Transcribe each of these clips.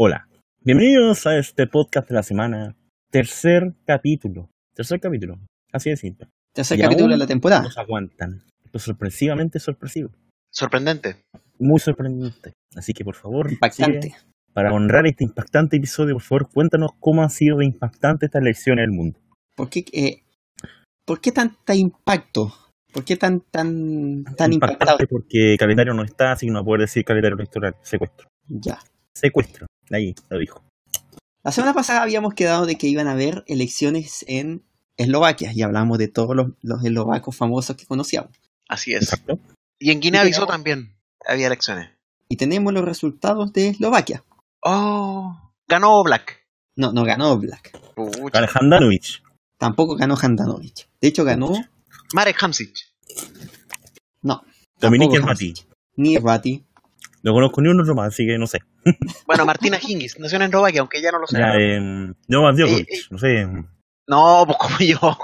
Hola, bienvenidos a este podcast de la semana. Tercer capítulo. Tercer capítulo. Así de simple. Tercer Y capítulo de la temporada. Nos aguantan. Es sorpresivamente sorpresivo. Sorprendente. Muy sorprendente. Así que por favor, Impactante. sigue. para honrar este impactante episodio, por favor, cuéntanos cómo ha sido de impactante esta elección en el mundo. ¿Por qué, eh, ¿Por qué tanta impacto? ¿Por qué tan tan tan impactado? impactante porque calendario no está, así que no puedo decir calendario electoral. Secuestro. Ya. Secuestro. Ahí lo dijo. La semana pasada habíamos quedado de que iban a haber elecciones en Eslovaquia y hablamos de todos los, los eslovacos famosos que conocíamos. Así es. Exacto. Y en Y Guinea-Bissau tenemos- también había elecciones. Y tenemos los resultados de Eslovaquia. Oh, ganó Black. No, no ganó Black. Pucha. Tampoco ganó Handanovic. De hecho, ganó Marek Hamsic. no, Dominique Mati. ni Ratti. No conozco ni uno más, así que no sé. Bueno, Martina Hingis, nació en Eslovaquia, aunque ya no lo sé. Eh, no Djokovic, Eh, eh. no sé. No, pues como yo.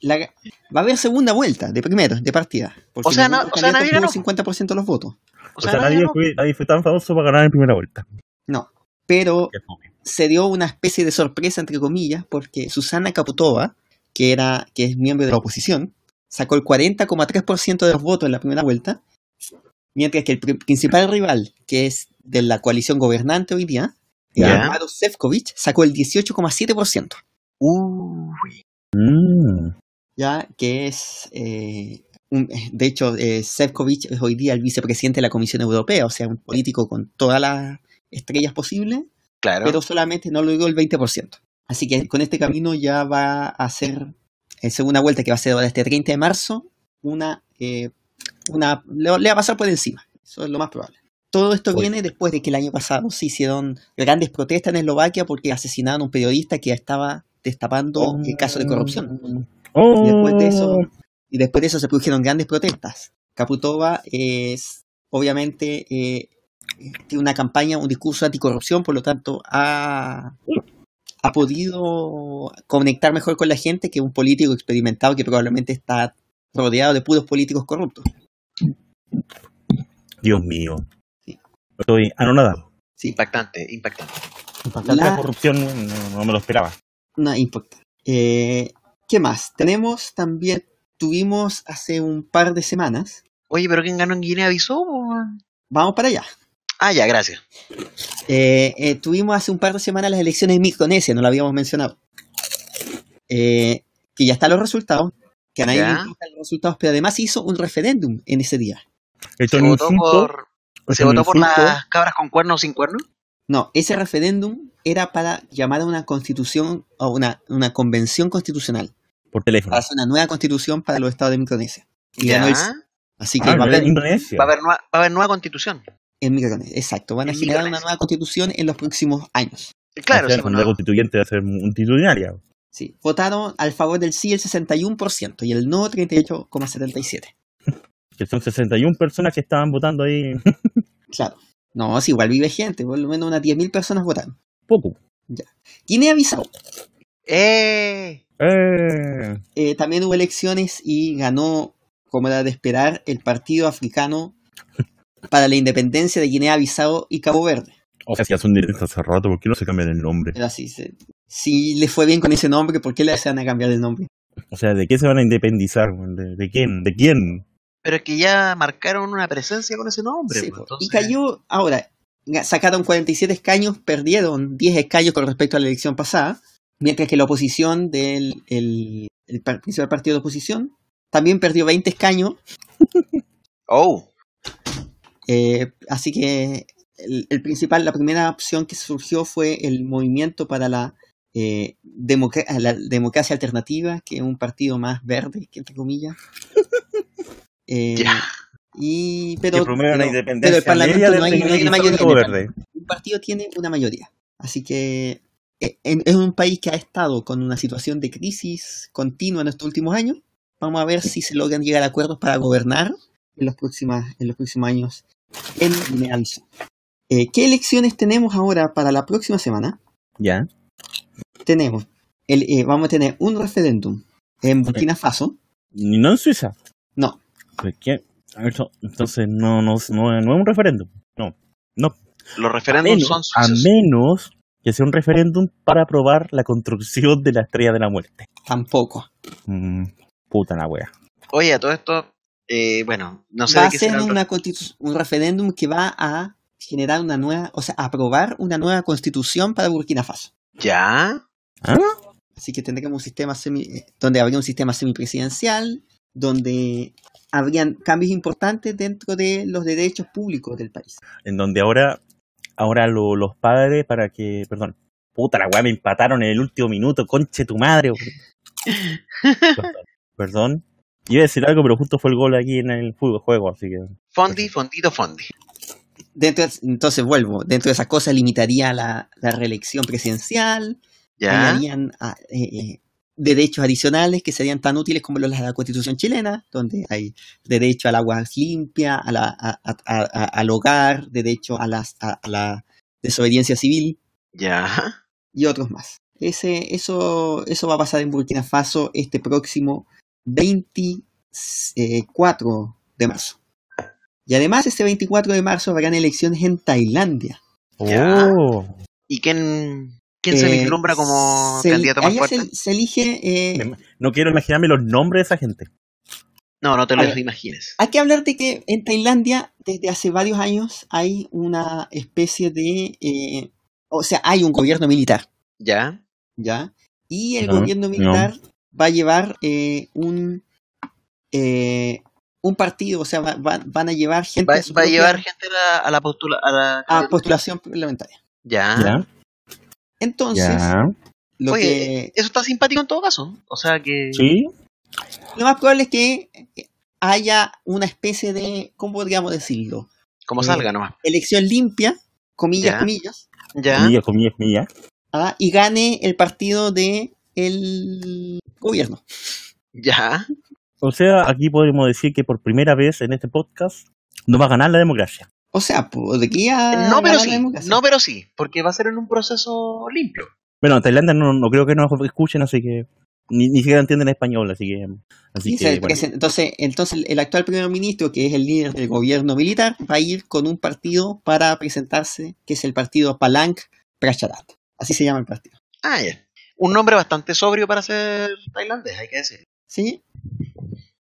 La- va a haber segunda vuelta de primero, de partida. O sea, no- o los sea, nadie tuvo 50% de los votos. O O sea, nadie nadie ganó. fue, nadie fue tan famoso para ganar en primera vuelta. No. Pero se dio una especie de sorpresa, entre comillas, porque Susana Kaputova, que, era, que es miembro de la oposición, sacó el 40,3% de los votos en la primera vuelta, mientras que el pri- principal rival, que es de la coalición gobernante hoy día. Maro Sefcovic, sacó el 18,7%, Uy. Mm. ya que es... eh, un- de hecho, eh, Sefcovic es hoy día el vicepresidente de la Comisión Europea, o sea, un político con todas las estrellas posibles, Claro. pero solamente no logró el 20%. Así que con este camino ya va a ser, en segunda vuelta, que va a ser ahora este 30 de marzo, una, eh, una le, le va a pasar por encima. Eso es lo más probable. Todo esto Oye. viene después de que el año pasado se hicieron grandes protestas en Eslovaquia porque asesinaron a un periodista que estaba destapando el caso de corrupción. Oh. Y después de eso, y después de eso se produjeron grandes protestas. Kaputova es, obviamente, eh, tiene una campaña, un discurso anticorrupción, por lo tanto, ha, ha podido conectar mejor con la gente que un político experimentado que probablemente está rodeado de puros políticos corruptos. Dios mío. Sí. Estoy anonadado. Sí, Impactante, impactante. Impactante La- la corrupción, no, no me lo esperaba. no importa. Eh, ¿Qué más? Tenemos también, tuvimos hace un par de semanas, Oye, pero ¿quién ganó en Guinea-Bissau? vamos para allá. Ah, ya, gracias. Eh, eh, tuvimos hace un par de semanas las elecciones en Micronesia, no lo habíamos mencionado. Eh, que ya están los resultados, que a nadie le Ya. importan los resultados, pero además se hizo un referéndum en ese día. Esto Se es un votó insulto. por, se es votó por las cabras con cuernos o sin cuernos. No, ese referéndum era para llamar a una constitución, o una, una convención constitucional, Por teléfono. para hacer una nueva constitución para los estados de Micronesia. Y Ya. el sí. Así que Ah, va a haber, Indonesia. Va a haber, nueva, va a haber nueva constitución. en Micronesia, exacto, van a En generar una nueva constitución en los próximos años. Claro, O sea, sí, cuando bueno, la constituyente va a ser multitudinaria. Sí, votaron al favor del sí el 61% y el no 38,77%. Que son 61 personas que estaban votando ahí. Claro. No, si igual vive gente, por lo menos unas 10.000 personas votaron. Poco. Guinea-Bissau. ¡Eh! Eh. Eh, también hubo elecciones y ganó, como era de esperar, el Partido Africano para la Independencia de Guinea-Bissau y Cabo Verde. O sea, si ya son directos hace rato, ¿por qué no se cambian el nombre? Así. se- si le fue bien con ese nombre, ¿por qué le van a cambiar el nombre? O sea, ¿de qué se van a independizar? de quién? ¿De quién? Pero es que ya marcaron una presencia con ese nombre. Sí, pues, po. y entonces- cayó, ahora, sacaron 47 escaños, perdieron 10 escaños con respecto a la elección pasada, mientras que la oposición del el, el principal partido de oposición también perdió 20 escaños, Oh, eh, así que el, el principal, la primera opción que surgió fue el movimiento para la, eh, la democracia alternativa, que es un partido más verde, que entre comillas. Eh, Ya. y, pero, que promueven la pero- independencia pero el Parlamento no hay- del no hay una mayoría. verde. un partido tiene una mayoría. Así que eh, en- es un país que ha estado con una situación de crisis continua en estos últimos años. Vamos a ver si se logran llegar a acuerdos para gobernar en los, próximas, en los próximos años en Guinea-Bissau. Eh, ¿Qué elecciones tenemos ahora para la próxima semana? Ya. Tenemos, el, eh, vamos a tener un referéndum en Burkina Faso. ¿Y no en Suiza? No, ¿Por qué? A ver, eso- Entonces no, no, no, no es un referéndum. No. No. Los A referéndums menos, son a sucios. menos que sea un referéndum para aprobar la construcción de la estrella de la muerte. Tampoco. Mm, puta la wea. Oye, a todo esto, eh, bueno, no sé va de a ser será una un referéndum que va a generar una nueva, o sea, aprobar una nueva constitución para Burkina Faso. ¿Ya? ¿Ah? Así que tendremos un sistema semi, eh, donde habría un sistema semipresidencial, donde habrían cambios importantes dentro de los derechos públicos del país. En donde ahora, ahora lo- los padres para que, perdón, puta la weá, me empataron en el último minuto, conche tu madre. perdón, perdón. Iba a decir algo, pero justo fue el gol aquí en el fútbol juego, así que. Fondi, fondito, fondi. Dentro de- entonces vuelvo, dentro de esas cosas limitaría la, la reelección presidencial, ¿Ya? a- eh, eh, derechos adicionales que serían tan útiles como los de la Constitución chilena, donde hay derecho al agua limpia, a la- a- a- a- al hogar, derecho a, las, a, a la desobediencia civil ¿Ya? y otros más. Ese, eso, eso va a pasar en Burkina Faso este próximo 24 de marzo. Y además, este 24 de marzo habrán elecciones en Tailandia. Ya. Oh. ¿Y quién, quién se Eh, nombra como se- candidato más fuerte? Se, se elige eh, No quiero imaginarme los nombres de esa gente. No, no te lo ver. imagines. Hay que hablar de que en Tailandia, desde hace varios años, hay una especie de. eh, o sea, hay un gobierno militar, ¿Ya? ¿ya? Y el No, gobierno no. militar va a llevar eh, un. eh, un partido, o sea, va- va- van a llevar gente Va, a llevar gente a la, a la postula... A la a postulación parlamentaria. ¿Ya? ¿Ya? Entonces, ¿Ya? lo Oye, que eso está simpático en todo caso. O sea que... ¿Sí? lo más probable es que haya una especie de, ¿cómo podríamos decirlo? Como Eh, salga nomás. Elección limpia, comillas, Ya. comillas, ¿Ya? Comillas, comillas, comillas. ah, y gane el partido de el gobierno. ¿Ya? O sea, aquí podemos decir que por primera vez en este podcast no va a ganar la democracia. O sea, podría No, pero sí. No, pero sí. Porque va a ser en un proceso limpio. Bueno, en Tailandia no, no creo que nos escuchen, así que ni, ni siquiera entienden español, así que así Sí, que se bueno. entonces, entonces el actual primer ministro, que es el líder del gobierno militar, va a ir con un partido para presentarse, que es el partido Palang Pracharat. Así se llama el partido. Ah, ya. Un nombre bastante sobrio para ser tailandés, hay que decir. ¿Sí?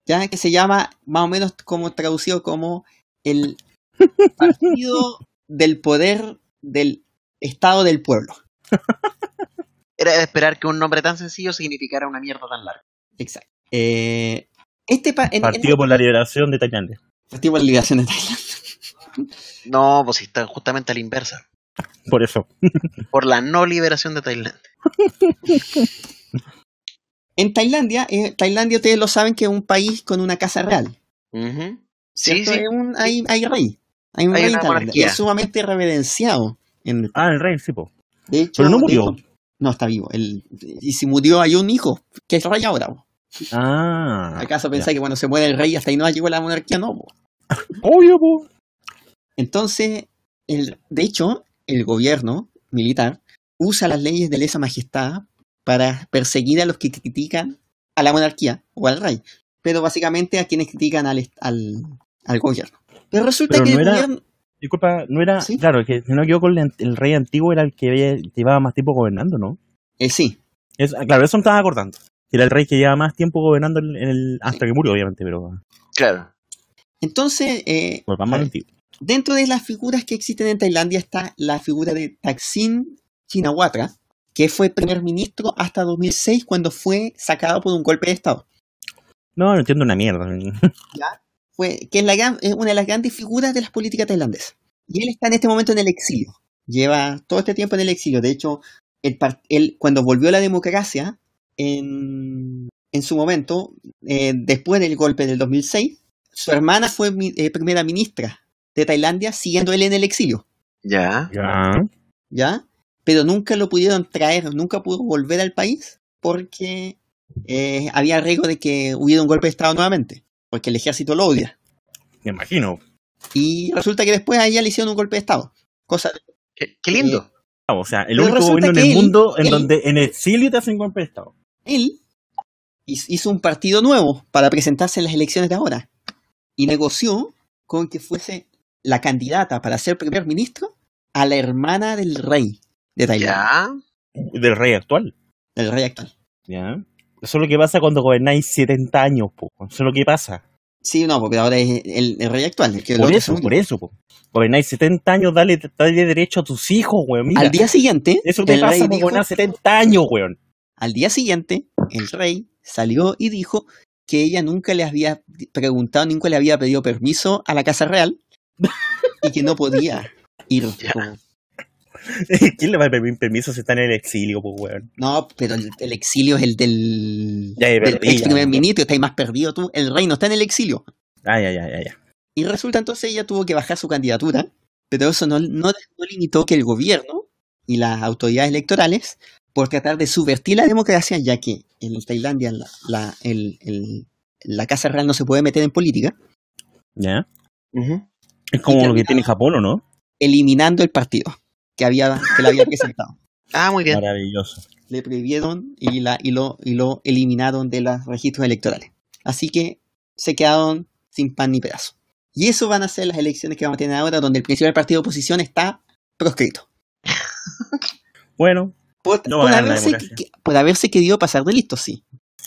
Ya que se llama más o menos como traducido como el partido del poder del Estado del pueblo. Era de esperar que un nombre tan sencillo significara una mierda tan larga. Exacto. Eh, este pa- en- en- Partido por la Liberación de Tailandia. Partido por la Liberación de Tailandia. No, pues si está justamente a la inversa. Por eso. Por la no liberación de Tailandia. En Tailandia, eh, Tailandia ustedes lo saben que es un país con una casa real. Ujú. Sí, hay, hay rey. Hay un Hay rey monarquía. Es sumamente reverenciado. En, Ah, el rey, sí, po. de hecho, Pero no murió. no, está vivo. Él- y si murió, hay un hijo, que es rey ahora. po. Ah. ¿Acaso pensáis que cuando se muere el rey hasta ahí no llegó la monarquía? No. po. Obvio, po. Entonces, el, de hecho, el gobierno militar usa las leyes de lesa majestad para perseguir a los que critican a la monarquía o al rey, pero básicamente a quienes critican al, al, al gobierno. Pero resulta Pero que no el era- gobierno... Disculpa, no era. ¿Sí? Claro, que si no me equivoco, el, el rey antiguo era el que llevaba más tiempo gobernando, ¿no? eh, sí, Es, ah, claro, eso me estaba acordando. Era el rey que llevaba más tiempo gobernando en en el, hasta que murió, obviamente, pero Claro. entonces, eh, a al ver, antiguo. dentro de las figuras que existen en Tailandia está la figura de Thaksin Shinawatra, que fue primer ministro hasta 2006 cuando fue sacado por un golpe de Estado. No, no entiendo una mierda. Fue, que es, la gran- es una de las grandes figuras de las políticas tailandesas. Y él está en este momento en el exilio. Lleva todo este tiempo en el exilio. De hecho, él, cuando volvió la democracia, en, en su momento, eh, después del golpe del 2006, su hermana fue eh, primera ministra de Tailandia, siguiendo él en el exilio. Ya. Ya. ¿Ya? Pero nunca lo pudieron traer, nunca pudo volver al país porque eh, había riesgo de que hubiera un golpe de Estado nuevamente, porque el ejército lo odia. Me imagino. Y resulta que después a ella le hicieron un golpe de Estado. Cosa Qué, qué lindo. O sea, el único gobierno en el él- mundo en él- donde en exilio te hacen golpe de Estado. él hiz- hizo un partido nuevo para presentarse en las elecciones de ahora y negoció con que fuese la candidata para ser primer ministro a la hermana del rey de Tailandia, Ya. Del rey actual. del rey actual. ¿Ya? Eso es lo que pasa cuando gobernáis 70 años, po. Eso es lo que pasa. Sí, no, porque ahora es el, el rey actual. el que el Por eso, por eso, po. Gobernáis 70 años, dale, dale derecho a tus hijos, weón. Mira, Al día siguiente, eso te el pasa rey por gobernar 70 años, weón. al día siguiente, el rey salió y dijo que ella nunca le había preguntado, nunca le había pedido permiso a la Casa Real y que no podía ir. Como- ¿Quién le va a pedir permiso si está en el exilio, pues, weón? No, pero el, el exilio es el del, Ya, ya, del perdí, ex ya. primer ministro, está ahí más perdido tú. El rey no está en el exilio. Ay, ay, ay, ay. ay. Y resulta entonces ella tuvo que bajar su candidatura, pero eso no, no, no limitó que el gobierno y las autoridades electorales, por tratar de subvertir la democracia, ya que en Tailandia la, la, el- el- la Casa Real no se puede meter en política, ¿Ya? Ujú. Es como lo que tiene Japón, ¿o no? eliminando el partido que había que le había presentado. Ah, muy bien. Maravilloso. Le prohibieron y, la, y, lo, y lo eliminaron de los registros electorales. Así que se quedaron sin pan ni pedazo. Y eso van a ser las elecciones que vamos a tener ahora, donde el principal partido de oposición está proscrito. Bueno, Por, No haberse, democracia. que- por haberse querido pasar de listo, sí.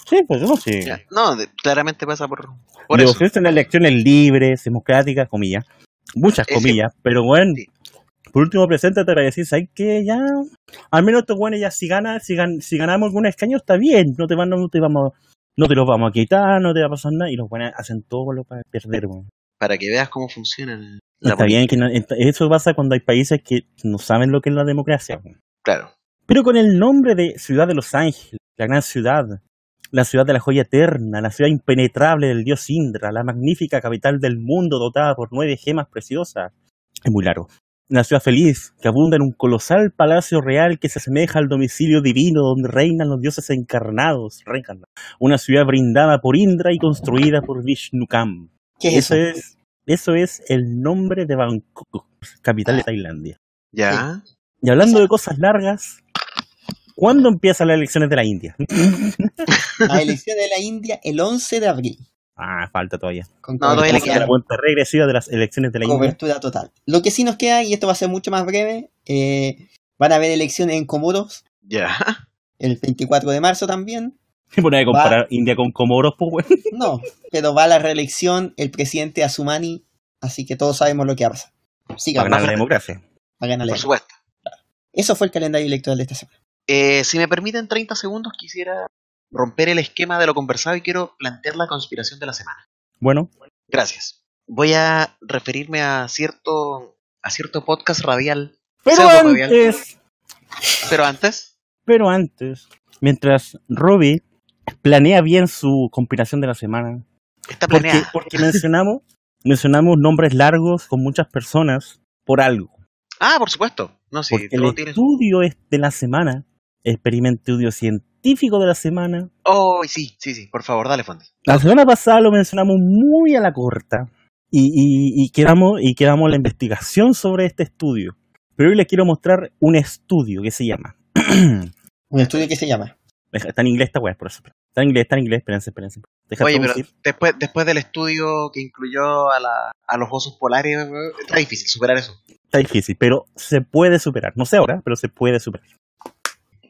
sí, pues eso sí. Ya. No, de- claramente pasa por, por Le eso. ofrecen elecciones libres, democráticas, comillas. Muchas Ese- comillas, pero bueno. Sí. Por último, preséntate para decir, ¿sabes qué? Ya, al menos estos buenos ya si ganan, si, gan- si ganamos algún escaño está bien, no te van, no te vamos, no te los vamos a quitar, no te va a pasar nada, y los buenos hacen todo lo para perder. Para que veas cómo funciona la Está política. bien que no- eso pasa cuando hay países que no saben lo que es la democracia. Claro. Pero con el nombre de Ciudad de Los Ángeles, la gran ciudad, la ciudad de la joya eterna, la ciudad impenetrable del dios Indra, la magnífica capital del mundo dotada por nueve gemas preciosas, es muy largo. Una ciudad feliz, que abunda en un colosal palacio real que se asemeja al domicilio divino donde reinan los dioses encarnados. Una ciudad brindada por Indra y construida por Vishnukam. ¿Qué es Eso eso? es, eso es el nombre de Bangkok, capital de Tailandia. Ya. Y hablando de cosas largas, ¿cuándo empiezan las elecciones de la India? La elección de la India el 11 de abril. Ah, falta todavía. Con No, todavía le cobertura- queda. La cuenta regresiva de las elecciones de la India. cobertura total. Lo que sí nos queda, y esto va a ser mucho más breve, eh, van a haber elecciones en Comoros Ya. el 24 de marzo también. ¿Qué poner a comparar India con Comoros, pues? No, pero va a la reelección el presidente Asumani, así que todos sabemos lo que va a pasar. Siga, Para ganar la va democracia. a ganar la- Por supuesto. Eso fue el calendario electoral de esta semana. Eh, si me permiten 30 segundos, quisiera romper el esquema de lo conversado y quiero plantear la conspiración de la semana. Bueno, Gracias. Voy a referirme a cierto a cierto podcast radial, pero antes, pero antes, pero antes, mientras Robbie planea bien su conspiración de la semana, está planeada. porque mencionamos, mencionamos nombres largos con muchas personas por algo. Ah, por supuesto. No, sí, Porque el tiene estudio es de la semana, experimento científico de la semana, Oh, sí, sí, sí, por favor, dale, Fondi. La semana pasada lo mencionamos muy a la corta y, y, y quedamos, y quedamos la investigación sobre este estudio. Pero hoy les quiero mostrar un estudio que se llama. Un estudio que se llama. Está en inglés esta weá, por eso. Está en inglés, está en inglés, espérense, espérense. Deja Oye, pero después, después del estudio que incluyó a, la, a los osos polares, está difícil superar eso. Está difícil, pero se puede superar. No sé ahora, pero se puede superar.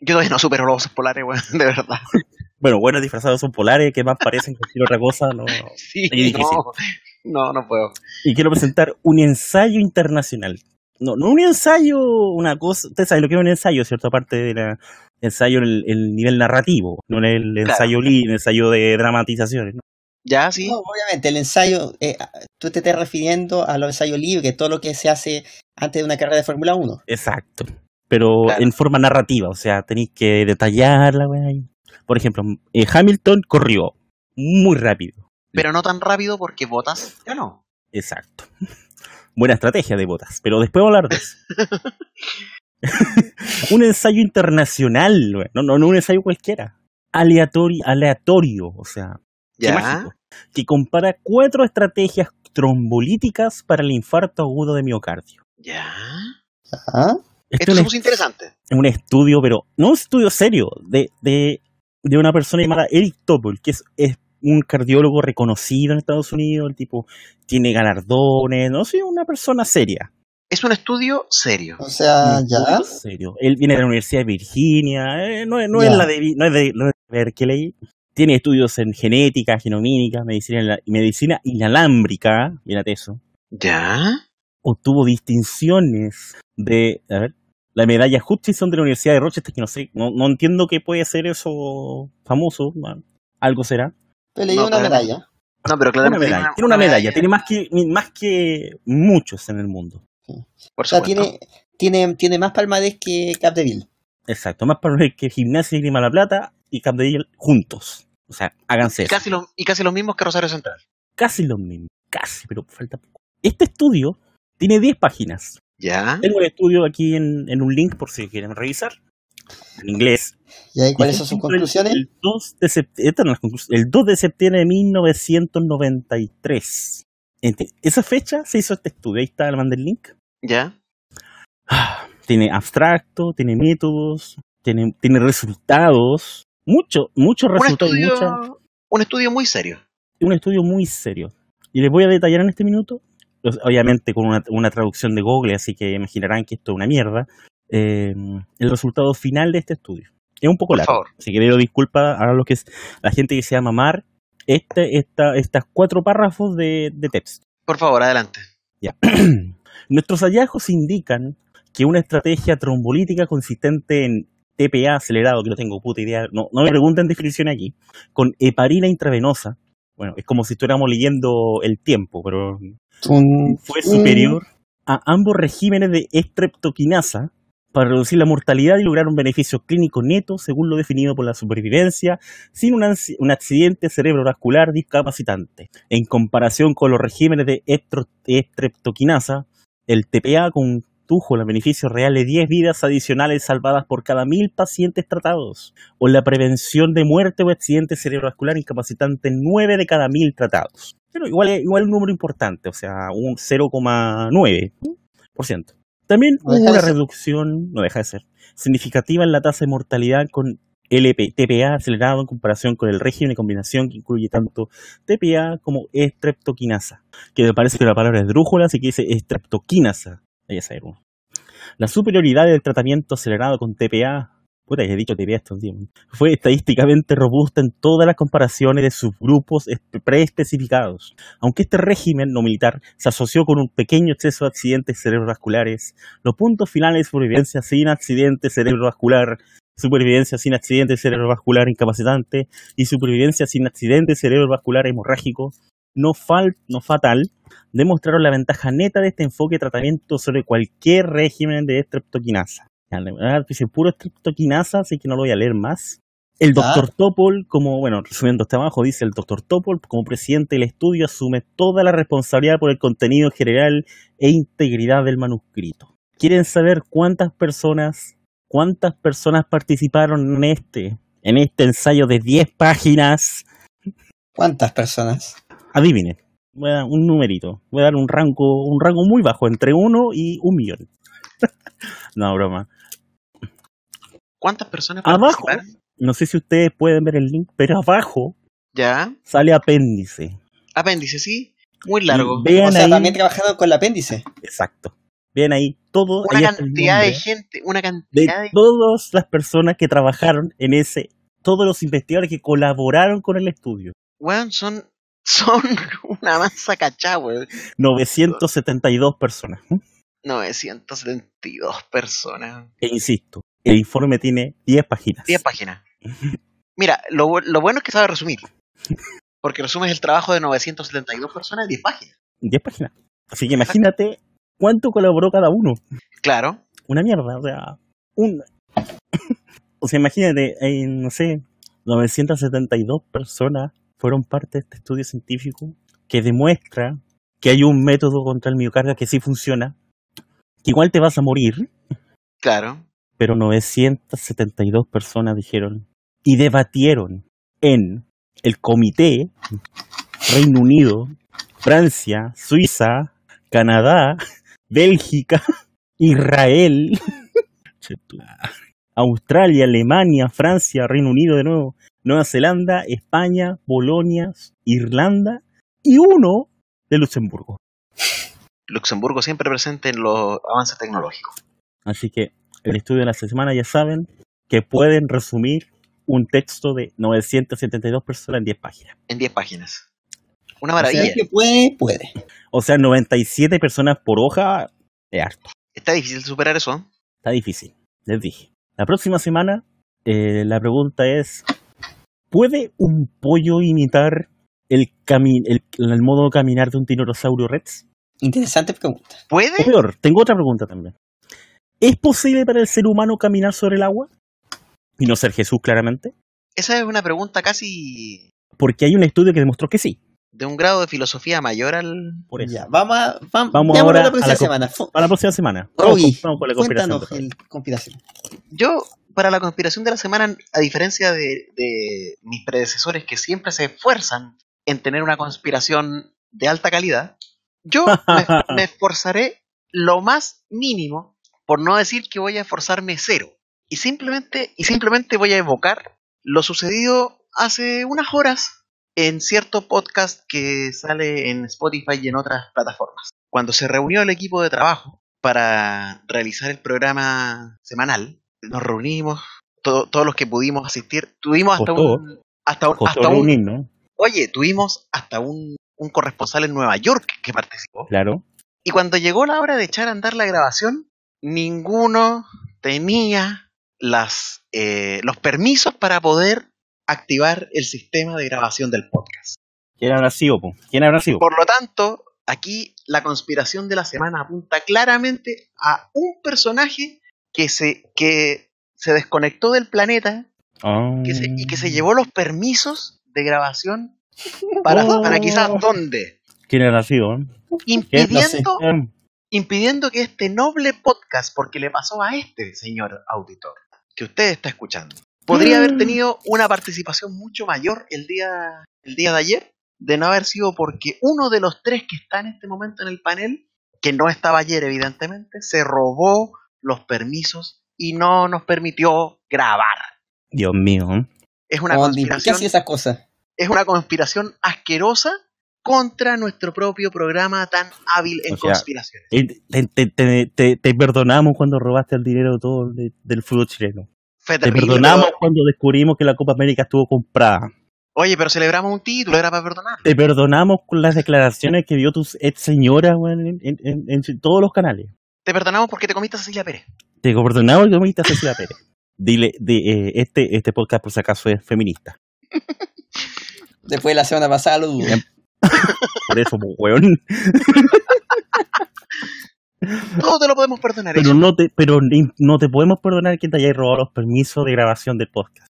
Yo todavía no supero los osos polares, weón, de verdad. Bueno, buenos disfrazados son polares, que más parecen cualquier otra cosa. No. Sí, no, no, no puedo. Y quiero presentar un ensayo internacional. No, no un ensayo, una cosa. Ustedes saben lo que es un ensayo, ¿cierto? Aparte del ensayo, el, el nivel narrativo, no el ensayo, li- el ensayo de dramatizaciones. ¿no? Ya, sí. No, obviamente, el ensayo, eh, tú te estás refiriendo a los ensayos libres, todo lo que se hace antes de una carrera de Fórmula 1. Exacto. Pero Claro. en forma narrativa, o sea, tenéis que detallarla, weá. Por ejemplo, eh, Hamilton corrió muy rápido. Pero no tan rápido porque botas ya no. Exacto. Buena estrategia de botas, pero después vamos a hablar de eso. un ensayo internacional, weá. no, no, no un ensayo cualquiera. Aleatorio, aleatorio, o sea, Ya. mágico. Que compara cuatro estrategias trombolíticas para el infarto agudo de miocardio. Ya. ¿Ah? Esto Esto es es un, muy interesante. un estudio, pero no un estudio serio, de, de, de una persona llamada Eric Topol, que es, es un cardiólogo reconocido en Estados Unidos, el tipo tiene galardones, no sé, una persona seria. Es un estudio serio. O sea, ya. serio. Él viene de la Universidad de Virginia, eh, no, es- no es la de, no es de, no es de Berkeley. Tiene estudios en genética, genomínica, medicina, medicina inalámbrica, mírate eso. ¿Ya? Obtuvo distinciones de, a ver, la medalla Hutchinson de la Universidad de Rochester, que no sé, no, no entiendo qué puede ser eso famoso, bueno, algo será. Te leí No, una medalla. No, pero medalla, tiene una medalla, tiene más que, más que muchos en el mundo. Por O sea, tiene, tiene, tiene más palmarés que Capdeville. Exacto, más ver que Gimnasia y Grima La Plata y Capdeville juntos. O sea, háganse Y eso. casi, lo- y casi los mismos que Rosario Central. Casi lo mismo, casi, pero falta poco. Este estudio tiene 10 páginas. ¿Ya? Tengo el estudio aquí en, en un link por si quieren revisar. En inglés. ¿Y ahí cuáles Y son sus el- conclusiones? El 2 de septiembre, el 2 de septiembre de 1993. Ente- Esa fecha se hizo este estudio. Ahí está, le mandé el link. ¿Ya? Ah, Tiene abstracto, tiene métodos, tiene, tiene resultados. Mucho, muchos Un resultados. y estudio, mucha- un estudio muy serio. un estudio muy serio. Y les voy a detallar en este minuto, obviamente con una, una traducción de Google, así que imaginarán que esto es una mierda, eh, el resultado final de este estudio. Es un poco Por largo, favor. así que pido disculpas a los que es, la gente que se llama Mar, este, esta, estas cuatro párrafos de, de texto. Por favor, adelante. Ya. Nuestros hallazgos indican que una estrategia trombolítica consistente en TPA acelerado, que no tengo puta idea, no, no me pregunten definición aquí, con heparina intravenosa, bueno, es como si estuviéramos leyendo el tiempo, pero fue superior a ambos regímenes de estreptoquinasa para reducir la mortalidad y lograr un beneficio clínico neto según lo definido por la supervivencia sin un, accidente cerebrovascular discapacitante. En comparación con los regímenes de estreptoquinasa, el TPA condujo los beneficios reales de 10 vidas adicionales salvadas por cada mil pacientes tratados, o la prevención de muerte o accidente cerebrovascular incapacitante en 9 de cada mil tratados. Pero igual, igual un número importante, o sea, un 0,9%. También No hubo una reducción, no deja de ser, significativa en la tasa de mortalidad con LP, TPA acelerado en comparación con el régimen de combinación que incluye tanto TPA como estreptoquinasa, que me parece que la palabra es drújula, así que dice estreptoquinasa. La superioridad del tratamiento acelerado con TPA, puta, ya he dicho TPA estos días, fue estadísticamente robusta en todas las comparaciones de subgrupos espe- preespecificados. Aunque este régimen no militar se asoció con un pequeño exceso de accidentes cerebrovasculares, los puntos finales de supervivencia sin accidente cerebrovascular, supervivencia sin accidente cerebrovascular incapacitante y supervivencia sin accidente cerebrovascular hemorrágico no, fal- no fatal demostraron la ventaja neta de este enfoque de tratamiento sobre cualquier régimen de verdad, dice puro estreptoquinasa, así que no lo voy a leer más. El doctor Topol, como, bueno, resumiendo este abajo, dice el doctor Topol, como presidente del estudio, asume toda la responsabilidad por el contenido general e integridad del manuscrito. ¿Quieren saber cuántas personas, cuántas personas participaron en este, en este ensayo de 10 páginas? ¿Cuántas personas? Adivinen, voy a dar un numerito, voy a dar un rango, un rango muy bajo, entre 1 y un millón. no, broma. ¿Cuántas personas Abajo. No sé si ustedes pueden ver el link, pero abajo ¿Ya? sale apéndice. Apéndice, sí. Muy largo. Vean o sea, ahí, también trabajaron con el apéndice. exacto. Vean ahí todo. Una ahí cantidad de gente, una de cantidad de... todas las personas que trabajaron en ese, todos los investigadores que colaboraron con el estudio. Weón, son, son una masa cachá, weón. 972 personas. 972 personas. E insisto, el informe tiene 10 páginas. 10 páginas. Mira, lo, lo bueno es que sabe resumir. Porque resumes el trabajo de 972 personas en 10 páginas. 10 páginas. Así que imagínate cuánto colaboró cada uno. Claro. Una mierda, o sea, un... o sea, imagínate, eh, no sé, 972 personas fueron parte de este estudio científico que demuestra que hay un método contra el miocardio que sí funciona, que igual te vas a morir, Claro. pero 972 personas dijeron y debatieron en el comité Reino Unido, Francia, Suiza, Canadá, Bélgica, Israel, Australia, Alemania, Francia, Reino Unido de nuevo, Nueva Zelanda, España, Polonia, Irlanda y uno de Luxemburgo. Luxemburgo siempre presente en los avances tecnológicos. Así que el estudio de la semana ya saben que pueden resumir un texto de 972 personas en 10 páginas. En 10 páginas. Una O sea, maravilla. que puede, puede. O sea, 97 personas por hoja es harto. Está difícil superar eso. ¿eh? Está difícil, les dije. La próxima semana, eh, la pregunta es, ¿puede un pollo imitar el, cami- el, el modo de caminar de un tiranosaurio rex? Interesante pregunta. O ¿Puede? peor, tengo otra pregunta también. ¿Es posible para el ser humano caminar sobre el agua? Y no ser Jesús, claramente. Esa es una pregunta casi Porque hay un estudio que demostró que sí. de un grado de filosofía mayor al... Por eso. Ya, vamos a, vam- Vamos veámoslo ahora la a próxima la co- semana. Para la próxima semana. Rogi, Vamos, vamos con la conspiración. El conspiración. Yo, para la conspiración de la semana, a diferencia de, de mis predecesores que siempre se esfuerzan en tener una conspiración de alta calidad, yo me, me esforzaré lo más mínimo, por no decir que voy a esforzarme cero. Y simplemente, y simplemente voy a evocar lo sucedido hace unas horas en cierto podcast que sale en Spotify y en otras plataformas. Cuando se reunió el equipo de trabajo para realizar el programa semanal, nos reunimos, to- todos los que pudimos asistir, tuvimos hasta Costó. un... Hasta un, hasta un oye, tuvimos hasta un, un corresponsal en Nueva York que participó. Claro. Y cuando llegó la hora de echar a andar la grabación, ninguno tenía las, eh, los permisos para poder activar el sistema de grabación del podcast. ¿Quién habrá sido, po? ¿Quién habrá sido? Por lo tanto, aquí la conspiración de la semana apunta claramente a un personaje que se, que se desconectó del planeta que se- y que se llevó los permisos de grabación para, Oh. para quizás dónde. ¿Quién sido? eh? Impidiendo, impidiendo que este noble podcast, porque le pasó a este señor auditor que usted está escuchando, podría haber tenido una participación mucho mayor el día, el día de ayer, de no haber sido porque uno de los tres que está en este momento en el panel, que no estaba ayer evidentemente, se robó los permisos y no nos permitió grabar. Dios mío. Es una Ondi, ¿Por qué conspiración, hacía esas cosas? es una conspiración asquerosa contra nuestro propio programa tan hábil en O sea, conspiraciones. Eh, Te, te- te- te- te perdonamos cuando robaste el dinero todo de- del fútbol chileno. Fue Te perdonamos pero- cuando descubrimos que la Copa América estuvo comprada. Oye, pero celebramos un título, era para perdonar. Te perdonamos con las declaraciones que dio tu ex señora weón, en, en- en- en todos los canales. Te perdonamos porque te comiste a Cecilia Pérez. Te perdonamos que comiste a Cecilia Pérez. Dile, di- eh, este, este podcast por si acaso es feminista. Después de la semana pasada lo dudo. Por eso, pues, weón. Todo te lo podemos perdonar. Pero eso. no te, pero no te podemos perdonar que te hayas robado los permisos de grabación del podcast.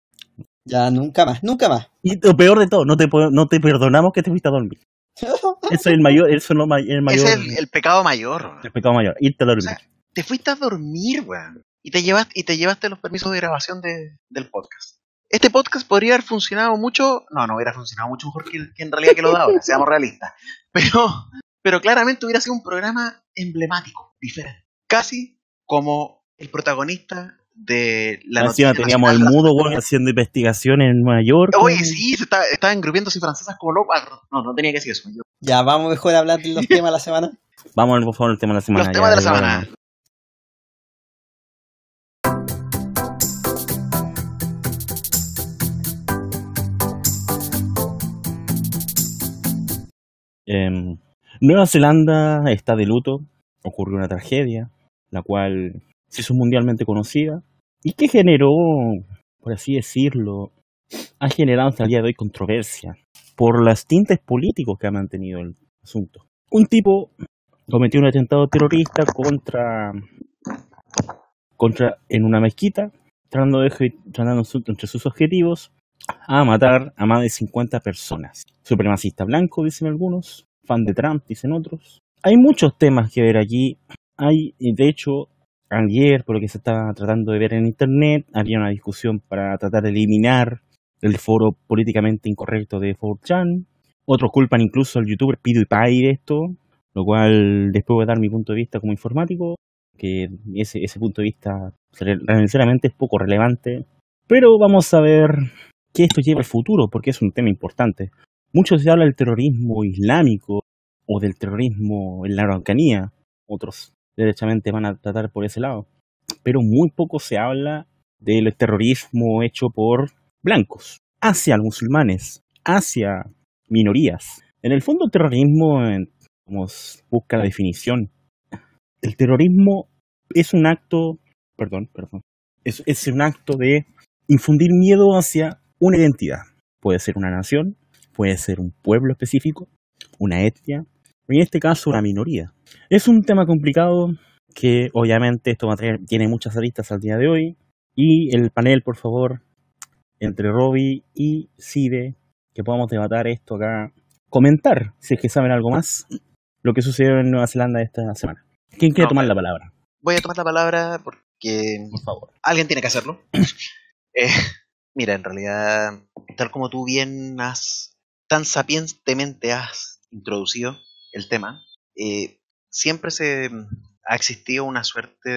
Ya, nunca más, nunca más. Y lo peor de todo, no te, no te perdonamos que te fuiste a dormir. Eso es el mayor, eso es lo ma- el mayor, es el, el pecado mayor. el pecado mayor, irte a O dormir. sea, te fuiste a dormir, weón. Y te llevaste, y te llevaste los permisos de grabación de- del podcast. Este podcast podría haber funcionado mucho. No, no hubiera funcionado mucho mejor que, que en realidad que lo da ahora, seamos realistas. Pero, pero claramente hubiera sido un programa emblemático, diferente. Casi como el protagonista de la Encima noticia teníamos al mudo weón, haciendo investigaciones en Nueva York. Oye, sí, se estaba, estaban grupiéndose francesas como locas. No, no tenía que decir eso. yo- Ya, vamos mejor a hablar de los temas de la semana. Vamos por favor al tema de la semana. Los temas de la ya, semana. bueno. Em, Nueva Zelanda está de luto, ocurrió una tragedia, la cual se hizo mundialmente conocida y que generó, por así decirlo, ha generado hasta el día de hoy controversia por los tintes políticos que ha mantenido el asunto. Un tipo cometió un atentado terrorista contra, contra en una mezquita, tratando, de, tratando su- entre sus objetivos a matar a más de 50 personas. Supremacista blanco, dicen algunos, fan de Trump, dicen otros. Hay muchos temas que ver aquí. Hay, de hecho, ayer, por lo que se está tratando de ver en internet, había una discusión para tratar de eliminar el foro políticamente incorrecto de 4chan. Otros culpan incluso al youtuber PewDiePie de esto, lo cual después voy a dar mi punto de vista como informático, que ese, ese punto de vista sinceramente es poco relevante. Pero vamos a ver qué esto lleva al futuro, porque es un tema importante. Mucho se habla del terrorismo islámico o del terrorismo en la Araucanía, otros derechamente van a tratar por ese lado, pero muy poco se habla del terrorismo hecho por blancos, hacia musulmanes, hacia minorías. En el fondo el terrorismo, como busca la definición, el terrorismo es un acto, perdón, perdón, es, es un acto de infundir miedo hacia una identidad. Puede ser una nación, puede ser un pueblo específico, una etnia, en este caso una minoría. Es un tema complicado que obviamente esto tiene muchas aristas al día de hoy y el panel, por favor, entre Robbie y Sibe, que podamos debatir esto acá, comentar, si es que saben algo más, lo que sucedió en Nueva Zelanda esta semana. ¿Quién quiere tomar la palabra? Voy a tomar la palabra porque Por favor. alguien tiene que hacerlo. Eh, mira, en realidad, tal como tú bien has, tan sapientemente has introducido el tema, eh, siempre se ha existido una suerte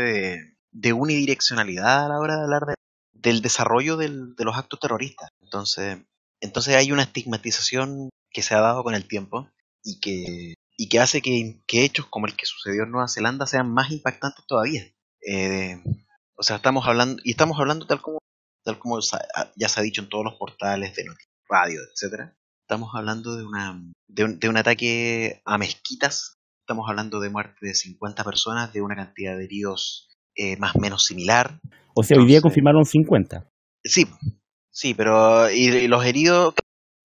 de, unidireccionalidad a la hora de hablar de- del desarrollo del- de los actos terroristas. Entonces, entonces hay una estigmatización que se ha dado con el tiempo y que, y que hace que, hechos como el que sucedió en Nueva Zelanda sean más impactantes todavía. Eh, o sea, estamos hablando, y estamos hablando tal como, tal como ya se ha dicho en todos los portales de noticias, radio, etcétera. Estamos hablando de una de un, de un ataque a mezquitas. Estamos hablando de muerte de 50 personas, de una cantidad de heridos eh, más o menos similar. O sea, hoy día confirmaron 50. Sí, sí, pero y, y los heridos,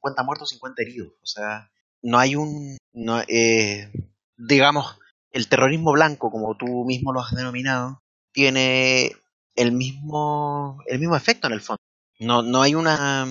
50 muertos, 50 heridos. O sea, no hay un, no, eh, digamos, el terrorismo blanco, como tú mismo lo has denominado, tiene el mismo, el mismo efecto en el fondo. No, no hay una,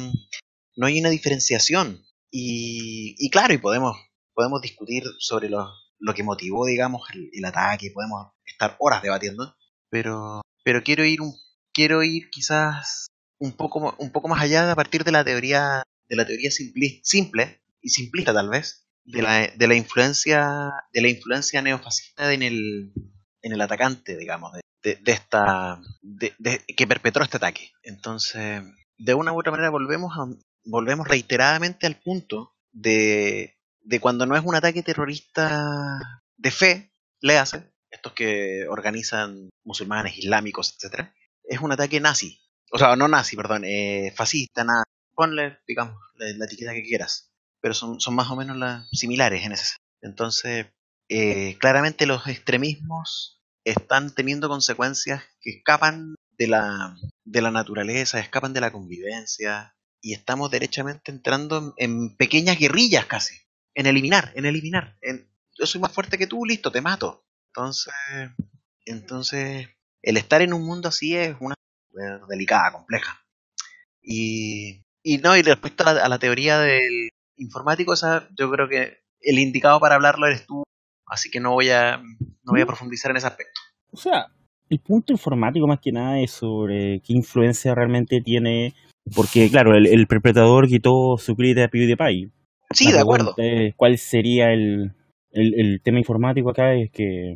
no hay una diferenciación. Y, y claro, y podemos, podemos discutir sobre lo, lo que motivó, digamos, el, el ataque, podemos estar horas debatiendo, pero, pero quiero ir un, quiero ir quizás un poco, un poco más allá a partir de la teoría, de la teoría simpli- simple y simplista tal vez, de la, de la influencia, de la influencia neofascista en el, en el atacante, digamos, de, de, de esta, de, de- que perpetró este ataque. Entonces, de una u otra manera volvemos a, volvemos reiteradamente al punto de, de cuando no es un ataque terrorista de fe, le hace, estos que organizan musulmanes, islámicos, etcétera, es un ataque nazi. O sea, no nazi, perdón, eh, fascista, nada. Ponle, digamos, la, etiqueta que quieras. Pero son, son más o menos las similares en ese sentido. Entonces, eh, claramente los extremismos están teniendo consecuencias que escapan de la, de la naturaleza, escapan de la convivencia, y estamos derechamente entrando en, en pequeñas guerrillas casi. En eliminar, en eliminar. En, yo soy más fuerte que tú, listo, te mato. Entonces, entonces, el estar en un mundo así es una delicada, compleja. Y, y no, y respecto a la, a la teoría del informático, esa, yo creo que el indicado para hablarlo eres tú, así que no voy a, no voy a profundizar en ese aspecto. O sea, el punto informático más que nada es sobre qué influencia realmente tiene, porque claro, el, el perpetrador quitó su clip a PewDiePie. Sí, de acuerdo. ¿Cuál sería el, el, el tema informático acá? Es que,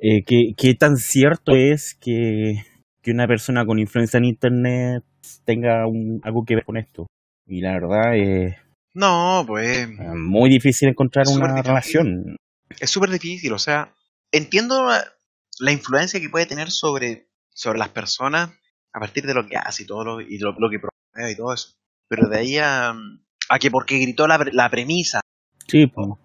eh, que- ¿qué tan cierto es que, que una persona con influencia en Internet tenga un, algo que ver con esto? Y la verdad es No, pues muy difícil encontrar una difícil. relación. es súper difícil, o sea, entiendo la, la influencia que puede tener sobre, sobre las personas a partir de lo que hace y todo lo, y lo, lo que y todo eso. Pero de ahí a, a que porque gritó la, pre- la premisa, Sí, pues, o,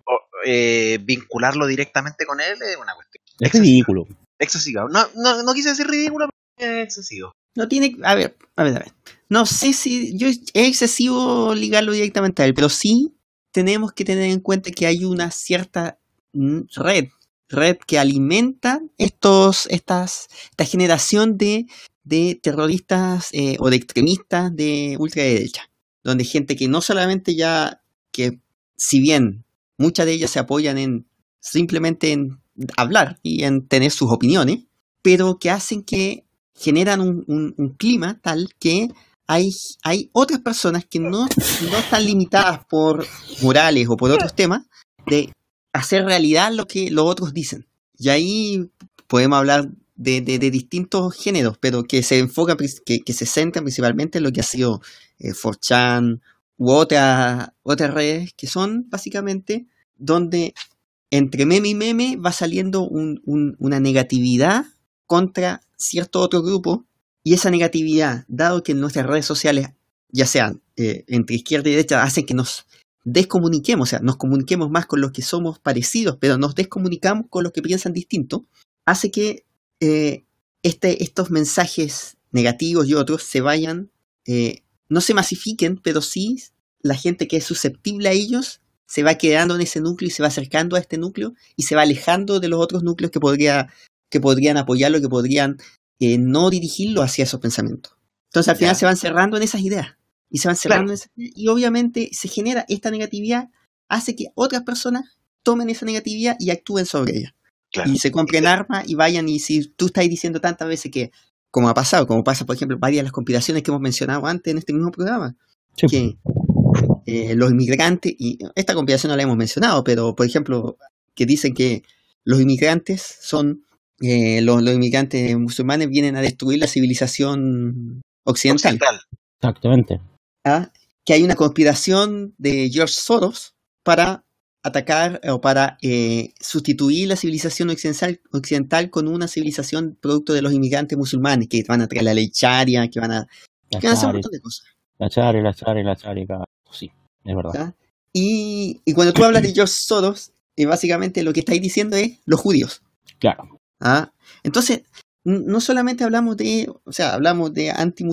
eh, vincularlo directamente con él es una cuestión es ridículo. excesiva. No, no, no quise decir ridículo, pero es excesivo. No tiene. A ver, a ver, a ver. No sé si. Yo, es excesivo ligarlo directamente a él, pero sí tenemos que tener en cuenta que hay una cierta mm, red. Red que alimenta estos, estas, esta generación de, de terroristas eh, o de extremistas de ultraderecha. Donde gente que no solamente ya. que si bien muchas de ellas se apoyan en simplemente en hablar y en tener sus opiniones, pero que hacen que generan un, un- un clima tal que hay, hay otras personas que no, no están limitadas por morales o por otros temas de hacer realidad lo que los otros dicen. Y ahí podemos hablar de, de- distintos géneros, pero que se enfocan, pris- que, que se centran principalmente en lo que ha sido eh, 4chan u otras otras redes que son básicamente donde entre meme y meme va saliendo un- un- una negatividad contra cierto otro grupo y esa negatividad, dado que nuestras redes sociales, ya sean eh, entre izquierda y derecha, hacen que nos descomuniquemos, o sea, nos comuniquemos más con los que somos parecidos, pero nos descomunicamos con los que piensan distinto, hace que eh, este, estos mensajes negativos y otros se vayan, eh, no se masifiquen, pero sí la gente que es susceptible a ellos se va quedando en ese núcleo y se va acercando a este núcleo y se va alejando de los otros núcleos que, podría, que podrían apoyarlo, que podrían eh, no dirigirlo hacia esos pensamientos. Entonces al final se van cerrando en esas ideas y se van cerrando Claro. en esas ideas, y obviamente se genera esta negatividad, hace que otras personas tomen esa negatividad y actúen sobre ella Claro. y se compren armas y vayan y si tú estás diciendo tantas veces que como ha pasado, como pasa por ejemplo varias de las conspiraciones que hemos mencionado antes en este mismo programa, Sí, que eh, los inmigrantes, y esta conspiración no la hemos mencionado, pero por ejemplo, que dicen que los inmigrantes son, eh, los, los inmigrantes musulmanes vienen a destruir la civilización occidental. Occidental. Exactamente. ¿ah? Que hay una conspiración de George Soros para atacar o para eh, sustituir la civilización occidental, occidental con una civilización producto de los inmigrantes musulmanes, que van a traer la ley charia, que van a, que van a hacer un montón de cosas. la chare, la chare, la chare, cada- Sí, es verdad. Y, y cuando tú hablas de George Soros, eh, básicamente lo que estáis diciendo es los judíos. Claro. ¿ah? Entonces, no solamente hablamos de, o sea, hablamos de anti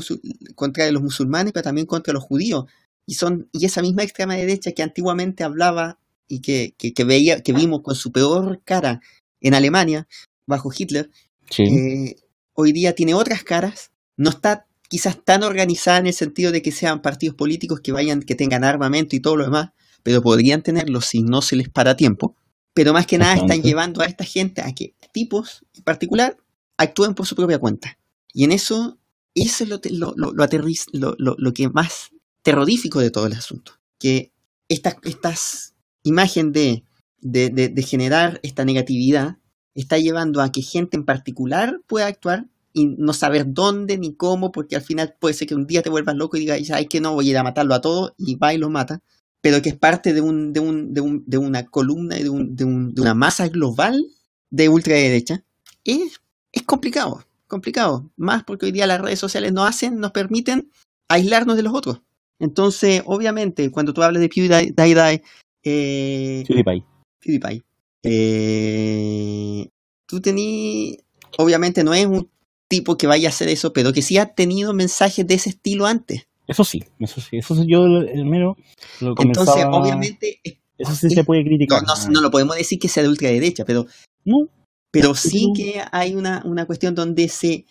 contra los musulmanes, pero también contra los judíos. Y son, y esa misma extrema derecha que antiguamente hablaba y que, que, que veía, que vimos con su peor cara en Alemania, bajo Hitler, Sí. eh, hoy día tiene otras caras, no está quizás tan organizada en el sentido de que sean partidos políticos que vayan, que tengan armamento y todo lo demás, pero podrían tenerlo si no se les para tiempo. Pero más que nada están llevando a esta gente a que tipos en particular actúen por su propia cuenta. Y en eso, eso es lo, te- lo, lo, lo aterriz- lo, lo- lo que más terrorífico de todo el asunto. Que estas, estas imagen de, de, de- generar esta negatividad está llevando a que gente en particular pueda actuar y no saber dónde ni cómo, porque al final puede ser que un día te vuelvas loco y digas, ay que no, voy a ir a matarlo a todos y va y lo mata, pero que es parte de, un, de, un, de, un, de una columna y de, un- de una masa global de ultraderecha, es, es complicado, complicado, más porque hoy día las redes sociales nos hacen, nos permiten aislarnos de los otros. Entonces, obviamente, cuando tú hablas de PewDiePie, eh, PewDiePie. PewDiePie. Eh, tú tení, obviamente no es un tipo que vaya a hacer eso, pero que sí ha tenido mensajes de ese estilo antes. Eso sí, eso sí. Eso sí, yo el mero lo Entonces, comenzaba- obviamente, Eso sí se puede criticar. no, no lo podemos decir que sea de ultraderecha, pero, No, pero sí que hay una, una cuestión donde se,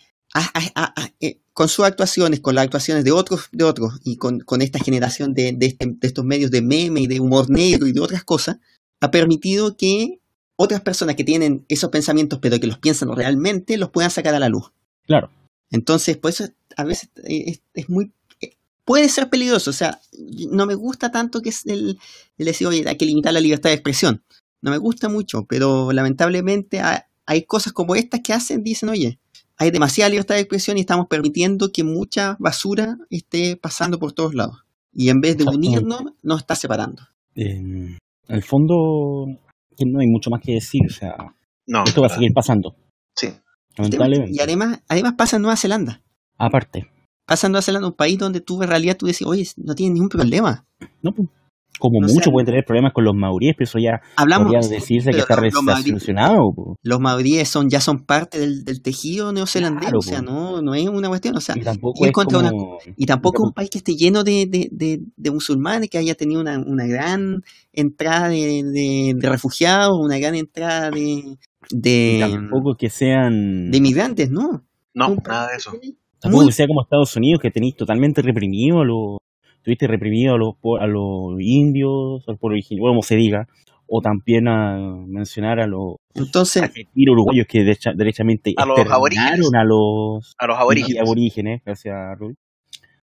eh, con sus actuaciones, con las actuaciones de otros, de otros, y con, con esta generación de, de, este- de estos medios de meme y de humor negro y de otras cosas, ha permitido que otras personas que tienen esos pensamientos, pero que los piensan realmente, los puedan sacar a la luz. claro. Entonces, por eso a veces eh, es, es muy... eh, Puede ser peligroso, o sea, no me gusta tanto que es el, el decir, oye, hay que limitar la libertad de expresión. No me gusta mucho, pero lamentablemente ha- hay cosas como estas que hacen, dicen, oye, hay demasiada libertad de expresión y estamos permitiendo que mucha basura esté pasando por todos lados. Y en vez de unirnos, nos está separando. En el fondo, no hay mucho más que decir. O sea, No, esto va a seguir pasando. Sí. Lamentablemente. Y además, además pasa en Nueva Zelanda. Aparte, Pasa en Nueva Zelanda, un país donde tú en realidad tú decís, oye, no tienes ningún problema. no, pues, como O mucho sea, pueden tener problemas con los maoríes, pero eso ya Hablamos, podría decirse que está los- los maoríes- solucionado. po. los maoríes son, ya son parte del, del tejido neozelandés, Claro, o sea, no, no es una cuestión, o sea, Y tampoco es contra de una- como... y tampoco es un país que esté lleno de, de, de, de musulmanes, que haya tenido una, una gran entrada de, de, de refugiados, una gran entrada de, y tampoco que sean... de inmigrantes, ¿no? No, nada de eso. Tampoco que sea como Estados Unidos, que tenéis totalmente reprimido a los... Tuviste reprimido a los, a los indios, al pueblo originario, como se diga, o también a mencionar a los Entonces, argentinos uruguayos que derecha- derechamente A los aborígenes. exterminaron a los A los aborígenes. aborígenes, gracias Rui.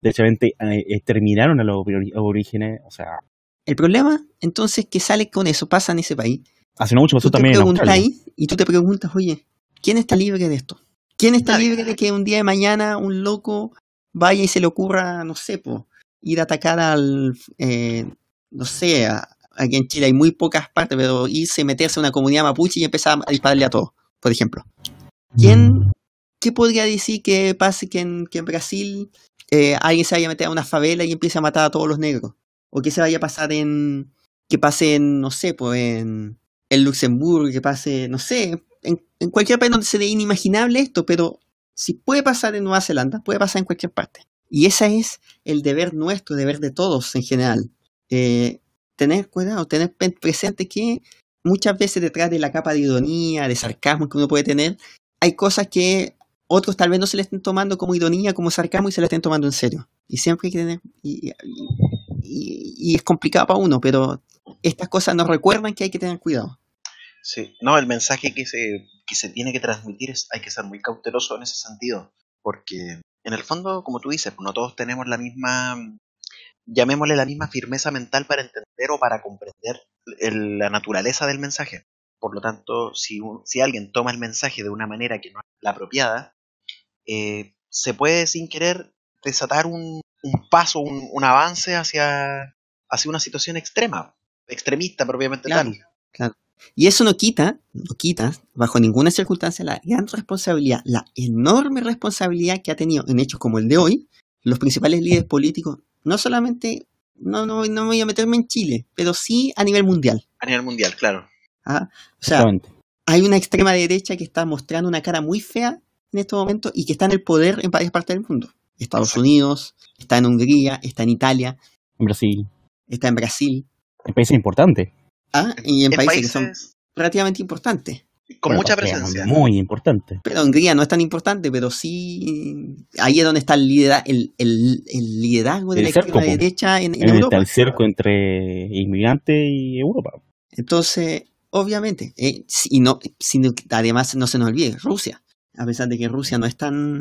Derechamente eh, exterminaron a los aborígenes, o sea, el problema, entonces, que sale con eso, pasa en ese país. hace no mucho pasó también en Australia. preguntáis y tú te preguntas, oye, ¿quién está libre de esto? ¿Quién está libre de que un día de mañana un loco vaya y se le ocurra, no sé, po, ir a atacar al, eh, no sé, a- aquí en Chile hay muy pocas partes, pero irse, meterse en una comunidad mapuche y empezar a dispararle a todos, por ejemplo. ¿Quién, ¿Qué podría decir que pase que en, que en Brasil eh, alguien se vaya a meter a una favela y empiece a matar a todos los negros? ¿O qué se vaya a pasar en, que pase en, no sé, pues en, en Luxemburgo, que pase, no sé, en, en cualquier país donde se dé inimaginable esto, pero si puede pasar en Nueva Zelanda, puede pasar en cualquier parte. Y ese es el deber nuestro, deber de todos en general. Eh, tener cuidado, tener presente que muchas veces detrás de la capa de ironía, de sarcasmo que uno puede tener, hay cosas que otros tal vez no se le estén tomando como ironía, como sarcasmo y se le estén tomando en serio. Y siempre hay que tener... Y, y, y es complicado para uno, pero estas cosas nos recuerdan que hay que tener cuidado. Sí, no, el mensaje que se, que se tiene que transmitir es hay que ser muy cauteloso en ese sentido, porque en el fondo, como tú dices, no todos tenemos la misma, llamémosle la misma firmeza mental para entender o para comprender el- la naturaleza del mensaje. Por lo tanto, si, un- si alguien toma el mensaje de una manera que no es la apropiada, eh, se puede sin querer desatar un, un paso, un, un avance hacia, hacia una situación extrema, extremista propiamente Claro. tal. Y eso no quita, no quita, bajo ninguna circunstancia, la gran responsabilidad, la enorme responsabilidad que ha tenido en hechos como el de hoy, los principales líderes políticos, no solamente, no, no, no voy a meterme en Chile, pero sí a nivel mundial. A nivel mundial, claro. ¿ah? O sea, hay una extrema derecha que está mostrando una cara muy fea en estos momentos y que está en el poder en varias partes del mundo. Estados Exacto. Unidos, está en Hungría, está en Italia, En Brasil. está en Brasil, En países importantes. ¿Ah? y en En países que son relativamente importantes. con Bueno, mucha presencia. Muy importante. Pero Hungría no es tan importante, pero sí ahí es donde está el, lidera- el, el- el liderazgo de El la cerco, extrema derecha en, en donde Europa. está el cerco entre inmigrantes y Europa. Entonces, obviamente, eh, si- y no, sino que además no se nos olvide, Rusia, a pesar de que Rusia no es tan...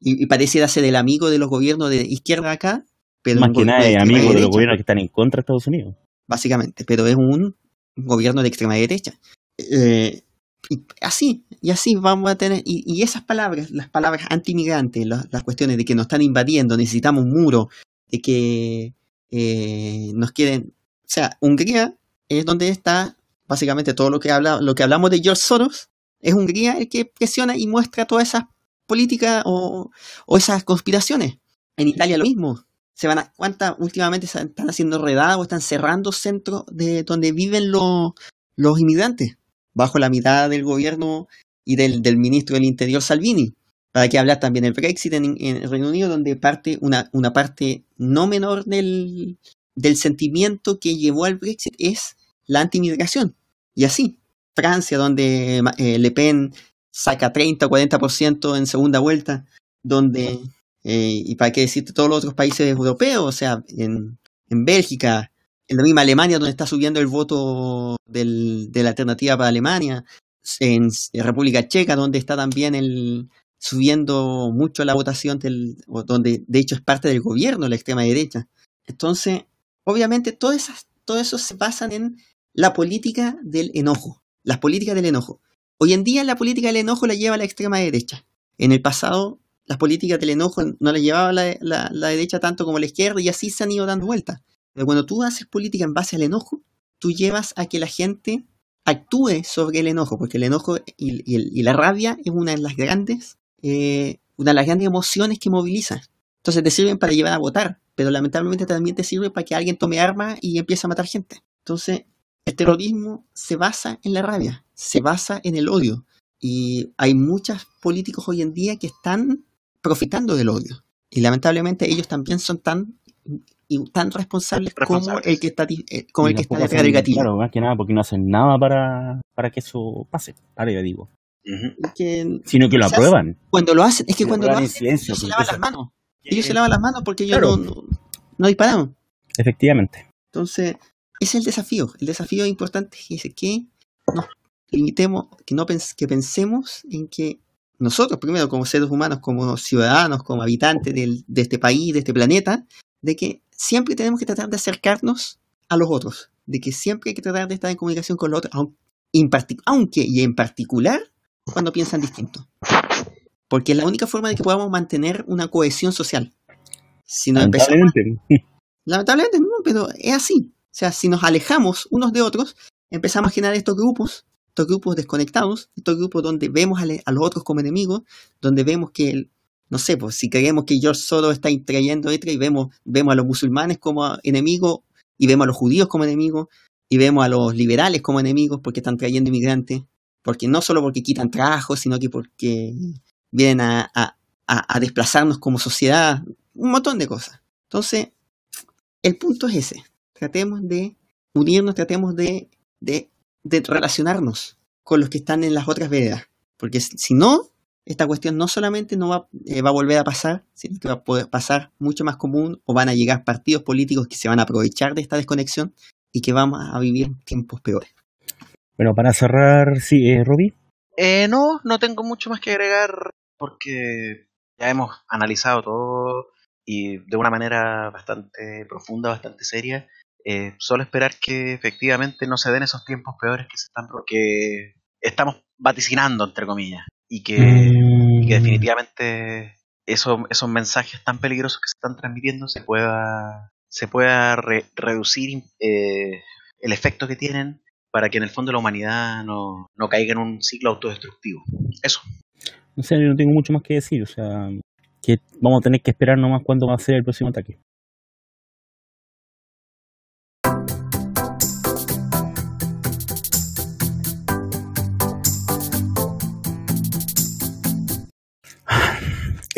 Y, y pareciera ser el amigo de los gobiernos de izquierda acá, pero Más que nada amigo de los gobiernos que están en contra de Estados Unidos. Básicamente, pero es un gobierno de extrema derecha. Eh, y así, y así vamos a tener, y, esas palabras, las palabras anti-inmigrantes, la- las cuestiones de que nos están invadiendo, necesitamos un muro, de que eh, nos quieren, o sea, Hungría es donde está básicamente todo lo que habla, lo que hablamos de George Soros, es Hungría el que presiona y muestra todas esas políticas o, o esas conspiraciones. En Italia lo mismo. Se van a, ¿Cuántas últimamente están haciendo redadas o están cerrando centros de donde viven los, los inmigrantes? Bajo la mirada del gobierno y del, del ministro del Interior Salvini. Para que hablar también del Brexit en, en el Reino Unido, donde parte una, una parte no menor del, del sentimiento que llevó al Brexit es la antimigración. Y así, Francia, donde eh, Le Pen saca 30 o 40% en segunda vuelta, donde, eh, y para qué decirte, todos los otros países europeos, o sea, en, en Bélgica, en la misma Alemania, donde está subiendo el voto del, de la alternativa para Alemania, en, en República Checa, donde está también el subiendo mucho la votación, del, donde de hecho es parte del gobierno la extrema derecha. Entonces, obviamente, todas esas, todo eso se basan en la política del enojo, las políticas del enojo. Hoy en día la política del enojo la lleva la extrema derecha. En el pasado las políticas del enojo no la llevaba la, la, la derecha tanto como la izquierda y así se han ido dando vueltas. Pero cuando tú haces política en base al enojo, tú llevas a que la gente actúe sobre el enojo, porque el enojo y, y, y la rabia es una de las grandes, eh, una de las grandes emociones que moviliza. Entonces te sirven para llevar a votar, pero lamentablemente también te sirve para que alguien tome armas y empiece a matar gente. Entonces, el terrorismo se basa en la rabia, se basa en el odio. Y hay muchos políticos hoy en día que están profitando del odio. Y lamentablemente ellos también son tan y tan responsables, Responsables. como el que está eh, como el que está detrás del gatillo. Claro, más que nada porque no hacen nada para, para que eso pase. Ahora yo digo. Que Sino que lo Quizás- aprueban. cuando lo hacen, es que Lo cuando lo hacen, silencio, ellos se pues, lavan las manos. Ellos se lavan las manos porque ellos Claro. no, no, no dispararon. Efectivamente. Entonces, ese es el desafío. El desafío importante es que nos limitemos, que no pens- que pensemos en que nosotros, primero, como seres humanos, como ciudadanos, como habitantes del- de este país, de este planeta, de que siempre tenemos que tratar de acercarnos a los otros, de que siempre hay que tratar de estar en comunicación con los otros, aunque y en particular cuando piensan distinto. Porque es la única forma de que podamos mantener una cohesión social. Si empezamos Lamentablemente. Lamentablemente no, pero es así. O sea, si nos alejamos unos de otros, empezamos a generar estos grupos, estos grupos desconectados, estos grupos donde vemos a, a los otros como enemigos, donde vemos que, no sé, pues si creemos que George Soros está trayendo y vemos, vemos a los musulmanes como enemigos y vemos a los judíos como enemigos y vemos a los liberales como enemigos porque están trayendo inmigrantes, porque no solo porque quitan trabajo, sino que porque vienen a, desplazarnos como sociedad, un montón de cosas. Entonces, el punto es ese. Tratemos de unirnos, tratemos de, de relacionarnos con los que están en las otras veredas. Porque si no, esta cuestión no solamente no va, eh, va a volver a pasar, sino que va a poder pasar mucho más común o van a llegar partidos políticos que se van a aprovechar de esta desconexión y que vamos a vivir tiempos peores. Bueno, para cerrar, sí, eh. Eh, no, no tengo mucho más que agregar porque ya hemos analizado todo y de una manera bastante profunda, bastante seria. Eh, solo esperar que efectivamente no se den esos tiempos peores que se están que estamos vaticinando entre comillas y que, y que definitivamente eso- esos mensajes tan peligrosos que se están transmitiendo se pueda se pueda re- reducir eh, el efecto que tienen para que en el fondo la humanidad no, no caiga en un ciclo autodestructivo. Eso. No sé, yo no tengo mucho más que decir, o sea, que vamos a tener que esperar nomás cuándo va a ser el próximo ataque.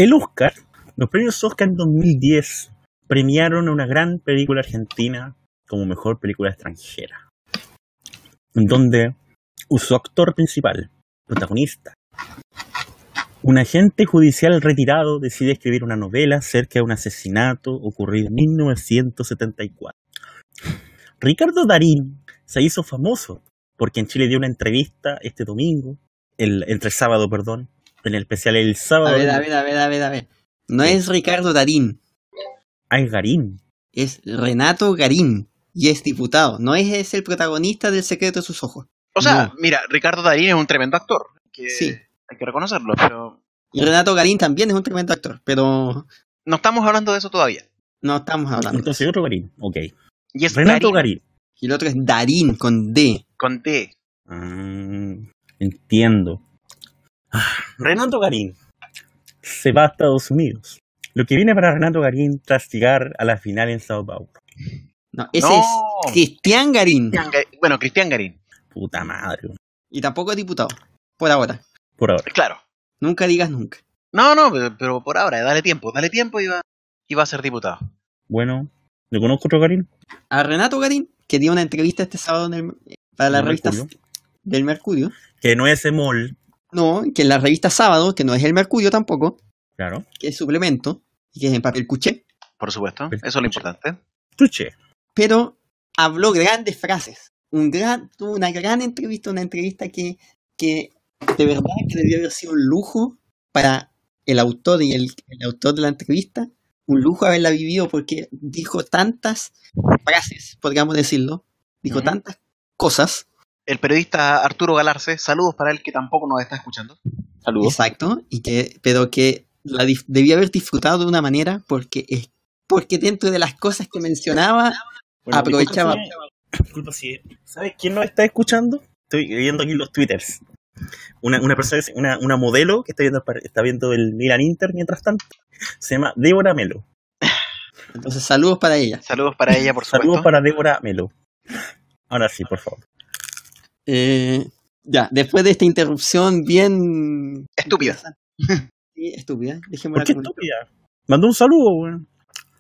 El Oscar, los premios Oscar en 2010 premiaron a una gran película argentina como mejor película extranjera, donde su actor principal, protagonista, un agente judicial retirado decide escribir una novela acerca de un asesinato ocurrido en 1974. Ricardo Darín se hizo famoso porque en Chile dio una entrevista este domingo, el, entre sábado, perdón, en el especial El Sábado. A ver, a ver, a ver, a ver, a ver. No es Ricardo Darín, Ay, Garín. es Renato Garín y es diputado. No es, es el protagonista del secreto de sus ojos. O sea, No. mira, Ricardo Darín es un tremendo actor. Que Sí. Hay que reconocerlo, pero Y Renato Garín también es un tremendo actor, pero no estamos hablando de eso todavía. no estamos hablando. de Entonces eso. otro Garín, ok. Y es Renato Garín. Y el otro es Darín con D. con D. Mm, entiendo. Renato Garín se va a Estados Unidos. Lo que viene para Renato Garín tras llegar a la final en Sao Paulo. No, ese No. es Cristian Garín. Cristian Bueno, Cristian Garín, Puta madre. Y tampoco es diputado. Por ahora. Por ahora. claro. Nunca digas nunca. No, no, pero, pero por ahora, dale tiempo, dale tiempo y va, y va a ser diputado. Bueno, ¿lo conozco otro Garín? A Renato Garín, que dio una entrevista este sábado en el- para la revista Mercurio. del Mercurio. Que no es Emol. No, que en la revista Sábado, que no es el Mercurio tampoco, Claro. que es suplemento, y que es en papel cuché, Por supuesto, eso es lo importante. Tuche. pero habló grandes frases. Un gran, tuvo una gran entrevista, una entrevista que, que de verdad que debió haber sido un lujo para el autor y el, el autor de la entrevista, un lujo haberla vivido porque dijo tantas frases, podríamos decirlo, dijo tantas cosas, El periodista Arturo Galarce, saludos para él que tampoco nos está escuchando. Saludos. exacto, y que, pero que la debió haber disfrutado de una manera porque es porque dentro de las cosas que mencionaba aprovechaba. disculpa si- disculpa si- ¿Sabes quién nos está escuchando? Estoy viendo aquí los twitters. Una, una persona, una, una modelo que está viendo, está viendo el Milan Inter mientras tanto. Se llama Débora Melo. Entonces, saludos para ella. Saludos para ella, por supuesto. Saludos para Débora Melo. Ahora sí, por favor. Eh, ya, después de esta interrupción bien... Estúpida. Sí, estúpida. Dejémosla ¿Por qué estúpida? Mandó un saludo, weón.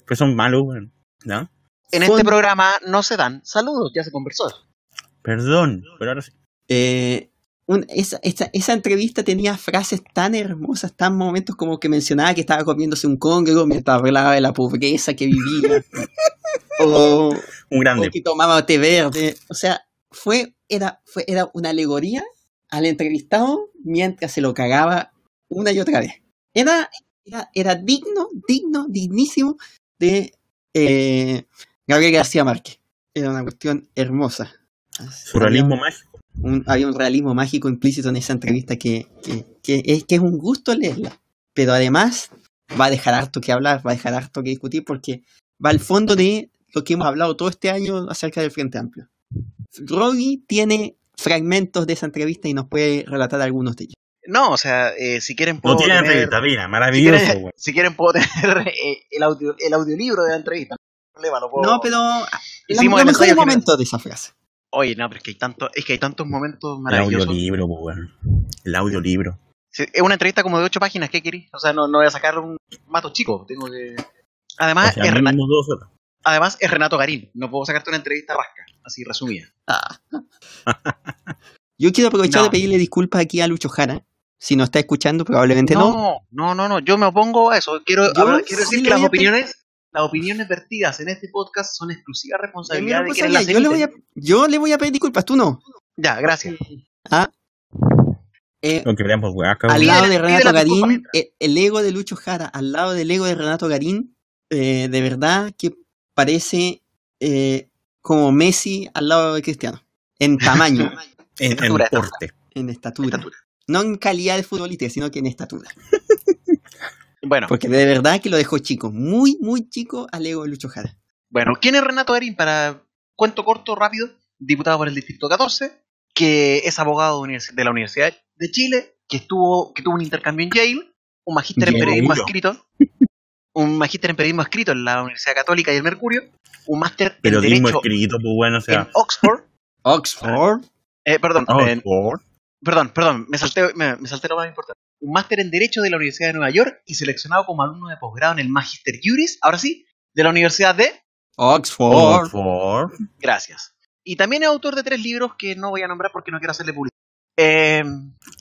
Que son malos, weón. ¿No? En Fue- este programa no se dan saludos, ya se conversó. Perdón, pero ahora sí. Eh, un- esa, esa, esa entrevista tenía frases tan hermosas, tan momentos como que mencionaba que estaba comiéndose un congro mientras hablaba de la pobreza que vivía. o, Un o grande. que tomaba té verde. O sea, fue, era, fue, era una alegoría al entrevistado mientras se lo cagaba una y otra vez. Era, era, era digno, digno, dignísimo de eh, Gabriel García Márquez. Era una cuestión hermosa. Surrealismo mágico. un- había un realismo mágico implícito en esa entrevista que, que, que es, que es un gusto leerla. Pero además va a dejar harto que hablar, va a dejar harto que discutir porque va al fondo de lo que hemos hablado todo este año acerca del Frente Amplio. Rogi tiene fragmentos de esa entrevista y nos puede relatar algunos de ellos. No, o sea, eh, si quieren puedo No tiene tener- entrevista, mira, si maravilloso, quieren, weón. si quieren puedo tener eh, el, audio, el audiolibro de la entrevista. No hay problema, lo puedo- No, pero la- Hicimos el mejor momento de esa frase. Oye, no, pero es que hay, tanto, es que hay tantos momentos El maravillosos. audiolibro, po, weón. El audiolibro. Sí, es una entrevista como de ocho páginas, ¿qué querís? O sea, no, no voy a sacar un mato chico, tengo que... Además, O sea, es dos horas. Además es Renato Garín, no puedo sacarte una entrevista rasca, así resumida. Ah. Yo quiero aprovechar No. de pedirle disculpas aquí a Lucho Jara. Si nos está escuchando, probablemente no. No, no, no, no, yo me opongo a eso. Quiero, Yo hablar- quiero sí decir que las opiniones, las opiniones vertidas en este podcast son exclusiva responsabilidad de quienes las yo, le voy a, yo le voy a pedir disculpas, tú no. Ya, gracias. Ah. Eh, por weá, al lado de Renato Garín, eh, el ego de Lucho Jara, al lado del ego de Renato Garín, eh, de verdad que parece eh, como Messi al lado de Cristiano. En tamaño, En, en Estatura, porte. en estatura. Estatura. No en calidad de futbolista, sino que en estatura. Bueno, Porque de verdad que lo dejó chico, muy, muy chico al ego de Lucho Jara. bueno, ¿quién es Renato Garín? Para cuento corto, rápido, diputado por el Distrito 14, que es abogado de la Universidad de Chile, que estuvo, que tuvo un intercambio en Yale, un magíster en periodismo escrito, un magíster en periodismo escrito en la Universidad Católica y el Mercurio, un máster en Periodismo Derecho escrito, pues bueno, o en. Oxford, Oxford. eh, perdón, en- Oxford. perdón, perdón, me salté, me, me salté lo más importante. Un máster en Derecho de la Universidad de Nueva York y seleccionado como alumno de posgrado en el Magister Juris, ahora sí, de la Universidad de... Oxford. Oxford. Gracias. Y también es autor de tres libros que no voy a nombrar porque no quiero hacerle publicidad. Eh,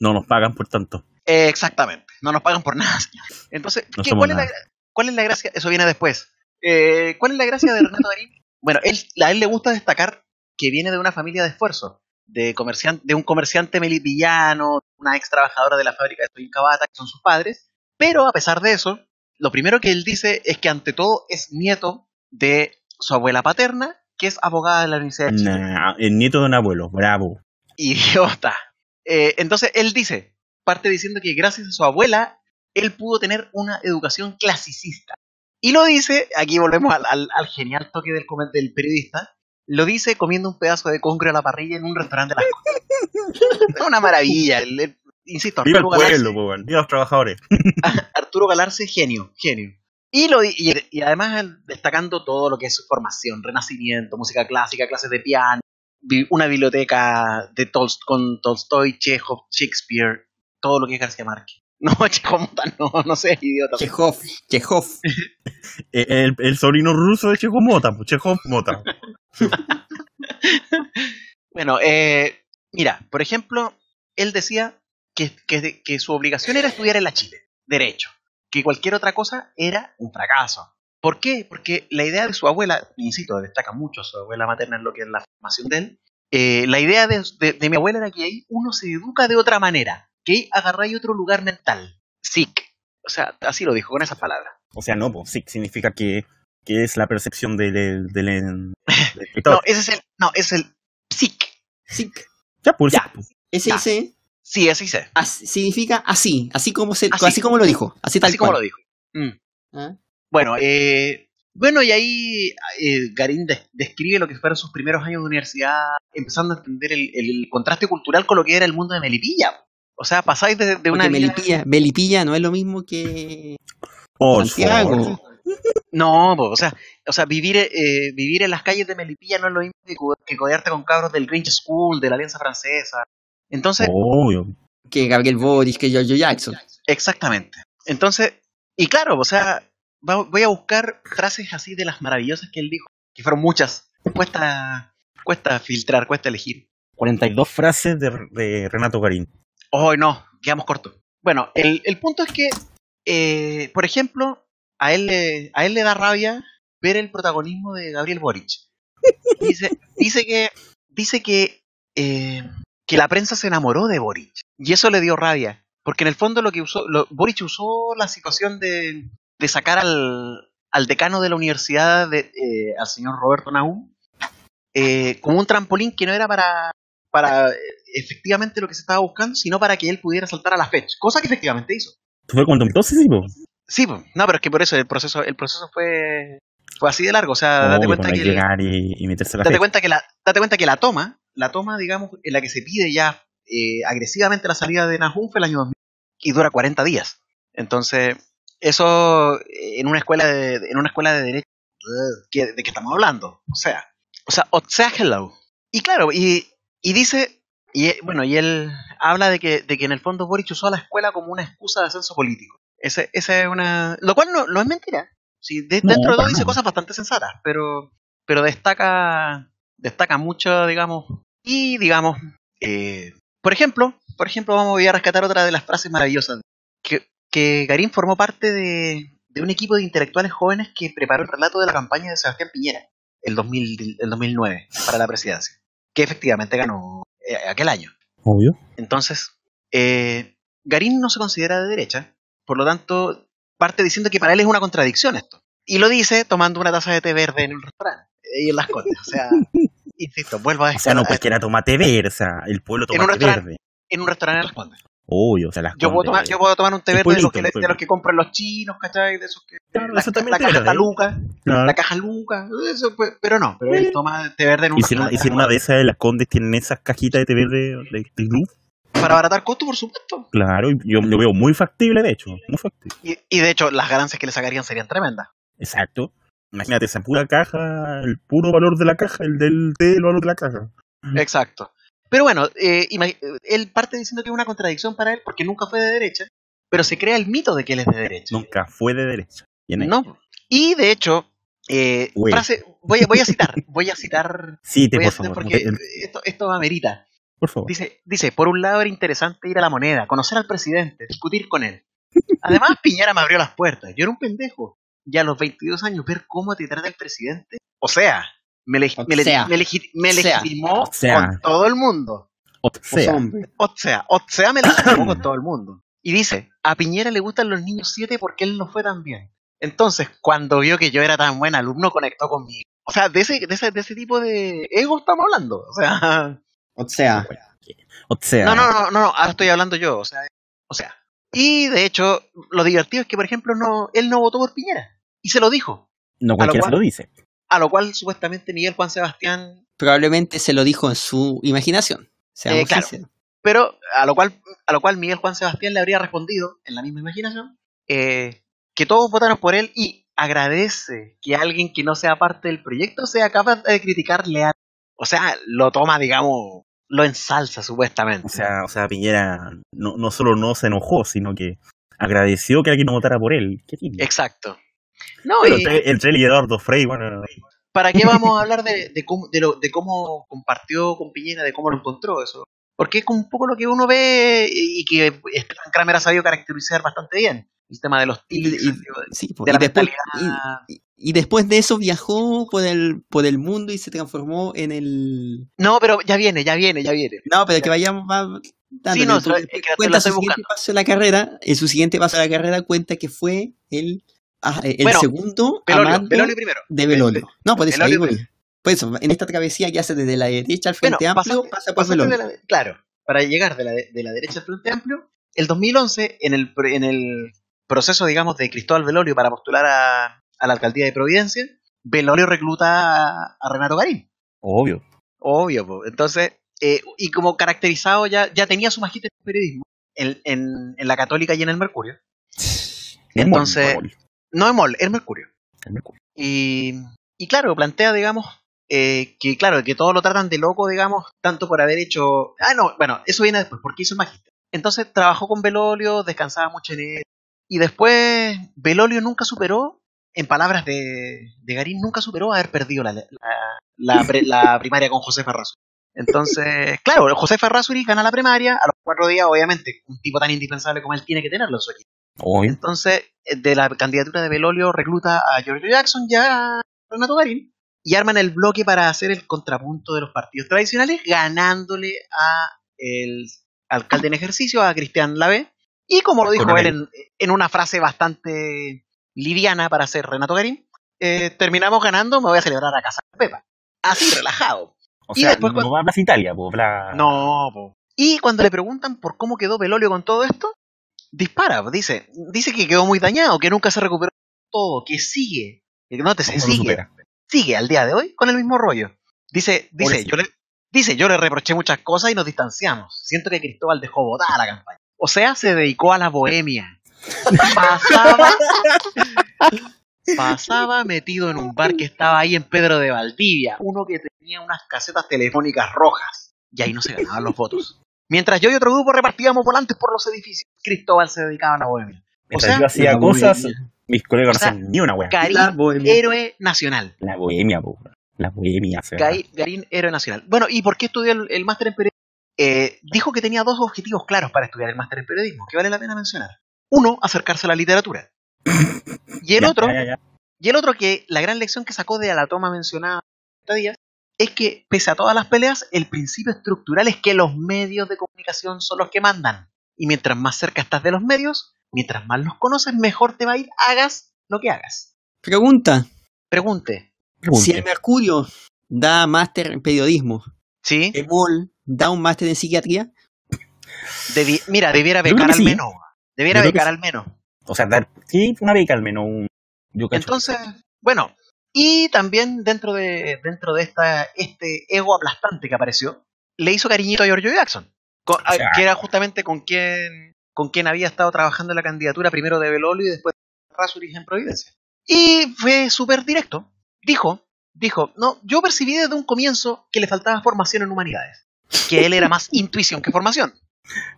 No nos pagan por tanto. eh, exactamente, no nos pagan por nada, señor. Entonces, No ¿qué- somos cuál, es la. Cuál es la gracia? Eso viene después. Eh, ¿Cuál es la gracia de Renato Garín? Bueno, él, a él le gusta destacar que viene de una familia de esfuerzo, de, comerciante, de un comerciante melipillano, una ex trabajadora de la fábrica de Toyin Cabata, que son sus padres, pero a pesar de eso, lo primero que él dice es que ante todo es nieto de su abuela paterna, que es abogada de la Universidad de Chile. Nah, el nieto de un abuelo, bravo. Idiota. Eh, entonces él dice, parte diciendo que gracias a su abuela, él pudo tener una educación clasicista. Y lo dice, aquí volvemos al, al- al genial toque del, del periodista, lo dice comiendo un pedazo de concre a la parrilla en un restaurante de las una maravilla. el- el- insisto, Viva el Arturo Galarce, pueblo, bueno. Viva los trabajadores. Arturo genio, genio. Y, lo, y, y además destacando todo lo que es su formación, renacimiento, música clásica, clases de piano, una biblioteca de Tolst- con Tolstoy, Chekhov, Shakespeare, todo lo que es García Márquez. No, Chekhov, no, no sé, idiota. Chekhov. Chekhov. Eh, El, el sobrino ruso de Chejo Mota, pues Mota. Bueno, eh, mira, por ejemplo, él decía que, que, que su obligación era estudiar en la Chile, derecho, que cualquier otra cosa era un fracaso. ¿Por qué? Porque la idea de su abuela, insisto, destaca mucho su abuela materna en lo que es la formación de él, eh, la idea de, de- de mi abuela era que ahí uno se educa de otra manera, que ahí agarráis otro lugar mental, sick. O sea, así lo dijo con esas palabras. O sea, no, pues sí, significa que, que es la percepción del, del, del. No, ese es el, no, es el psic. Sí. ya, pues, ya. Ese dice, Sí, así se. así- significa así, así como se, Así. así, como lo dijo, así tal Así como lo dijo. Mm. ¿Ah? Bueno, eh, bueno, y ahí eh, Garín des- describe lo que fueron sus primeros años de universidad, empezando a entender el, el contraste cultural con lo que era el mundo de Melipilla. O sea, pasáis de, de una Melipilla, Melipilla no es lo mismo que Oxford. Santiago. No, po, o sea, o sea vivir, eh, vivir en las calles de Melipilla no es lo mismo que, co- que codearte con cabros del Grinch School, de la Alianza Francesa. Entonces, Obvio. que Gabriel Boris, que Giorgio Jackson. Exactamente. Entonces, y claro, o sea, va- voy a buscar frases así de las maravillosas que él dijo, que fueron muchas. Cuesta, cuesta filtrar, cuesta elegir. 42 frases de, de Renato Garín. Oh, no, quedamos cortos. Bueno, el, el punto es que, eh, por ejemplo, a él, le, a él le da rabia ver el protagonismo de Gabriel Boric. Dice, dice que, dice que, eh, que la prensa se enamoró de Boric. Y eso le dio rabia. Porque en el fondo lo que usó, Boric usó la situación de, de sacar al, al decano de la universidad, eh, al señor Roberto Nahum, eh, como un trampolín que no era para, para eh, efectivamente lo que se estaba buscando, sino para que él pudiera saltar a la fecha. Cosa que efectivamente hizo. ¿Tú fue cuando entonces, sí, po? Sí, no, pero es que por eso el proceso, el proceso fue. Fue así de largo, o sea, date cuenta que... que llegar y, y meterse la date fecha. cuenta que la date cuenta que la toma la toma digamos en la que se pide ya eh, agresivamente la salida de Nahum fue el año 2000 y dura 40 días entonces eso eh, en una escuela de en una escuela de derecho ¿qué- de qué estamos hablando o sea o sea o sea hello y claro y, y dice y eh, bueno y él habla de que de que en el fondo Boric usó a la escuela como una excusa de ascenso político. Ese ese es una lo cual no, no es mentira. Sí, de- No, dentro de todo dice cosas bastante sensatas pero pero destaca destaca mucho digamos y digamos eh, por ejemplo por ejemplo vamos voy a rescatar otra de las frases maravillosas que que Garín formó parte de, de un equipo de intelectuales jóvenes que preparó el relato de la campaña de Sebastián Piñera el 2000 el 2009 para la presidencia que efectivamente ganó eh, aquel año Obvio. entonces, eh, Garín no se considera de derecha, por lo tanto, parte diciendo que para él es una contradicción esto. Y lo dice tomando una taza de té verde en un restaurante, y en las Condes. O sea, insisto, vuelvo a O sea, no a- cualquiera tomate verde, o sea, el pueblo En un tomate verde. en un restaurante en las Condes. Obvio, o sea, las Yo puedo, tomar, yo puedo tomar un té verde de los, que, de los que compran los chinos, ¿cachai? De esos que. Claro, la, caja está Luca, Claro. la caja Luca, eso, pues, pero no, pero él toma té verde en un Y si en una, y si en una de esas de las condes tienen esas cajitas de té verde de, de Para abaratar costos, por supuesto. claro, yo lo veo muy factible, de hecho, muy factible. Y, y de hecho, las ganancias que le sacarían serían tremendas. Exacto. Imagínate esa pura caja, el puro valor de la caja, el del té, el valor de la caja. Exacto. Pero bueno, eh, ima- él parte diciendo que es una contradicción para él porque nunca fue de derecha, pero se crea el mito de que él es de derecha. Nunca fue de derecha. No. Y de hecho, eh, frase, voy, a, voy a citar, voy a citar, Sí, te, voy a por citar favor. porque esto, esto amerita. por favor. Dice, dice, por un lado era interesante ir a la moneda, conocer al presidente, discutir con él. Además, Piñera me abrió las puertas. Yo era un pendejo. Y a los 22 años, ver cómo te trata el presidente. O sea, me, leg- me, leg- sea. me legi- me O sea. legitimó con todo el mundo. O sea. O sea, o sea, me legitimó con todo el mundo. Y dice, a Piñera le gustan los niños 7 porque él no fue tan bien. Entonces, cuando vio que yo era tan buen alumno, conectó conmigo. O sea, de ese, de ese, de ese tipo de ego estamos hablando. O sea, O sea, o sea, no, no, no, no, no, ahora estoy hablando yo. O sea, o sea. Y de hecho, lo divertido es que, por ejemplo, no, él no votó por Piñera. Y se lo dijo. no cualquiera cual- se lo dice. A lo cual, supuestamente, Miguel Juan Sebastián probablemente se lo dijo en su imaginación. Eh, claro. sinceros. Pero a lo cual, a lo cual Miguel Juan Sebastián le habría respondido, en la misma imaginación, eh, que todos votaron por él y agradece que alguien que no sea parte del proyecto sea capaz de criticarle a... O sea, lo toma, digamos, lo ensalza supuestamente. O sea, o sea Piñera no, no solo no se enojó, sino que agradeció que alguien no votara por él. Qué. Exacto. No, y entre él y Eduardo Frey, bueno, ¿para qué vamos a hablar de, de cómo, de, lo- de cómo compartió con Piñera, de cómo lo encontró eso? Porque es como un poco lo que uno ve y que Stefan Kramer ha sabido caracterizar bastante bien. El tema de los Y- tics, y- el de- Sí, de y, la después, y, y después de eso viajó por el, por el mundo y se transformó en el... No, pero ya viene, ya viene, ya viene. No, pero que vayamos va dándole, no, cuenta su siguiente paso de la carrera, en su siguiente paso de la carrera cuenta que fue el, ah, el Bueno, segundo Belolio, amando Belolio primero. de Belolio. No, por eso, Belolio ahí voy. Por eso, en esta travesía que hace desde la derecha al Bueno, Frente Amplio, pasaste- pasa por Belolio. de la- claro, para llegar de la, de la derecha al Frente Amplio, el 2011, en el, pro- en el proceso, digamos, de Cristóbal Belolio para postular a, a la alcaldía de Providencia, Belolio recluta a, a Renato Garín. obvio. Obvio, po. entonces, eh, y como caracterizado ya, ya tenía su magíster en periodismo en, en, en la Católica y en el Mercurio. Entonces- No en MOL, en Mercurio. el Mercurio. Y, y claro, plantea, digamos, eh, que claro, que todos lo tratan de loco, digamos, tanto por haber hecho... Ah, no, bueno, eso viene después, porque hizo el magíster. Entonces trabajó con Belolio, descansaba mucho en él. Y después, Belolio nunca superó, en palabras de, de Garín, nunca superó haber perdido la, la, la pre- la primaria con José Ferrazuri. Entonces, claro, José Ferrazuri gana la primaria, a los cuatro días, obviamente, un tipo tan indispensable como él tiene que tenerlo en su equipo. Entonces, eh, de la candidatura de Belolio recluta a Giorgio Jackson ya a Renato Garín y arman el bloque para hacer el contrapunto de los partidos tradicionales, ganándole a el alcalde en ejercicio, a Cristian Lave. Y como lo dijo él en, en una frase bastante liviana para ser Renato Garín, eh, terminamos ganando, me voy a celebrar a casa de Pepa. Así, relajado. O y sea, después no cuando- Plaza Italia, po, bla- No, po. Y cuando le preguntan por cómo quedó Belolio con todo esto, dispara, dice, dice que quedó muy dañado, que nunca se recuperó todo, que sigue Y nótese, ¿Cómo lo sigue, sigue al día de hoy con el mismo rollo. Dice, dice, Pobrecito. yo le, dice, yo le reproché muchas cosas y nos distanciamos. Siento que Cristóbal dejó botada la campaña. O sea, se dedicó a la bohemia. Pasaba, pasaba metido en un bar que estaba ahí en Pedro de Valdivia, uno que tenía unas casetas telefónicas rojas. Y ahí no se ganaban los votos. Mientras yo y otro grupo repartíamos volantes por los edificios, Cristóbal se dedicaba a la bohemia. O Mientras sea, yo hacía cosas, bohemia. mis colegas O sea, no hacían ni una wea. Garín, héroe nacional. La bohemia, po. La bohemia. o. Gai- Garín, héroe nacional. Bueno, ¿y por qué estudió el, el máster en periodismo? Eh, dijo que tenía dos objetivos claros para estudiar el máster en periodismo, que vale la pena mencionar. Uno, acercarse a la literatura. Y el Ya, otro, ya, ya, ya. y el otro que la gran lección que sacó de la toma mencionada esta día es que, pese a todas las peleas, el principio estructural es que los medios de comunicación son los que mandan. Y mientras más cerca estás de los medios, mientras más los conoces, mejor te va a ir, hagas lo que hagas. Pregunta: Pregunte, Pregunte. si el Mercurio da máster en periodismo, ¿sí? ¿el MOL da un máster en psiquiatría? Debi- mira, debiera becar al sí. menos. Debiera becar sí. al menos. O sea, dar, sí, una beca al menos. Un, yo. Entonces, bueno, y también dentro de dentro de esta este ego aplastante que apareció, le hizo cariñito a Giorgio Jackson, con- a- sea. que era justamente con quien con quien había estado trabajando en la candidatura primero de Belolio y después de Rasuris en Providencia. Y fue súper directo. Dijo, dijo, no, yo percibí desde un comienzo que le faltaba formación en humanidades, que él era más intuición que formación.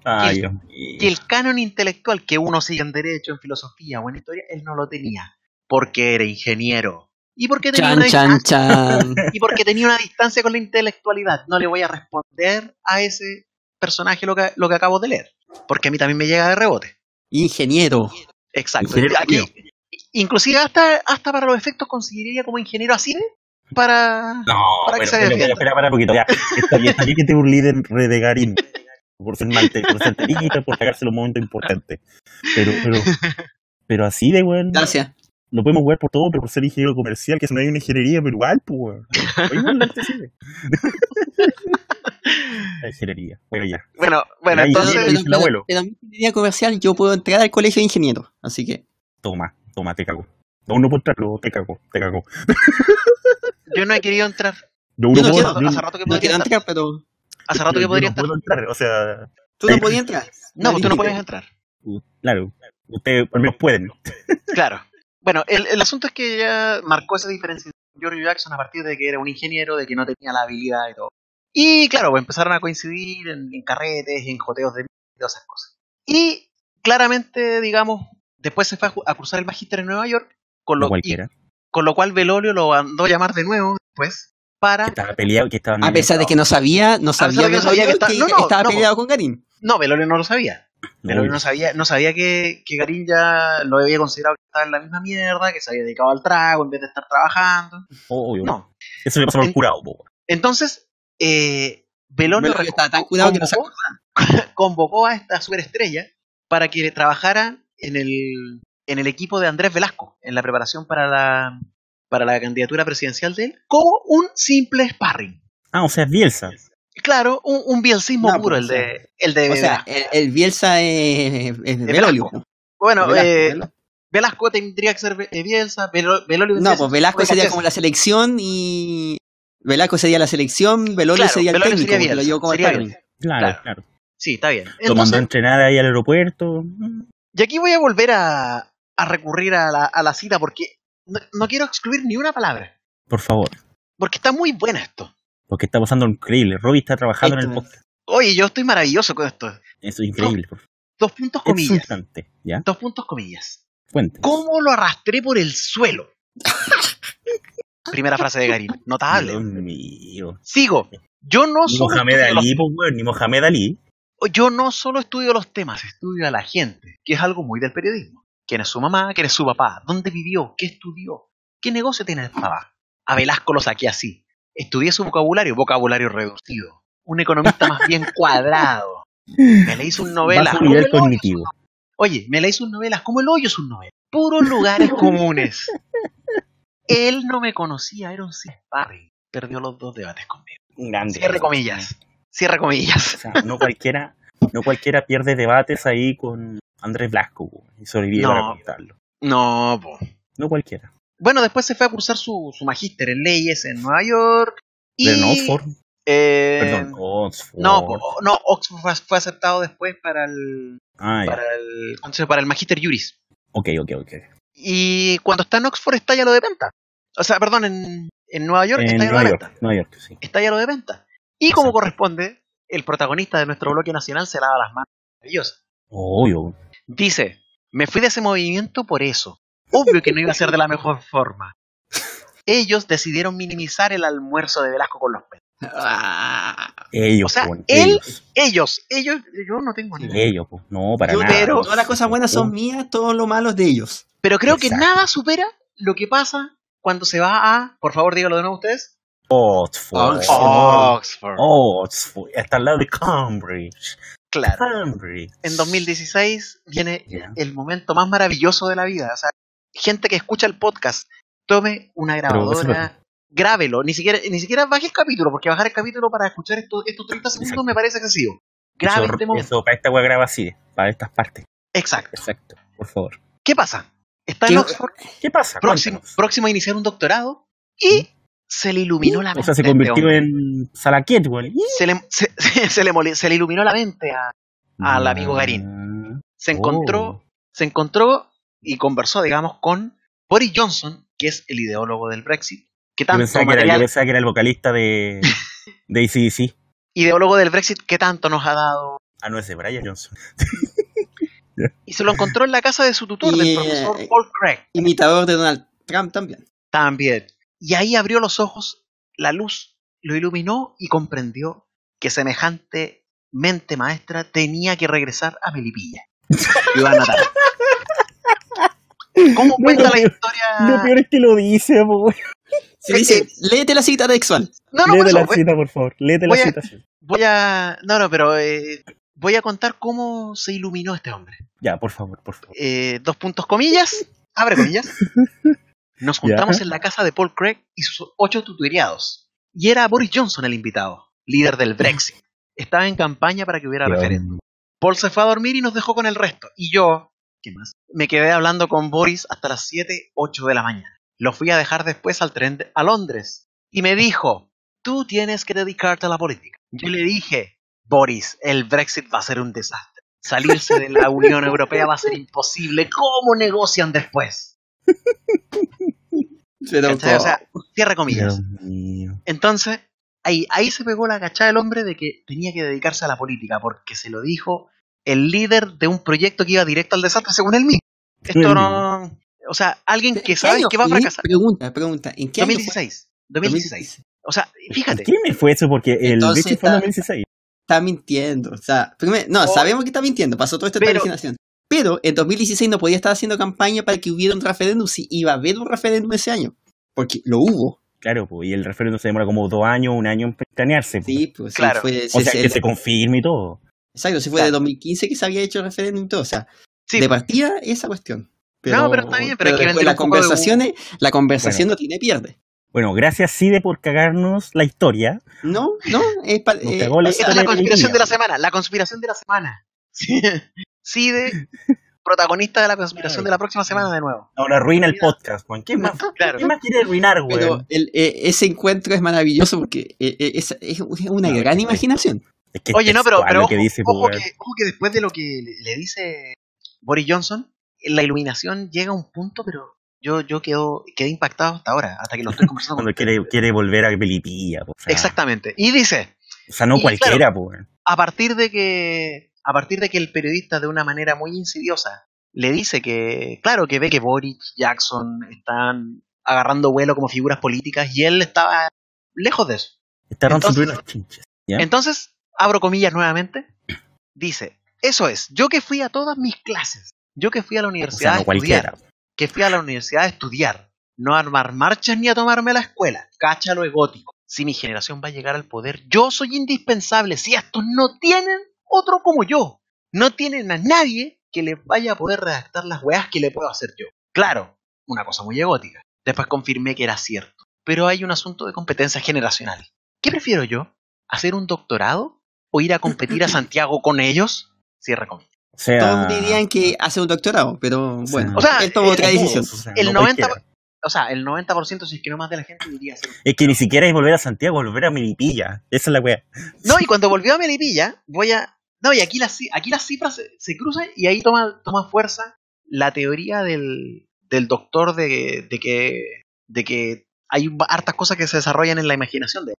Ay, que- mío. que el canon intelectual que uno sigue en derecho, en filosofía o en historia, él no lo tenía, porque era ingeniero. Y porque tenía, Chan, una, chan, distancia, chan. y porque tenía una distancia con la intelectualidad. No le voy a responder a ese personaje lo que, lo que acabo de leer, porque a mí también me llega de rebote. Ingeniero. Exacto. Ingeniero Aquí, inclusive hasta, hasta para los efectos conseguiría como ingeniero así para... No, para que pero, se pero, espera, espera un poquito. Ya, está bien, está bien que te un líder re de Garín. Por ser malte, por ser terita, por sacarse los momentos importantes. Pero, pero, pero así de weón. Gracias. Lo podemos jugar por todo, pero por ser ingeniero comercial, que eso no hay una ingeniería, pero igual, pues, weón. Igual no te sirve. La ingeniería. Bueno, ya. Bueno, entonces... el abuelo. pero en mi ingeniería comercial yo puedo entrar al colegio de ingenieros. Así que, Toma, toma, te cago. No, no puedo entrar, pero te cago, te cago. Yo no he querido entrar. Yo, Yo no no puedo, quiero- yo- Hace rato que no podría entrar. entrar, pero Hace rato que podría no entrar. puedo entrar, o sea, tú no podías entrar. No, tú no puedes entrar. claro, ustedes al menos pueden. Claro. Bueno, el, el asunto es que ya marcó esa diferencia con Giorgio Jackson a partir de que era un ingeniero, de que no tenía la habilidad y todo. Y claro, pues empezaron a coincidir en, en carretes, en joteos de y todas esas cosas. Y claramente, digamos, después se fue a, a cursar el magíster en Nueva York, con lo, y- con lo cual Belolio lo mandó a llamar de nuevo después para... Que estaba peleado, que estaba A pesar de que no sabía, no sabía, que no sabía que está- no, no, estaba peleado con Garín. No, Belolio no lo sabía. Belolio no sabía, no sabía que, que Garín ya lo había considerado que estaba en la misma mierda, que se había dedicado al trago en vez de estar trabajando. obvio. No. Eso le pasó por En- curado, po. Entonces, eh, tan cuidado que no se convocó, convocó a esta superestrella para que trabajara en el, en el equipo de Andrés Velasco, en la preparación para la, para la candidatura presidencial de él, como un simple sparring. Ah, o sea, es Bielsa. Claro, un, un bielcismo No, puro, pues, el de, el de O sea, Velasco. el, el Bielsa es, es De Belolio. Velasco. Bueno, Velasco, eh, Velasco. Velasco tendría que ser eh, Bielsa, Belolio No, pues Velasco ser sería como la selección y Velasco sería la selección, Belolio Claro, sería el Belolio técnico, sería lo llevó como sería. Claro, Claro. claro. Sí, está bien. Lo mandó a Entonces, entrenar ahí al aeropuerto. Y aquí voy a volver a, a recurrir a la, a la cita porque no, no quiero excluir ni una palabra. Por favor. Porque está muy buena esto. Porque está pasando increíble. Robbie está trabajando en el podcast. Oye, yo estoy maravilloso con esto. Eso es increíble. Dos puntos comillas. Dos puntos comillas. ¿Cómo lo arrastré por el suelo? Primera frase de Garín. Dios Notable. mío. Sigo. Yo no Ni solo Mohamed estudio los- Ali, pues, ni Mohamed Ali. yo no solo estudio los temas, estudio a la gente, que es algo muy del periodismo. ¿Quién es su mamá? ¿Quién es su papá? ¿Dónde vivió? ¿Qué estudió? ¿Qué negocio tiene el papá? A Velasco lo saqué así. Estudié su vocabulario, vocabulario reducido. Un economista más bien cuadrado. Me leí sus novelas. Bajo nivel cognitivo. sus- Oye, me leí sus novelas como el hoyo sus novelas. Puros lugares comunes. Él no me conocía, era un sparring. Perdió los dos debates conmigo. Grande. Cierre comillas. Cierre comillas. O sea, no cualquiera, no cualquiera pierde debates ahí con Andrés Blasco y sobrevive No. para contarlo. No, po. No cualquiera. Bueno, después se fue a cursar su, su magíster en leyes en Nueva York. Y, ¿En Oxford? eh, Perdón, Oxford. no, no, Oxford fue, aceptado después para el, Ah, ya. para el, ¿cómo se llama? para el magíster juris. Ok, ok, ok. Y cuando está en Oxford estalla lo de venta. O sea, perdón, en, en Nueva York En estalla lo de York, venta. Nueva York, sí. Estalla lo de venta. Y como corresponde, el protagonista de nuestro bloque nacional se lava las manos. Maravilloso. Obvio. Dice, me fui de ese movimiento por eso. Obvio que no iba a ser de la mejor forma. Ellos decidieron minimizar el almuerzo de Velasco con los peces. Ah, Ellos, O sea, po, él- ellos. Ellos, ellos, yo no tengo ni idea. Ellos, po. No, para yo- nada. pero- todas las cosas buenas son mías, todo lo malo es de ellos. Pero creo que Exacto. nada supera lo que pasa cuando se va a, por favor dígalo de nuevo ustedes, Oxford. Oxford. Oxford. Oxford. Está al lado de Cambridge. Claro. Cambridge. En 2016 viene Ya. el momento más maravilloso de la vida. O sea, gente que escucha el podcast, tome una grabadora, grábelo. Ni siquiera, ni siquiera baje el capítulo, porque bajar el capítulo para escuchar esto- estos 30 segundos Exacto. me parece excesivo. Grabe Eso, este momento. eso, para esta wea graba así, para estas partes. Exacto. Exacto, por favor. ¿Qué pasa? Está ¿Qué- en Oxford, ¿Qué pasa? próximo, próximo a iniciar un doctorado, y se le iluminó la mente. O sea, se este convirtió en Salaquet, weón. Se le, se, se le, se le iluminó la mente a, al amigo Garín. Ah, se encontró, oh. se encontró y conversó, digamos, con Boris Johnson, que es el ideólogo del Brexit, que Yo tanto pensaba, que era, yo material, pensaba que era el vocalista de, de ACDC. ideólogo del Brexit, que tanto nos ha dado. Ah, no, ese es Brian Johnson. Y se lo encontró en la casa de su tutor, Y, del eh, profesor Paul Craig, Imitador de Donald Trump también. también. Y ahí abrió los ojos, la luz lo iluminó y comprendió que semejante mente maestra tenía que regresar a Melipilla. A matar. ¿Cómo No, cuenta lo la peor- historia? Lo peor es que lo dice, po. Se dice, léete la cita textual. No, no, por Léete eso, la voy- cita, por favor. Léete la a- cita. sí. Voy a. No, no, pero eh, voy a contar cómo se iluminó este hombre. Ya, por favor, por favor. Eh, dos puntos comillas, abre comillas. Nos juntamos Ya. en la casa de Paul Craig y sus ocho tutoriados. Y era Boris Johnson el invitado, líder del Brexit. Estaba en campaña para que hubiera referéndum. Paul se fue a dormir y nos dejó con el resto. Y yo, ¿qué más? Me quedé hablando con Boris hasta las 7, 8 de la mañana. Lo fui a dejar después al tren de- a Londres. Y me dijo, tú tienes que dedicarte a la política. Yo le dije, Boris, el Brexit va a ser un desastre. Salirse de la Unión Europea va a ser imposible. ¿Cómo negocian después? O sea, cierra comillas. Entonces, ahí, ahí se pegó la cachada del hombre de que tenía que dedicarse a la política, porque se lo dijo el líder de un proyecto que iba directo al desastre, según él mismo. Esto no. O sea, alguien que ¿qué sabe que va a fracasar. Pregunta, pregunta. ¿En qué año fue? 2016. 2016. O sea, ¿En fíjate. qué me fue eso? Porque el Entonces Brexit fue en está- 2016. Está mintiendo. O sea, primero, no, Oh. sabemos que está mintiendo. Pasó todo esto de Pero- legislación. Pero en 2016 no podía estar haciendo campaña para que hubiera un referéndum si iba a haber un referéndum ese año. Porque lo hubo. Claro, pues, y el referéndum se demora como dos años, un año en planearse. pues. Sí, pues sí, Claro. fue. O se- sea, se- que se confirme y todo. Exacto, si fue Claro. de 2015 que se había hecho el referéndum y todo. O sea, Sí, de partida esa cuestión. No, pero está bien, pero hay que después las de conversaciones, la conversación no tiene pierde. Bueno, gracias Cide por cagarnos la historia. No, no, es para. Cagó la esta es la conspiración de la semana. La conspiración de la semana. Sí, sí de protagonista de la conspiración de la próxima semana de nuevo. Ahora arruina el podcast, Juan. ¿Qué más, Claro. ¿qué más quiere arruinar, Pero güey? el- eh, ese encuentro es maravilloso porque eh, eh, es, es una gran imaginación. Es que Oye, no, pero, lo ojo, que dice, ojo pues, que, ojo que después de lo que le, dice Boris Johnson, la iluminación llega a un punto, pero yo, yo quedo, quedé impactado hasta ahora, hasta que lo estoy conversando con cuando quiere, quiere volver a Melipilla. pues, o sea, Exactamente. Y dice, O sea, no Y cualquiera, pues. a partir de que, a partir de que el periodista de una manera muy insidiosa le dice que, claro, que ve que Boris, Jackson están agarrando vuelo como figuras políticas y él estaba lejos de eso. Entonces, abro comillas nuevamente, dice, eso es, yo que fui a todas mis clases, yo que fui a la o universidad sea, no a estudiar, cualquiera. que fui a la universidad a estudiar, no a armar marchas ni a tomarme la escuela, cáchalo egótico. Si mi generación va a llegar al poder, yo soy indispensable. Si estos no tienen otro como yo, no tienen a nadie que les vaya a poder redactar las weas que le puedo hacer yo. Claro, una cosa muy egótica. Después confirmé que era cierto. Pero hay un asunto de competencia generacional. ¿Qué prefiero yo? ¿Hacer un doctorado o ir a competir a Santiago con ellos? Cierra comillas. O sea, Todos dirían que hace un doctorado, pero bueno, O sea, él tomó eh, otra todos, decisión. o sea, el no 90 cualquiera. o sea, el 90% si es que no más de la gente diría ser. Es que ni siquiera es volver a Santiago, volver a Milipilla. Esa es la wea. No, y cuando volvió a Melipilla, voy a. No, y aquí las, aquí las cifras se, se cruzan y ahí toma, toma fuerza la teoría del, del doctor de, de que, de que hay hartas cosas que se desarrollan en la imaginación de él.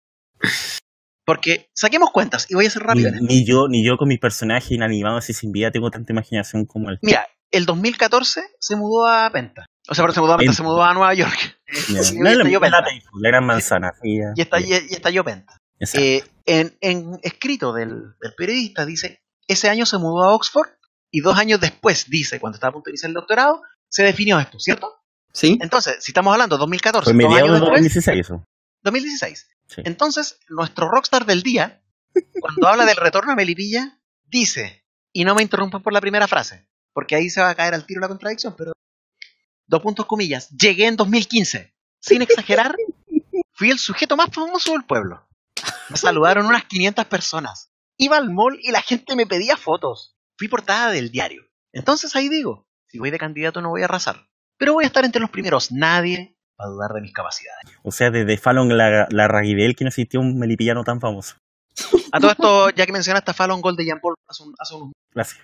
Porque saquemos cuentas y voy a ser Ni, rápido. en ni yo, ni yo con mis personajes inanimados así sin vida tengo tanta imaginación como él. Mira, el 2014 se mudó a Penta. O sea, pero se mudó a Penta, Penta. se mudó a Nueva York. Sí, No, la, estalló la, Penta. la gran manzana. Y, y, y estalló Penta. Eh, en, en escrito del, del periodista dice, ese año se mudó a Oxford y dos años después, dice, cuando estaba a punto de iniciar el doctorado, se definió esto, ¿cierto? ¿Sí? Entonces, si estamos hablando de 2014, Fue dos años de después, 2016 eso. 2016. Sí. Entonces, nuestro rockstar del día, cuando habla del retorno a Melipilla, dice, y no me interrumpan por la primera frase, porque ahí se va a caer al tiro la contradicción, pero dos puntos comillas, llegué en 2015, sin exagerar, fui el sujeto más famoso del pueblo. Me saludaron unas 500 personas. Iba al mall y la gente me pedía fotos. Fui portada del diario. Entonces ahí digo, si voy de candidato no voy a arrasar, pero voy a estar entre los primeros. Nadie a dudar de mis capacidades. O sea, desde Fallon la, la Raguibel que no existió un melipillano tan famoso. A todo esto, ya que mencionaste a Fallon Gol de Jean Paul hace, un- hace unos Gracias.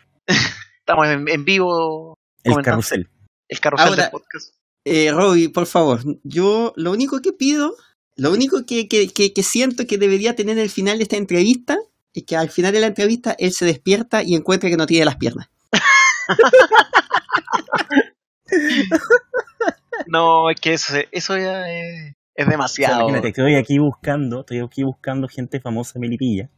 Estamos en, en vivo El Comentando. carrusel. el carrusel Ahora- del podcast. Eh, Robbie, por favor, yo lo único que pido, lo único que, que, que, que siento que debería tener el final de esta entrevista es que al final de la entrevista él se despierta y encuentra que no tiene las piernas. No, es que eso, eso ya es, es O sea, demasiado. imagínate, estoy aquí buscando, estoy aquí buscando gente famosa de Milipilla.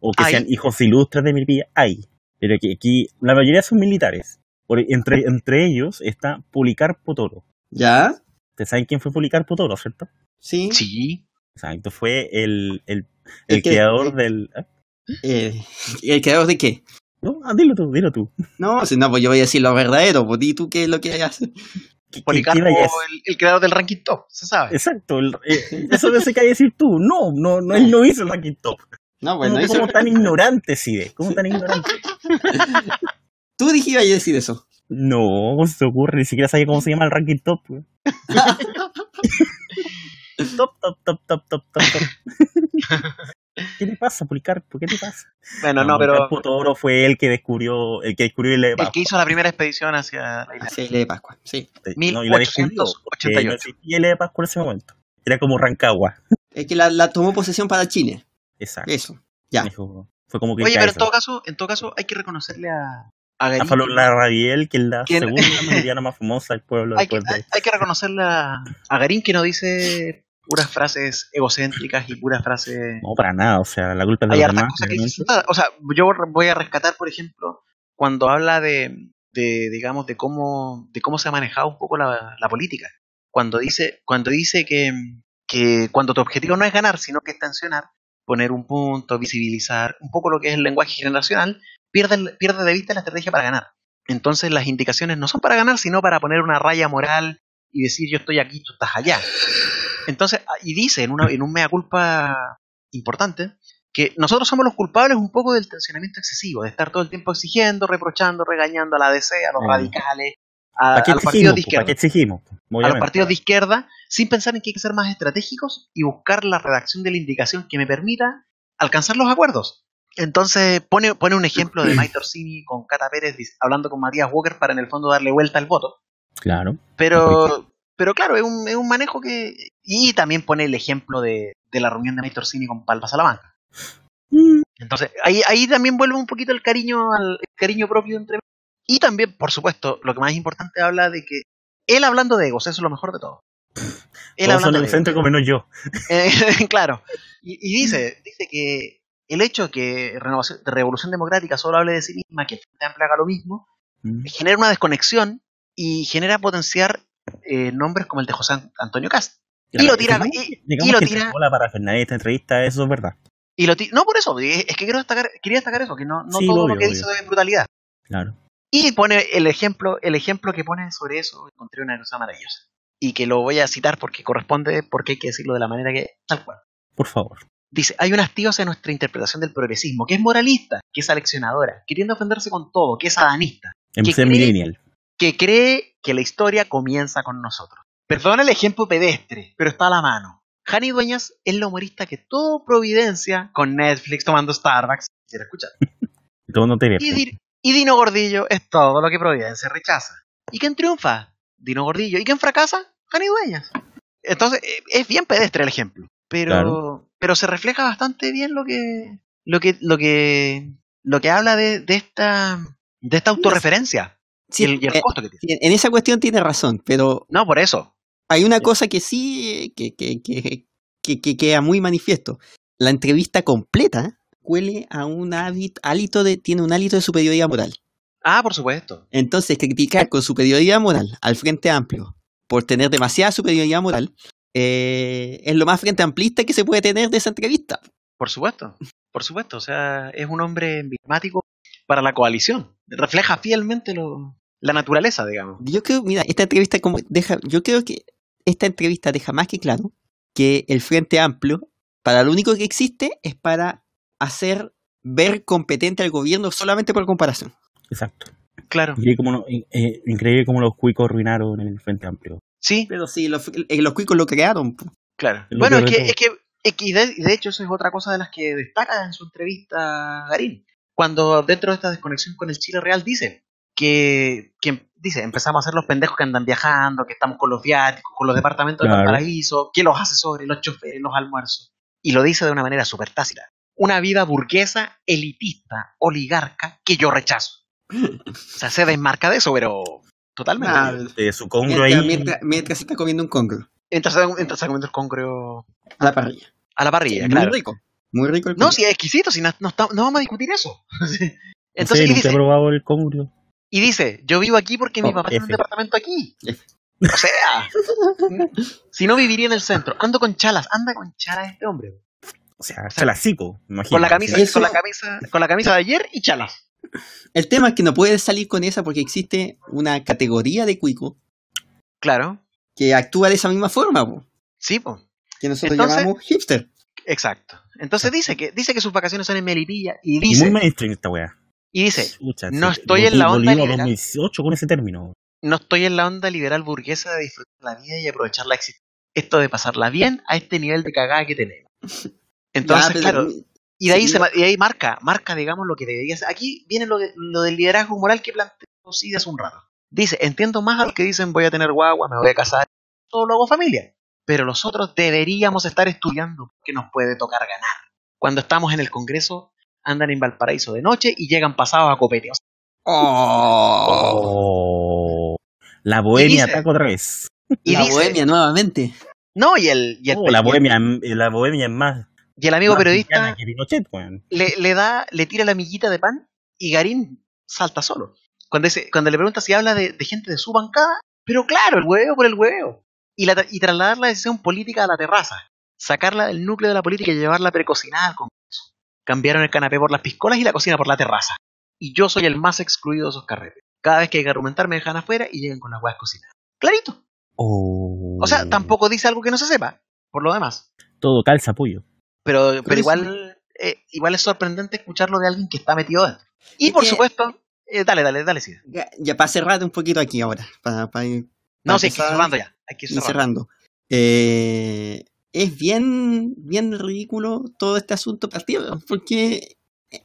O que Ay. sean hijos ilustres de Milipilla. Hay. Pero que aquí la mayoría son militares. Por- entre, entre ellos está Policarpo Toro. ¿Ya? ¿Ustedes saben quién fue Policarpo Toro, cierto? Sí. Sí. Exacto, fue el, el, El el que- creador del... Eh, ¿El creador de qué? No, ah, dilo tú, dilo tú. No, si no, pues yo voy a decir lo verdadero, pues di tú qué es lo que haces. ¿Qué- qué- Policarpo, el, el creador del ranking top, se sabe. Exacto, el- eh, eso de que hay decir tú. No, no, no, él no hizo el ranking top. No, ¿Cómo, bueno, cómo tan ignorante, Side? ¿Cómo tan ignorante? tú dijiste a decir eso. No, ¿cómo se te ocurre? Ni siquiera sabía cómo se llama el ranking top. güey. top, top, top, top, top, top, top. ¿Qué te pasa, Policarpo? ¿Qué te pasa? Bueno, no, pero Policarpo Toro fue el que descubrió, el que descubrió el el que hizo la primera expedición hacia la isla. Hacia Isla de Pascua, sí. No, y la descubrió, porque 1888. no existía el de Pascua en ese momento. Era como Rancagua. Es que la, la tomó posesión para Chile. Exacto. Eso. Ya. Dijo- fue como que Oye, pero en todo caso, en todo caso hay que reconocerle a, a Falón Larrabiel, que es la ¿Quién? segunda meridiana más famosa del pueblo hay, que, de... hay que reconocerle a, a Garín que no dice puras frases egocéntricas y puras frases No, para nada, o sea, la culpa es de los demás. O sea, yo voy a rescatar, por ejemplo, cuando habla de, de digamos, de cómo, de cómo se ha manejado un poco la, la política. Cuando dice, cuando dice que, que cuando tu objetivo no es ganar, sino que es tensionar, poner un punto, visibilizar, un poco lo que es el lenguaje generacional, pierde, pierde de vista la estrategia para ganar. Entonces las indicaciones no son para ganar, sino para poner una raya moral y decir yo estoy aquí, tú estás allá. Entonces, ah, y dice en, una, en un mea culpa importante, que nosotros somos los culpables un poco del tensionamiento excesivo, de estar todo el tiempo exigiendo, reprochando, regañando a la DC, a los Mm. radicales, a, ¿Para qué a los partidos de qué izquierda, exigimos? po? a los partidos de izquierda, sin pensar en que hay que ser más estratégicos y buscar la redacción de la indicación que me permita alcanzar los acuerdos. Entonces pone, pone un ejemplo de Mike Orsini con Cata Pérez hablando con Matías Walker para en el fondo darle vuelta al voto. Claro. Pero, pero claro, es un, es un manejo que... Y también pone el ejemplo de, de la reunión de Mike Orsini con Palma Salamanca. Entonces, ahí, ahí también vuelve un poquito el cariño, al, el cariño propio entre. Y también, por supuesto, lo que más importante habla de que él hablando de egos, eso es lo mejor de todo. Él Todos son hablando de egocéntricos menos yo. Eh, claro. Y, y dice, dice que el hecho de que Renovación, de Revolución Democrática solo hable de sí misma, que el Frente Amplio haga lo mismo, Mm. genera una desconexión y genera potenciar eh, nombres como el de José Antonio Cast. Y lo tira, y, lo que tira, la parafernalia de esta entrevista, eso es verdad. y lo ti- no por eso, es que quiero destacar, quería destacar eso, que no, no Sí, todo obvio, lo que obvio. dice es brutalidad. Claro. Y pone el ejemplo, el ejemplo que pone sobre eso, encontré una cosa maravillosa. Y que lo voy a citar porque corresponde, porque hay que decirlo de la manera que tal cual. Por favor. Dice, hay un hastío hacia nuestra interpretación del progresismo, que es moralista, que es aleccionadora, queriendo ofenderse con todo, que es adanista, En millennial. Que cree que la historia comienza con nosotros. Perdona el ejemplo pedestre, pero está a la mano. Jani Dueñas es la humorista que todo Providencia, con Netflix, tomando Starbucks, quisiera escuchar. Y todo no te. Y, Di- y Dino Gordillo es todo lo que Providencia rechaza. ¿Y quién triunfa? Dino Gordillo. ¿Y quién fracasa? Jani Dueñas. Entonces, eh, es bien pedestre el ejemplo. Pero, Claro. pero se refleja bastante bien lo que. lo que. lo que. lo que habla de, de esta. de esta autorreferencia. Sí, y el, y el eh, costo que tiene. sí, en esa cuestión tiene razón, pero No, por eso. hay una cosa que sí que, que, que, que- que queda muy manifiesto. La entrevista completa huele a un hábit- hálito de, tiene un hálito de superioridad moral. Ah, por supuesto. Entonces, criticar con superioridad moral al Frente Amplio por tener demasiada superioridad moral eh, es lo más frente amplista que se puede tener de esa entrevista. Por supuesto. Por supuesto. O sea, es un hombre emblemático para la coalición. Refleja fielmente lo, la naturaleza, digamos. Yo creo, mira, esta entrevista como deja, yo creo que esta entrevista deja más que claro que el Frente Amplio, para lo único que existe es para hacer ver competente al gobierno solamente por comparación. Exacto. Claro. Increíble como, no- eh, increíble como los cuicos arruinaron el Frente Amplio. Sí, Pero sí, los, eh, los cuicos lo crearon. claro. Lo Bueno, que, es que, es que de, de hecho eso es otra cosa de las que destaca en su entrevista Garín. Cuando dentro de esta desconexión con el Chile real dice que, que dice, empezamos a hacer los pendejos que andan viajando, que estamos con los viáticos, con los departamentos de Claro. paraíso, que los asesores, los choferes, los almuerzos. Y lo dice de una manera súper tácita. Una vida burguesa, elitista, oligarca, que yo rechazo. O sea, se desmarca de eso, pero totalmente. Ah, De su congro mientras, ahí. mientras- mientras se está comiendo un congro Entra, entra comiendo el congrio a la parrilla. a la parrilla, muy claro. rico. Muy rico el No, congro. si es exquisito, si no, no está- no vamos a discutir eso. No Entonces, he dice, probado el congrio. Y dice, yo vivo aquí porque mi Oh, papá tiene un departamento aquí. F. O sea, si no viviría en el centro. Ando con chalas, anda con chalas este hombre. O sea, chalacico, imagino. Con la camisa, Eso- con la camisa, con la camisa de ayer y chalas. El tema es que no puedes salir con esa porque existe una categoría de cuico Claro. que actúa de esa misma forma, po, Sí, pues. que nosotros Entonces- llamamos hipster. Exacto. Entonces dice que, dice que sus vacaciones son en Melipilla y Y dice, muy mainstream esta weá. Y dice, no sí, estoy en la onda liberal. 2018 con ese término. no estoy en la onda liberal burguesa de disfrutar la vida y aprovechar la existencia. Esto de pasarla bien a este nivel de cagada que tenemos. Entonces, Ya, claro, y de ahí, sí, se, ahí marca, marca, digamos, lo que debería ser. Aquí viene lo, de- lo del liderazgo moral que planteó sí hace un rato. Dice, entiendo más a los que dicen voy a tener guagua, me voy a casar, todo lo hago familia. Pero los otros deberíamos estar estudiando que nos puede tocar ganar. Cuando estamos en el Congreso, andan en Valparaíso de noche y llegan pasados a copete. O sea, Oh, Oh. La bohemia dice- ataca otra vez. y la dice, bohemia nuevamente. no, y el, y el, Oh, la bohemia, la bohemia es más. y el amigo periodista Pinochet, le, le da, le tira la miguita de pan y Garín salta solo. Cuando, dice- cuando le pregunta si habla de, de gente de su bancada, pero claro, el hueveo por el hueveo. Y, la, y trasladar la decisión política a la terraza. Sacarla del núcleo de la política y llevarla precocinada al Congreso. Cambiaron el canapé por las piscolas y la cocina por la terraza. Y yo soy el más excluido de esos carretes. Cada vez que hay que argumentar me dejan afuera y llegan con las huevas cocinadas. Clarito. Oh. O sea, tampoco dice algo que no se sepa, por lo demás. Todo calza pollo. Pero, pero es- igual, eh, igual es sorprendente escucharlo de alguien que está metido dentro. Y Es por que- supuesto, eh, dale, dale, dale, sí. Ya, ya para cerrar un poquito aquí ahora, para, para No, sí, hay que ir empezar, cerrando ya. Hay que ir ir cerrando. cerrando. Eh, es bien, bien ridículo todo este asunto partido, porque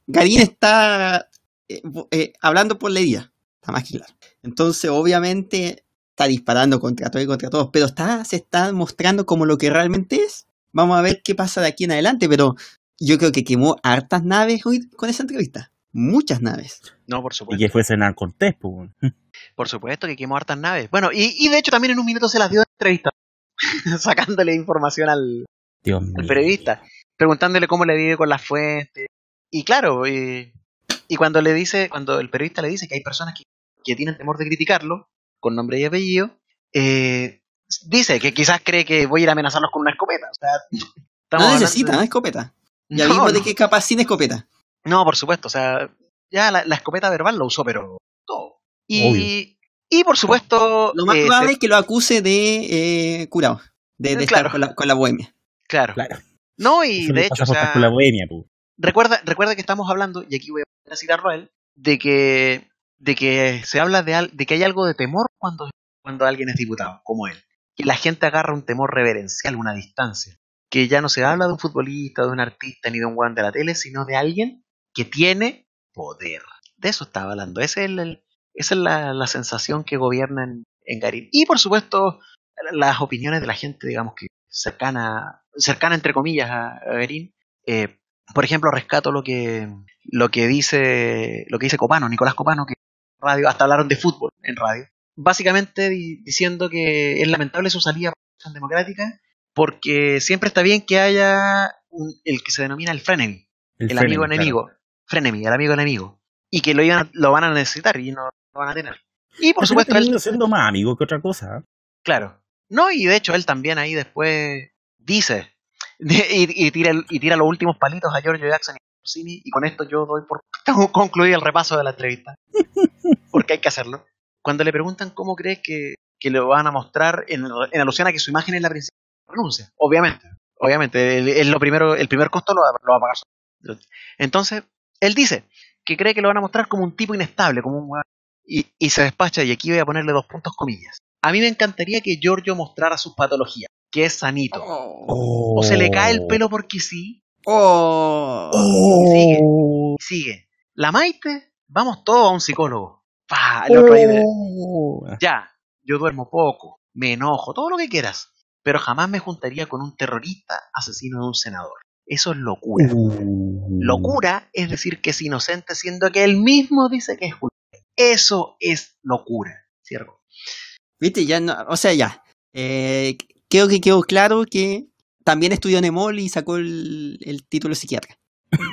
Garín está eh, eh, hablando por la herida, está más que claro. Entonces, obviamente, está disparando contra todo y contra todos, pero está, se está mostrando como lo que realmente es. Vamos a ver qué pasa de aquí en adelante, pero yo creo que quemó hartas naves hoy con esa entrevista. Muchas naves. No, por Y supuesto. que fuese weón. Por supuesto que quemó hartas naves. Bueno, y, y de hecho también en un minuto se las dio en entrevista. Sacándole información al, Dios al mío. periodista. Preguntándole cómo le vive con las fuentes. Y claro, y, y cuando le dice, cuando el periodista le dice que hay personas que, que tienen temor de criticarlo, con nombre y apellido, eh, dice que quizás cree que voy a ir a amenazarlos con una escopeta. O sea, No hablando necesita de- escopeta. Ya No, de no. que es capaz sin escopeta. No, por supuesto, o sea, ya la, la escopeta verbal lo usó, pero todo. Y, Obvio. Y por supuesto, Lo más eh, probable se- es que lo acuse de eh, curado, de, de claro. estar con la, con la bohemia. claro. Claro. No, y Eso de hecho, o sea, con la bohemia, recuerda, recuerda que estamos hablando, y aquí voy a citarlo a él, de que, de que se habla de, al- de que hay algo de temor cuando, cuando alguien es diputado, como él. que la gente agarra un temor reverencial, una distancia. Que ya no se habla de un futbolista, de un artista, ni de un weón de la tele, sino de alguien que tiene poder. De eso estaba hablando. Ese es el- esa es la, la sensación que gobierna en, en Garín. Y por supuesto, las opiniones de la gente, digamos que cercana, cercana entre comillas a, a Garín. Eh, por ejemplo, rescato lo que, lo que dice, lo que dice Copano, Nicolás Copano, que en radio, hasta hablaron de fútbol en radio. Básicamente di- diciendo que es lamentable su salida por democrática, porque siempre está bien que haya un- el que se denomina el frenemy, el, frenemy, amigo claro. enemigo, frenemy, el amigo enemigo, y que lo, iban, lo van a necesitar y no lo van a tener. Y por supuesto, él, siendo más amigo que otra cosa. Claro. No, y de hecho él también ahí después dice y, y tira, y tira los últimos palitos a Giorgio Jackson y Rossini, y con esto yo doy por concluido el repaso de la entrevista. Porque hay que hacerlo. Cuando le preguntan cómo crees que, que lo van a mostrar en, en alusión a que su imagen es la principal renuncia. Obviamente. Obviamente. el- el lo primero, el primer costo lo, va- lo va a pagar Entonces, él dice que cree que lo van a mostrar como un tipo inestable, como un y, y se despacha, y aquí voy a ponerle dos puntos comillas. A mí me encantaría que Giorgio mostrara sus patologías, que es sanito. Oh. O se le cae el pelo porque sí, Oh. sigue. y sigue. La Maite, vamos todos a un psicólogo. Pa, el otro ahí de, Oh. ya, yo duermo poco, me enojo, todo lo que quieras, pero jamás me juntaría con un terrorista asesino de un senador. Eso es locura. Uh. Locura es decir que es inocente siendo que él mismo dice que es culpable. Eso es locura. ¿Cierto? Viste, ya no, o sea, ya. Eh, creo que quedó claro que también estudió en EMOL y sacó el, el título de psiquiatra.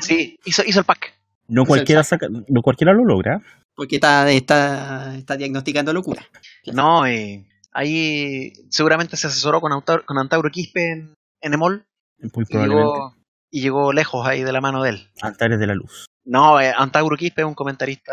Sí, hizo, hizo el pack. No cualquiera, saca, no cualquiera lo logra. Porque está, está, está diagnosticando locura. No, eh, ahí seguramente se asesoró con, Autauro, con Antauro Quispe en, en Emol Muy y llegó, y llegó lejos ahí de la mano de él. Altares de la luz. No, eh, Antauro Quispe es un comentarista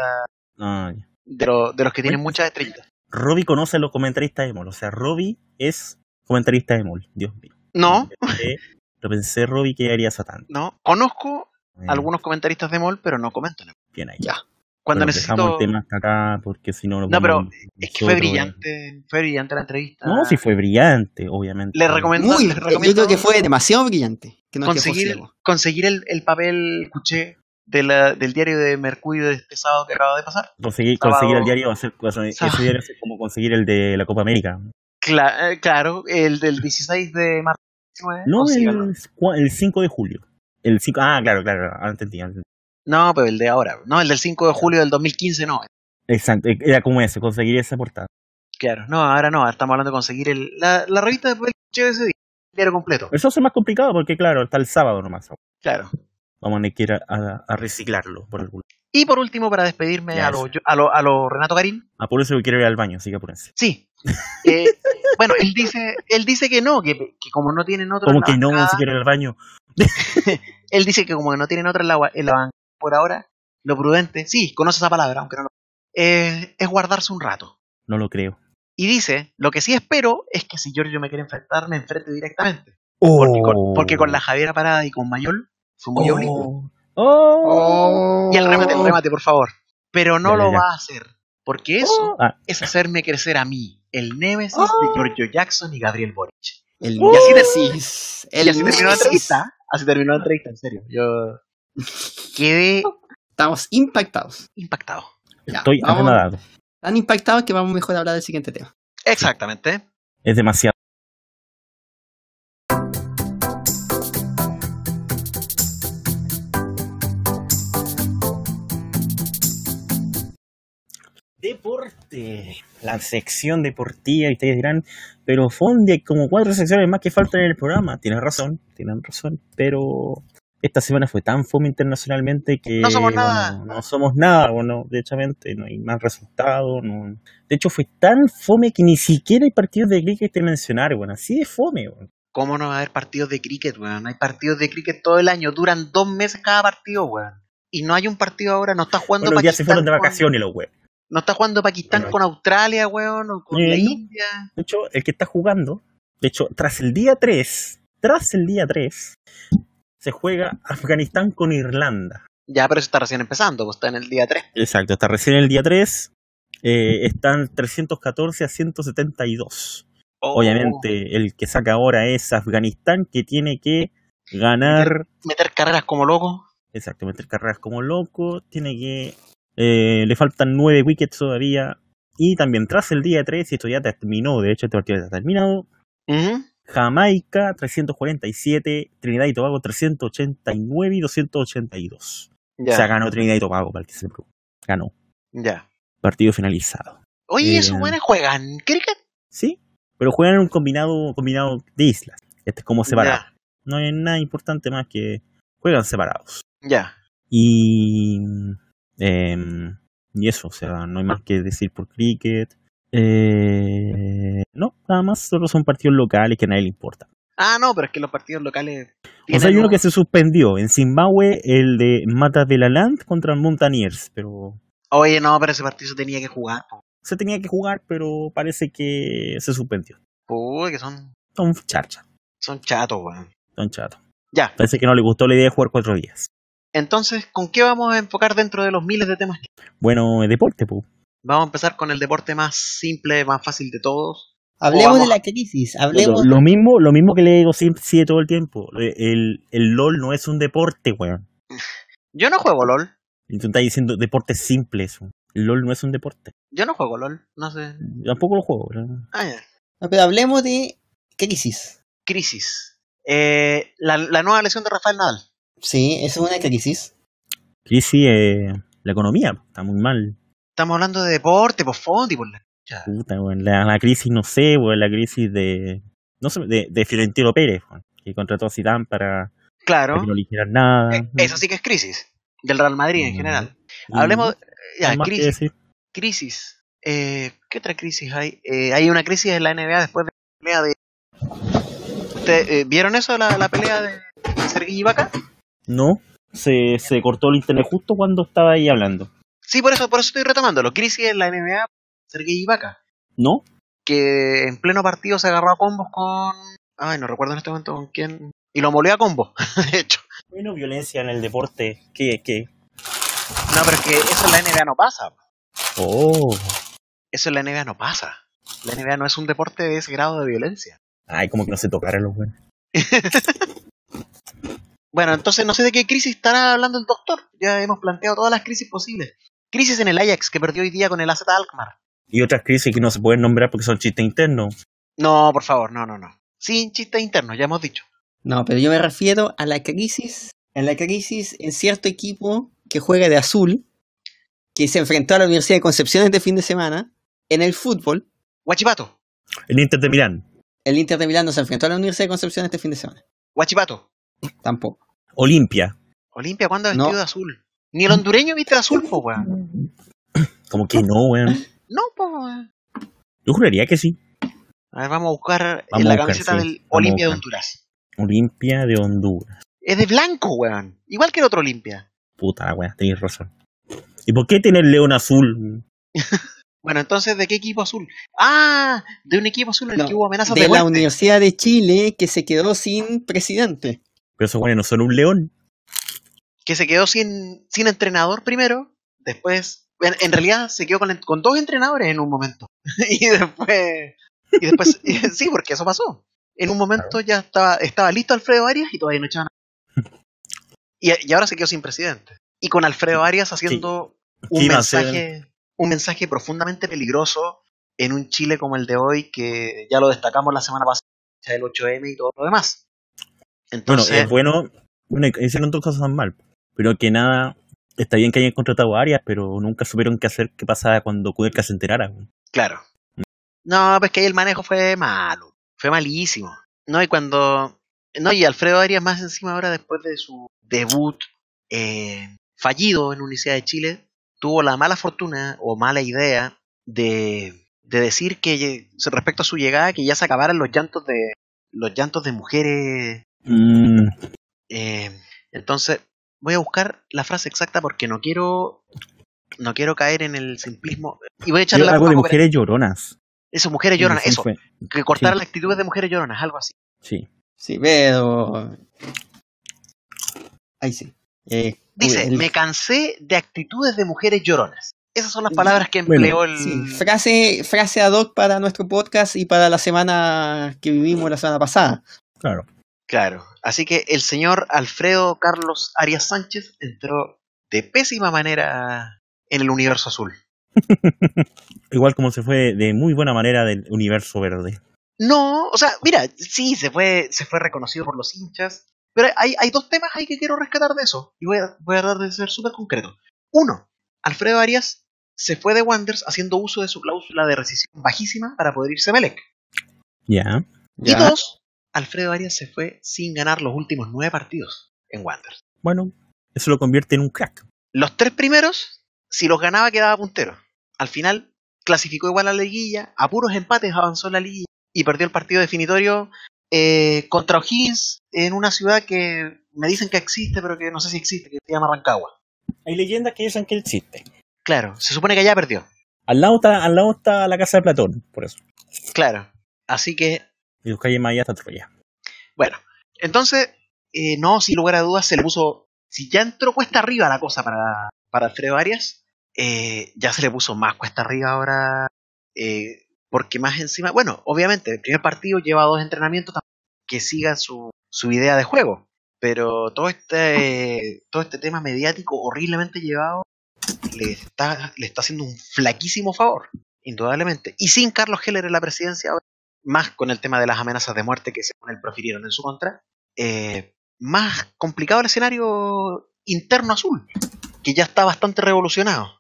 Ah, ya. de, lo- de los que tienen muchas estrellitas. Robbie conoce a los comentaristas de Emol. O sea, Robbie es comentarista de Emol. Dios mío. No, Lo pensé, lo pensé Robbie, que haría Satán. no, conozco Eh, algunos comentaristas de Emol, pero no comento. en Emol. Bien ahí. Ya. Cuando Bueno, dejamos necesito... el tema hasta acá porque si no... No, pero Es que fue brillante, fue brillante la entrevista. No, sí fue brillante, obviamente. Le recomiendo, Muy, les yo creo que fue demasiado brillante. Que conseguir, conseguir el, el papel, escuché, de la- del diario de Mercurio de este sábado que acaba de pasar. Conseguir, Sábado- conseguir el diario va a ser, ese diario ser como conseguir el de la Copa América. Cla- eh, claro, el del 16 de marzo. 19, No, el, el 5 de julio. El 5, ah, claro, claro, ah, entendí, entendí. No, pero el de ahora. No, el del 5 de julio del 2015 no. Exacto, era como ese, conseguir esa portada. Claro, no, ahora no. ahora Estamos hablando de conseguir el, la, la revista de ese día. El diario completo. Eso hace más complicado porque, claro, está el sábado nomás. Claro. Vamos a tener que ir a, a- a reciclarlo por algún Y por último, para despedirme a lo, yo- a lo, a lo Renato Garín. Ah, por eso quiero ir al baño, así que apúrense. Sí. Eh, bueno, él dice, él dice que no, que, que como no tienen otro. Como que no, bancada- si quiero ir al baño. Él dice que como no tienen otra en la, en la banca por ahora, lo prudente, sí, conoce esa palabra, aunque no lo eh, es guardarse un rato. No lo creo. Y dice, lo que sí espero es que si Giorgio me quiere enfrentar, me enfrente directamente. Porque, con, porque con la Javiera Parada y con Mayol fue muy oblicuo. Oh. Oh. Y el remate, el remate, por favor. Pero no Ya, ya, lo ya. va a hacer. Porque eso Ah, es hacerme crecer a mí, el némesis Oh. de Giorgio Jackson y Gabriel Boric. El Y así de- Némesis, el y así terminó la entrevista. Así terminó la entrevista, en serio. Yo quedé Estamos impactados. impactado. Ya, estoy vamos- anonadado. tan impactados que vamos mejor a hablar del siguiente tema. Exactamente. Es demasiado. Deporte. La sección deportiva, y ustedes dirán, pero Fondi, hay como cuatro secciones más que faltan en el programa. Tienen razón, tienen razón, pero esta semana fue tan fome internacionalmente que No somos nada. bueno, no somos nada, bueno, de hecho no hay más resultados. No. De hecho fue tan fome que ni siquiera hay partidos de cricket que mencionar, bueno, así de fome. bueno. ¿Cómo no va a haber partidos de cricket, weón? Hay partidos de cricket todo el año, duran dos meses cada partido, weón. Y no hay un partido ahora, no está jugando Bueno, ya se fueron de vacaciones los web. No está jugando Pakistán con Australia, weón, o con Eh, la no. India. De hecho, el que está jugando, de hecho, tras el día 3, tras el día 3, se juega Afganistán con Irlanda. Ya, pero eso está recién empezando, pues está en el día 3. Exacto, está recién el día 3. eh, están 314 a 172. Oh, Obviamente, el que saca ahora es Afganistán, que tiene que ganar, Meter carreras como loco. exacto, meter carreras como loco, tiene que, eh, le faltan nueve wickets todavía, y también tras el día 3, y esto ya terminó, de hecho este partido ya está terminado, Ujú. Jamaica 347, Trinidad y Tobago 389 y 282. Ya, O sea, ganó Trinidad y Tobago, para el que se preocupe. Ganó. ya. Partido finalizado. Oye, Eh, esos buenos juegan cricket. Sí, pero juegan en un combinado, combinado de islas. Este es como separado. Ya, No hay nada importante más que juegan separados. ya. Y, em, y eso, o sea, no hay más que decir por cricket. Eh, no, nada más, solo son partidos locales que a nadie le importa. Ah, no, pero es que los partidos locales. O sea, hay uno un- que se suspendió en Zimbabue, el de Mata de la Land contra Mountaineers, pero Oye, no, pero ese partido se tenía que jugar. se tenía que jugar, pero parece que se suspendió. Uy, que son, Son charcha, son chatos, weón. son chatos. Ya, Parece que no le gustó la idea de jugar cuatro días. Entonces, ¿con qué vamos a enfocar dentro de los miles de temas? Bueno, deporte, pues. Vamos a empezar con el deporte más simple, más fácil de todos. Hablemos vamos de la crisis, hablemos Lo, lo mismo, lo mismo que le digo siempre sí, todo el tiempo. El, el LOL no es un deporte, weón. Yo no juego LOL. Y tú estás diciendo deportes simples. El LOL no es un deporte. Yo no juego LOL. No sé. Tampoco lo juego, weón. Ah, ya. No, pero hablemos de crisis. Crisis. Eh, la, la nueva lesión de Rafael Nadal. Sí, es una crisis. Crisis, eh, la economía, está muy mal. Estamos hablando de deporte, por fondo y por la. Ya. Puta, weón. La, la crisis, no sé, weón, la crisis de. No sé, de, de Fiorentino Pérez, weón, que contrató a Zidane para, Claro. para que no le nada. Eh, eso sí que es crisis. Del Real Madrid en Mm. general. Hablemos. Ya, no crisis. Crisis. Eh, ¿Qué otra crisis hay? Eh, hay una crisis en la NBA después de la pelea de. ¿Ustedes eh, vieron eso, la, la pelea de Sergei Ibaka? No, se, se cortó el internet justo cuando estaba ahí hablando. Sí, por eso, por eso estoy retomándolo. Crisis en la NBA, Sergei Ibaka. ¿No? Que en pleno partido se agarró a combos con. Ay, no recuerdo en este momento con quién. Y lo molió a combos, de hecho. Bueno, violencia en el deporte. ¿Qué? ¿Qué? No, pero es que eso en la NBA no pasa. Oh. Eso en la NBA no pasa. La NBA no es un deporte de ese grado de violencia. Ay, como que no se tocaron los buenos. Bueno, entonces no sé de qué crisis estará hablando el doctor. Ya hemos planteado todas las crisis posibles. Crisis en el Ajax que perdió hoy día con el AZ Alkmaar. Y otras crisis que no se pueden nombrar porque son chistes internos. No, por favor, no, no, no. Sin chistes internos, ya hemos dicho. No, pero yo me refiero a la crisis, en la crisis en cierto equipo que juega de azul, que se enfrentó a la Universidad de Concepción este fin de semana, en el fútbol, Guachipato, El Inter de Milán. el Inter de Milán no se enfrentó a la Universidad de Concepción este fin de semana. Guachipato. Tampoco. Olimpia. Olimpia, ¿cuándo ha No. vestido de azul? Ni el hondureño viste de azul, po, weón. Como que no, weón. No, po, weón. Yo juraría que sí. A ver, vamos a buscar Vamos en la a buscar, camiseta sí, del Olimpia de. Honduras. Olimpia de Honduras. Es de blanco, weón. Igual que el otro Olimpia. Puta la weá, tenéis razón. ¿Y por qué tiene el león azul? Bueno, entonces, ¿de qué equipo azul? Ah, de un equipo azul en el que hubo amenazas de, de la muerte. Universidad de Chile que se quedó sin presidente. Pero esos weones no son un león. que se quedó sin, sin entrenador primero, después, en, en realidad se quedó con, con dos entrenadores en un momento. y después, y después, sí, porque eso pasó. En un momento ya estaba, estaba listo Alfredo Arias y todavía no echaban a... y, y ahora se quedó sin presidente. Y con Alfredo Arias haciendo un mensaje, un mensaje profundamente peligroso en un Chile como el de hoy, que ya lo destacamos la semana pasada, el 8M y todo lo demás. Bueno, es bueno. Bueno, hicieron dos cosas mal. Pero que nada. Está bien que hayan contratado a Arias, pero nunca supieron qué hacer, qué pasaba cuando Kudelka se enterara. Claro. No, pues que ahí el manejo fue malo. Fue malísimo. No, y cuando. No, y Alfredo Arias, más encima ahora, después de su debut eh, fallido en Universidad de Chile, tuvo la mala fortuna o mala idea de, de decir que ye- respecto a su llegada, que ya se acabaran los llantos de los llantos de mujeres. Mm, eh, entonces, voy a buscar la frase exacta porque no quiero. No quiero caer en el simplismo. Y voy a echarle yo la algo de mujeres lloronas. eso, mujeres lloran, Sí, eso. fue- Que cortar Sí. las actitudes de mujeres lloronas, algo así. Sí. Sí, pero... Ahí sí. Eh, Dice, el- me cansé de actitudes de mujeres lloronas. Esas son las palabras que empleó Bueno, el. Sí, frase, frase ad hoc para nuestro podcast y para la semana que vivimos la semana pasada. Claro. Claro. Así que el señor Alfredo Carlos Arias Sánchez entró de pésima manera en el universo azul. Igual como se fue de muy buena manera del universo verde. No, o sea, mira, sí, se fue, se fue reconocido por los hinchas. Pero hay, hay dos temas ahí que quiero rescatar de eso. Y voy a, voy a tratar de ser súper concreto. Uno, Alfredo Arias se fue de Wanderers haciendo uso de su cláusula de rescisión bajísima para poder irse a Melec. Ya. Y dos, Alfredo Arias se fue sin ganar los últimos nueve partidos en Wanderers. Bueno, eso lo convierte en un crack. Los tres primeros, si los ganaba, quedaba puntero. Al final, clasificó igual a la liguilla, a puros empates avanzó en la liguilla y perdió el partido definitorio eh, contra O'Higgins en una ciudad que me dicen que existe, pero que no sé si existe, que se llama Rancagua. Hay leyendas que dicen que existe. Claro, se supone que allá perdió. Al lado está, al lado está la casa de Platón, por eso. Claro. Así que, Más allá está Troya. bueno. Entonces, eh, no, sin lugar a dudas, se le puso. Si ya entró cuesta arriba la cosa para, para Alfredo Arias, eh, ya se le puso más cuesta arriba ahora. eh, porque más encima, bueno, obviamente, el primer partido lleva dos entrenamientos que siga su, su idea de juego. Pero todo este, todo este tema mediático horriblemente llevado le está, le está haciendo un flaquísimo favor, indudablemente. Y sin Carlos Heller en la presidencia, ahora, más con el tema de las amenazas de muerte que según él profirieron en su contra, eh, más complicado el escenario interno azul, que ya está bastante revolucionado.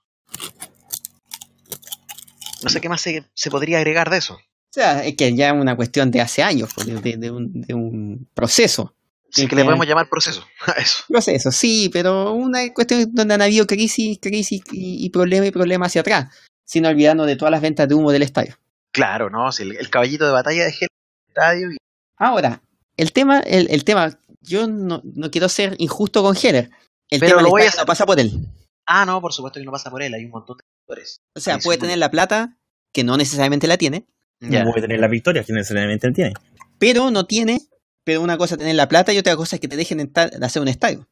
No sé qué más se, se podría agregar de eso. O sea, es que ya es una cuestión de hace años, pues, de, de- de un, de un proceso. Sí, que le que- podemos llamar proceso a eso. Proceso, sí, pero una cuestión donde han habido crisis, crisis y, y problema y problema hacia atrás, sin olvidarnos de todas las ventas de humo del estadio. Claro, ¿no? Si el, el caballito de batalla de Gel estadio y Ahora, el tema, el, el tema, yo no, no quiero ser injusto con Heller. El Pero tema lo voy a no pasa por él. Ah, no, por supuesto que no pasa por él, hay un montón de factores. O sea, puede tener la plata, que no necesariamente la tiene, Ya. No puede tener la victoria, que necesariamente él tiene. pero no tiene, pero una cosa es tener la plata y otra cosa es que te dejen entrar- hacer un estadio.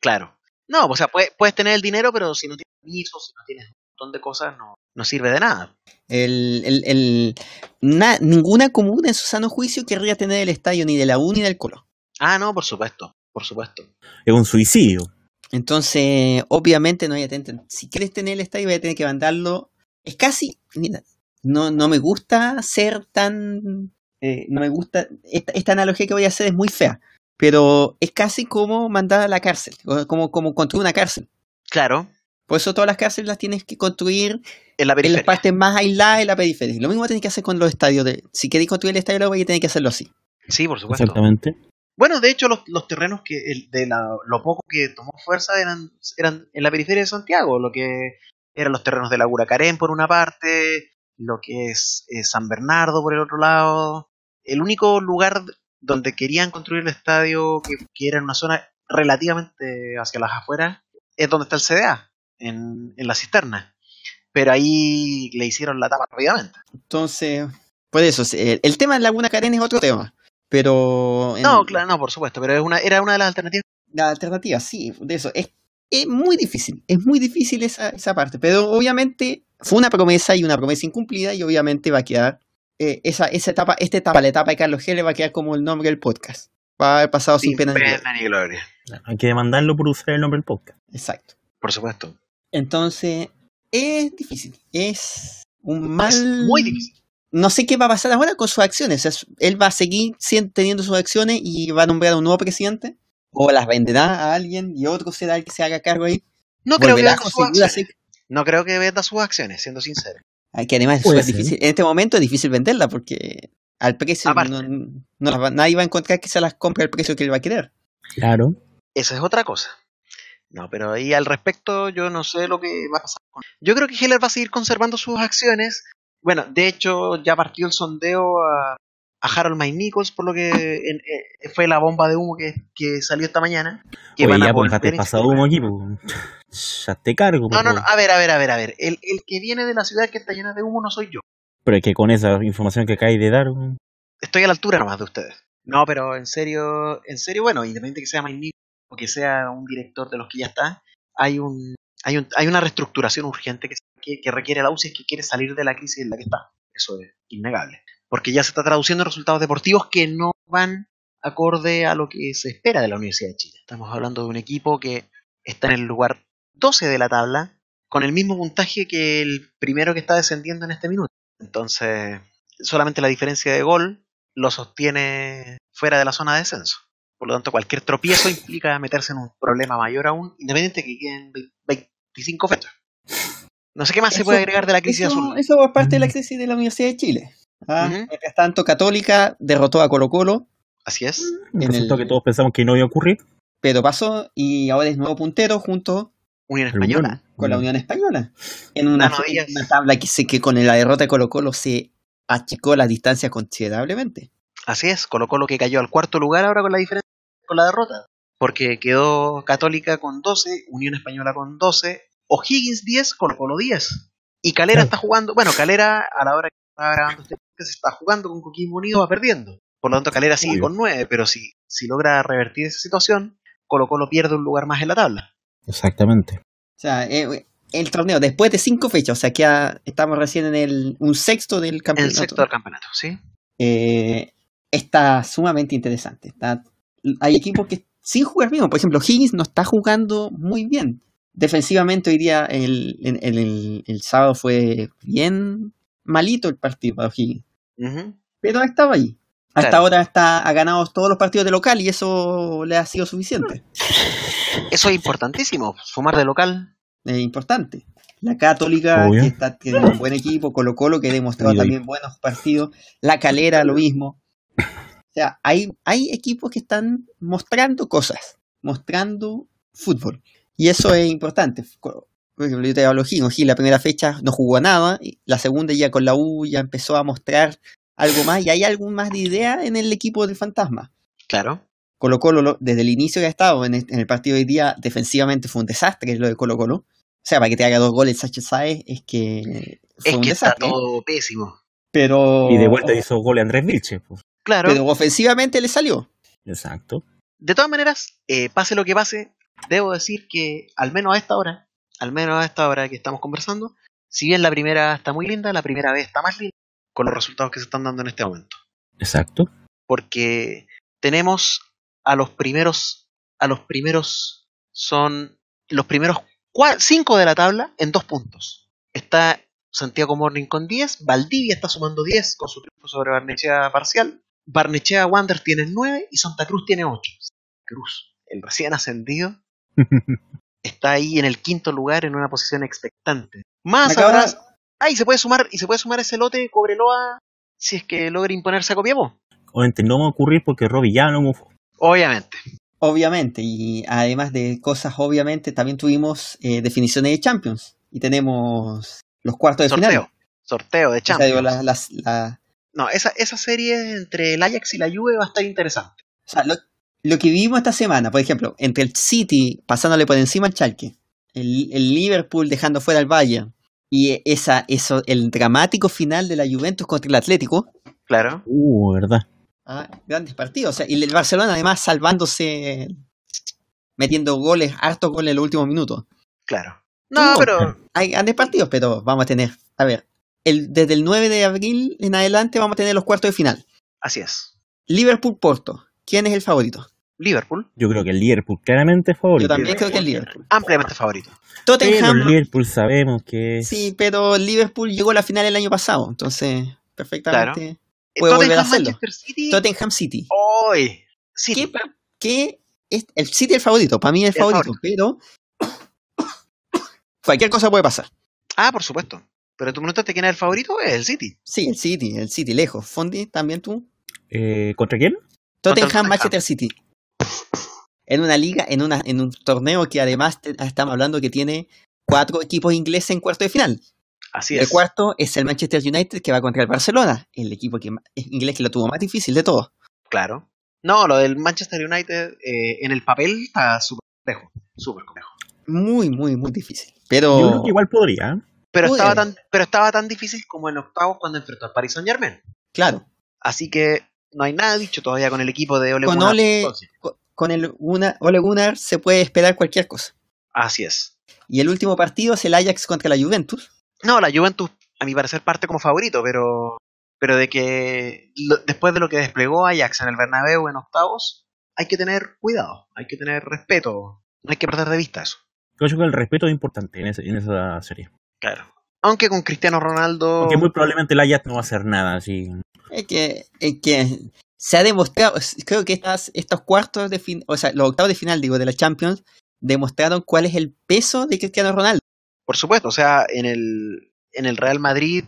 Claro. No, o sea, puedes, puedes tener el dinero, pero si no tienes permisos, si no tienes un montón de cosas, no, no sirve de nada. El, el, el- na- ninguna comuna en su sano juicio querría tener el estadio ni de la U ni del Colo. Ah, no, por supuesto, por supuesto. Es un suicidio. Entonces, obviamente no hay Si quieres tener el estadio, voy a tener que mandarlo. Es casi. Mira, no, no me gusta ser tan. eh, no me gusta. Esta, esta analogía que voy a hacer es muy fea. Pero es casi como mandar a la cárcel. o Como, como construir una cárcel. Claro, Por eso todas las cárceles las tienes que construir en la en las partes más aisladas de la periferia. Lo mismo tienes que hacer con los estadios. De, si queréis construir el estadio, luego vais a tener que hacerlo así. Sí, por supuesto. Exactamente. Bueno, de hecho, los, los terrenos que el- de la- lo poco que tomó fuerza eran, eran en la periferia de Santiago, lo que eran los terrenos de la Huracarén por una parte, lo que es eh, San Bernardo por el otro lado. El único lugar donde querían construir el estadio, que, que era en una zona relativamente hacia las afueras, es donde está el CDA, en, en la cisterna. Pero ahí le hicieron la tapa rápidamente. Entonces, por eso, el, el tema de Laguna Karen es otro tema. Pero. en- No, claro, no, por supuesto, pero es una, era una de las alternativas. La alternativa, sí, de eso. Es, es muy difícil, es muy difícil esa, esa parte. Pero obviamente fue una promesa y una promesa incumplida y obviamente va a quedar eh, esa, esa etapa, esta etapa, la etapa de Carlos Heller va a quedar como el nombre del podcast. Va a haber pasado sin, Sin pena ni gloria. pena ni gloria. Hay que demandarlo por usar el nombre del podcast. Exacto. Por supuesto. Entonces, es difícil. Es un mal. Es muy difícil. No sé qué va a pasar ahora con sus acciones. Es- él va a seguir teniendo sus acciones y va a nombrar a un nuevo presidente. O las venderá a alguien y otro será el que se haga cargo ahí. No creo que venda sus acciones. No creo que venda sus acciones, siendo sincero. Ay, que además es difícil. En este momento es difícil venderla porque al precio no, no las va- nadie va a encontrar que se las compre al precio que él va a querer. Claro. Esa es otra cosa. No, pero ahí al respecto yo no sé lo que va a pasar. con- Yo creo que Heller va a seguir conservando sus acciones. Bueno, de hecho ya partió el sondeo a, a Harold May Nichols, por lo que en- eh, fue la bomba de humo que, que salió esta mañana. Que Oye, van a ya, pues, dejaste a pasado humo aquí, pues. Ya te cargo, No, no, no, favor. a ver, a ver, a ver, a ver. El, el que viene de la ciudad que está llena de humo no soy yo. Pero es que con esa información que acabáis de dar, Estoy a la altura nomás de ustedes. No, pero en serio, en serio, bueno, independiente que sea Mike Nichols o que sea un director de los que ya está, hay un, hay un, hay una reestructuración urgente que, requiere la U si es que quiere salir de la crisis en la que está. Eso es innegable. Porque ya se está traduciendo en resultados deportivos que no van acorde a lo que se espera de la Universidad de Chile. Estamos hablando de un equipo que está en el lugar 12 de la tabla, con el mismo puntaje que el primero que está descendiendo en este minuto. Entonces, solamente la diferencia de gol lo sostiene fuera de la zona de descenso. Por lo tanto, cualquier tropiezo implica meterse en un problema mayor aún, independiente de que queden 25 fechas. No sé qué más se puede agregar de la crisis Eso, azul. eso es parte de la crisis de la Universidad de Chile. Ah. Mientras tanto, Católica derrotó a Colo Colo, Así es. En el- que todos pensamos que no iba a ocurrir. pero pasó y ahora es nuevo puntero junto Unión Española. bueno. con la Unión Española. En una, una tabla que sé que con la derrota de Colo Colo se achicó las distancias considerablemente. Así es, Colo Colo que cayó al cuarto lugar ahora con la diferencia con la derrota. Porque quedó Católica con 12, Unión Española con 12, O'Higgins 10, Colo Colo 10. Y Calera está jugando, bueno, Calera a la hora que está grabando este podcast está jugando con Coquimbo Unido, va perdiendo. Por lo tanto, Calera sigue con 9, pero si, si logra revertir esa situación, Colo Colo pierde un lugar más en la tabla. Exactamente. O sea, eh, el torneo, después de cinco fechas, o sea, que ya estamos recién en el, un sexto del El campeonato. sexto del campeonato, ¿sí? eh, está sumamente interesante. Está, hay equipos que sin jugar bien, por ejemplo, Higgins no está jugando muy bien. Defensivamente hoy día, el, el, el- el sábado fue bien malito el partido para Higgins, Ujú. pero ha estado ahí. Hasta Claro. ahora está, ha ganado todos los partidos de local y eso le ha sido suficiente. Eso es importantísimo, sumar de local. Es importante. La Católica, Obvio. que está, tiene un buen equipo, Colo Colo, que ha demostrado también buenos partidos. La Calera, lo mismo. O sea, hay, hay equipos que están mostrando cosas, mostrando fútbol. Y eso es importante. Por ejemplo, yo te hablo de Gil. Gil la primera fecha no jugó nada, y la segunda ya con la U ya empezó a mostrar algo más, y hay algo más de idea en el equipo del Fantasma. Claro. Colo Colo, lo- desde el inicio que ha estado en el, en el partido de hoy día, defensivamente fue un desastre lo de Colo Colo. O sea, para que te haga dos goles Sánchez Sáez es que fue Es un que está todo pésimo. Pero, Y de vuelta hizo gol Andrés Vilche. pues. Claro. pero ofensivamente le salió. Exacto. De todas maneras, eh, pase lo que pase, debo decir que al menos a esta hora, al menos a esta hora que estamos conversando, si bien la primera está muy linda, la primera vez está más linda con los resultados que se están dando en este momento. Exacto. Porque tenemos a los primeros, a los primeros son los primeros cinco de la tabla en dos puntos. Está Santiago Morning con 10, Valdivia está sumando 10 con su triunfo sobre Barnechea parcial, Barnechea Wander tiene 9 y Santa Cruz tiene 8. Cruz, el recién ascendido, está ahí en el quinto lugar en una posición expectante. Más atrás, ah, y se puede sumar, y se puede sumar ese lote Cobreloa si es que logra imponerse a Copiapó. Obviamente no va a ocurrir porque Robbie ya no mufó. Obviamente. Obviamente. Y además de cosas, obviamente, también tuvimos eh, definiciones de Champions. Y tenemos los cuartos de Sorteo. final. Sorteo de O sea, Champions. digo, la- las- la- No, esa, esa serie entre el Ajax y la Juve va a estar interesante. o sea, lo, lo que vivimos esta semana, por ejemplo, entre el City pasándole por encima al Chalke, el, el Liverpool dejando fuera al Bayern, y esa, eso, el dramático final de la Juventus contra el Atlético, Claro. Uh, verdad. Ah, grandes partidos. O sea, y el Barcelona además salvándose, metiendo goles, hartos goles en los últimos minutos. Claro. No, pero. Hay grandes partidos, pero vamos a tener, a ver, el, desde el 9 de abril en adelante vamos a tener los cuartos de final. Así es. Liverpool-Porto. ¿Quién es el favorito? Liverpool, Yo creo que el Liverpool claramente es favorito. Yo también creo que es Liverpool. ampliamente favorito. Pero Tottenham, el Liverpool sabemos que es... sí, pero Liverpool llegó a la final el año pasado, entonces perfectamente Eh, puede volver a Tottenham, hacerlo. Manchester City. Tottenham City. Hoy. City. pa- que es, el City es el favorito, para mí es el El favorito, pero cualquier cosa puede pasar. Ah, por supuesto. Pero tú me preguntaste quién es el favorito, es el City. Sí, el City, el City, lejos. Fondi, también tú. Eh, ¿Contra quién? Tottenham. Manchester City. En una liga, en, una, en un torneo que además te- estamos hablando que tiene cuatro equipos ingleses en cuarto de final. Así El es. cuarto es el Manchester United que va contra el Barcelona, el equipo que, inglés que lo tuvo más difícil de todos. Claro. No, lo del Manchester United eh, en el papel está súper complejo. Súper complejo. Muy, muy, muy difícil. Pero Yo creo que igual podría. Pero estaba, tan, pero estaba tan difícil como en octavos cuando enfrentó al Paris Saint Germain. claro, Así que no hay nada dicho todavía con el equipo de Ole con Gunnar Ole, con el una, Ole Gunnar se puede esperar cualquier cosa. Así es. Y el último partido es el Ajax contra la Juventus. No, la Juventus, a mi parecer, parte como favorito, pero, pero de que lo- después de lo que desplegó Ajax en el Bernabéu en octavos, hay que tener cuidado, hay que tener respeto, no hay que perder de vista eso. Creo que el respeto es importante en, ese- en esa serie. Claro. Aunque con Cristiano Ronaldo... Porque muy probablemente el Ajax no va a hacer nada así. Es que, es que se ha demostrado, creo que estas, estos cuartos de fin, o sea, los octavos de final, digo, de la Champions, demostraron cuál es el peso de Cristiano Ronaldo. Por supuesto, o sea, en el, en el Real Madrid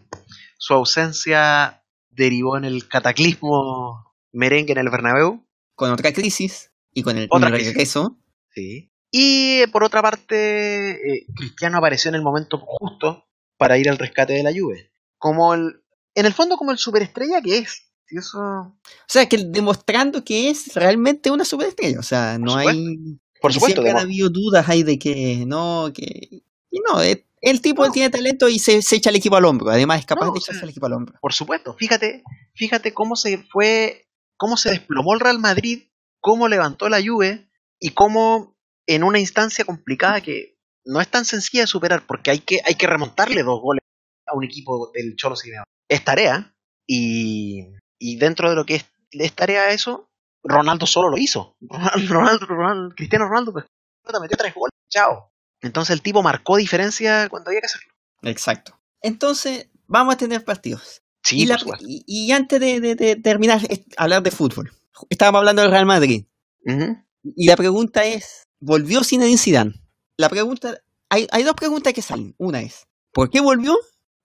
su ausencia derivó en el cataclismo merengue en el Bernabéu. Con otra crisis y con el, regreso. Sí. Y eh, por otra parte, eh, Cristiano apareció en el momento justo para ir al rescate de la Juve. Como el, en el fondo como el superestrella que es. Eso, O sea, que demostrando que es realmente una superestrella. O sea, no supuesto. hay. por supuesto, Siempre demo- habido dudas ahí de que no, que. Y no, es- el tipo No. tiene talento y se, se echa el equipo al hombro. Además, es capaz No, de o sea, echarse el equipo al hombro. por supuesto. Fíjate, fíjate cómo se fue, cómo se desplomó el Real Madrid, cómo levantó la Juve y cómo en una instancia complicada que no es tan sencilla de superar porque hay que, hay que remontarle dos goles a un equipo del Cholo Simeone. Es tarea y, y dentro de lo que es, es tarea eso, Ronaldo solo lo hizo. Ronaldo, Ronaldo, Cristiano Ronaldo pues, metió tres goles, chao. Entonces el tipo marcó diferencia cuando había que hacerlo. Exacto. Entonces, vamos a tener partidos. Sí, y, la- y- y antes de, de- de terminar, es- hablar de fútbol. Estábamos hablando del Real Madrid. Ujú. Y la pregunta es, ¿volvió Zinedine Zidane? La pregunta, hay, hay dos preguntas que salen. Una es, ¿por qué volvió?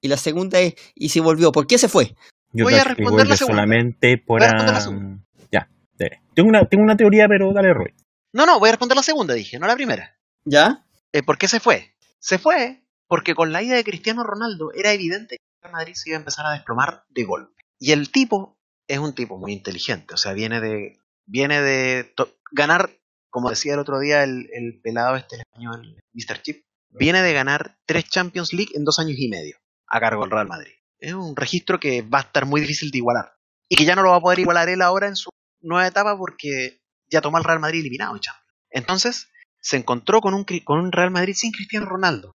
Y la segunda es, ¿y si volvió, por qué se fue? Yo Voy a responder la segunda. solamente por... Voy a responder la segunda. Ya, dale. Tengo una, tengo una teoría, pero dale, Roy. No, no, voy a responder la segunda, dije, no la primera. ¿Ya? Eh, ¿Por qué se fue? Se fue porque con la ida de Cristiano Ronaldo era evidente que el Real Madrid se iba a empezar a desplomar de golpe. Y el tipo es un tipo muy inteligente, o sea, viene de viene de ganar, como decía el otro día el, el pelado este el español, Mr. Chip, viene de ganar tres Champions League en dos años y medio a cargo del Real Madrid. Es un registro que va a estar muy difícil de igualar. Y que ya no lo va a poder igualar él ahora en su nueva etapa porque ya tomó al Real Madrid eliminado en Champions. Entonces, se encontró con un, con un Real Madrid sin Cristiano Ronaldo.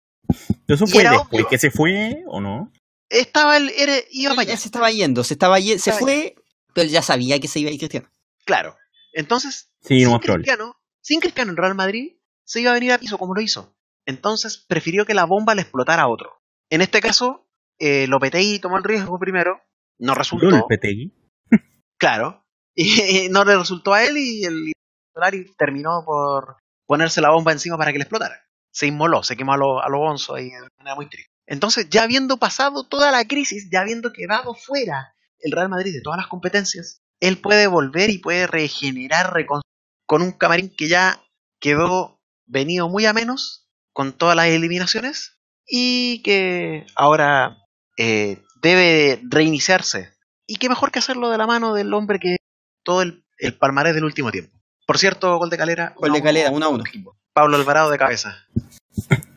¿Eso fue después obvio. que se fue o no? Estaba el, era- iba para Él allá. se estaba yendo, se estaba ye- se Estaba fue, pero ya sabía que se iba a ir Cristiano. Claro. Entonces, Sí, no sin. Cristiano, sin Cristiano en Real Madrid, se iba a venir a piso como lo hizo. Entonces, prefirió que la bomba le explotara a otro. En este caso, eh, Lopetegui tomó el riesgo primero, no resultó. Lopetegui. Claro. Y no le resultó a él y el Solari terminó por ponerse la bomba encima para que le explotara. Se inmoló, se quemó a lo, a lo bonzo ahí de manera muy triste. Entonces, ya habiendo pasado toda la crisis, ya habiendo quedado fuera el Real Madrid de todas las competencias, él puede volver y puede regenerar recon- con un camarín que ya quedó venido muy a menos con todas las eliminaciones y que ahora eh, debe reiniciarse. Y qué mejor que hacerlo de la mano del hombre que todo el, el palmarés del último tiempo. Por cierto, gol de Calera. Gol de Calera, uno a uno. Pablo Alvarado de cabeza.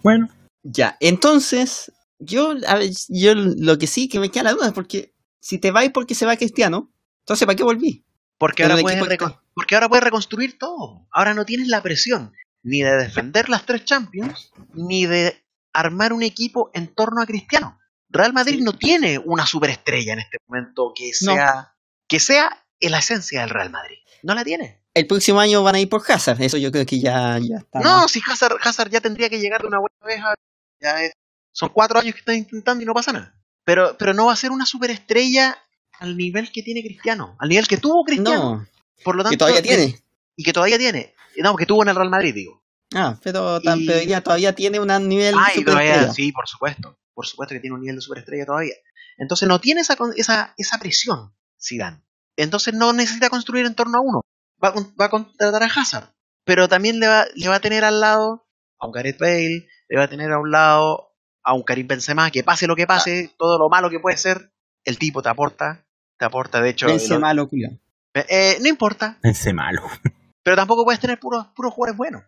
Bueno, Ya, entonces, yo, a ver, yo lo que sí que me queda la duda es porque si te vas porque se va Cristiano, entonces ¿para qué volví? Porque ahora, de puedes equipo recon- porque ahora puedes reconstruir todo. Ahora no tienes la presión ni de defender las tres Champions, ni de armar un equipo en torno a Cristiano. Real Madrid no tiene una superestrella en este momento que No. sea, que sea en la esencia del Real Madrid. No la tiene. El próximo año van a ir por Hazard, eso yo creo que ya, ya está. No, si Hazard, Hazard ya tendría que llegar de una buena vez. a- ya es- son cuatro años que están intentando y no pasa nada. Pero, pero no va a ser una superestrella al nivel que tiene Cristiano, al nivel que tuvo Cristiano. No, por lo tanto, que todavía tiene. Y que todavía tiene. No, que tuvo en el Real Madrid, digo. Ah, pero, tan- Y- pero ya todavía tiene un nivel Ah, y todavía, superestrella. sí, por supuesto. Por supuesto que tiene un nivel de superestrella todavía. Entonces no tiene esa, esa, esa presión, Zidane. Entonces no necesita construir en torno a uno. Va va a contratar a Hazard. Pero también le va, le va a tener al lado a un Gareth Bale, le va a tener a un lado a un Karim Benzema, que pase lo que pase, todo lo malo que puede ser, el tipo te aporta, te aporta, de hecho, Vence lo- malo, cuidado. eh, no importa, ese malo. pero tampoco puedes tener puros, puros jugadores buenos.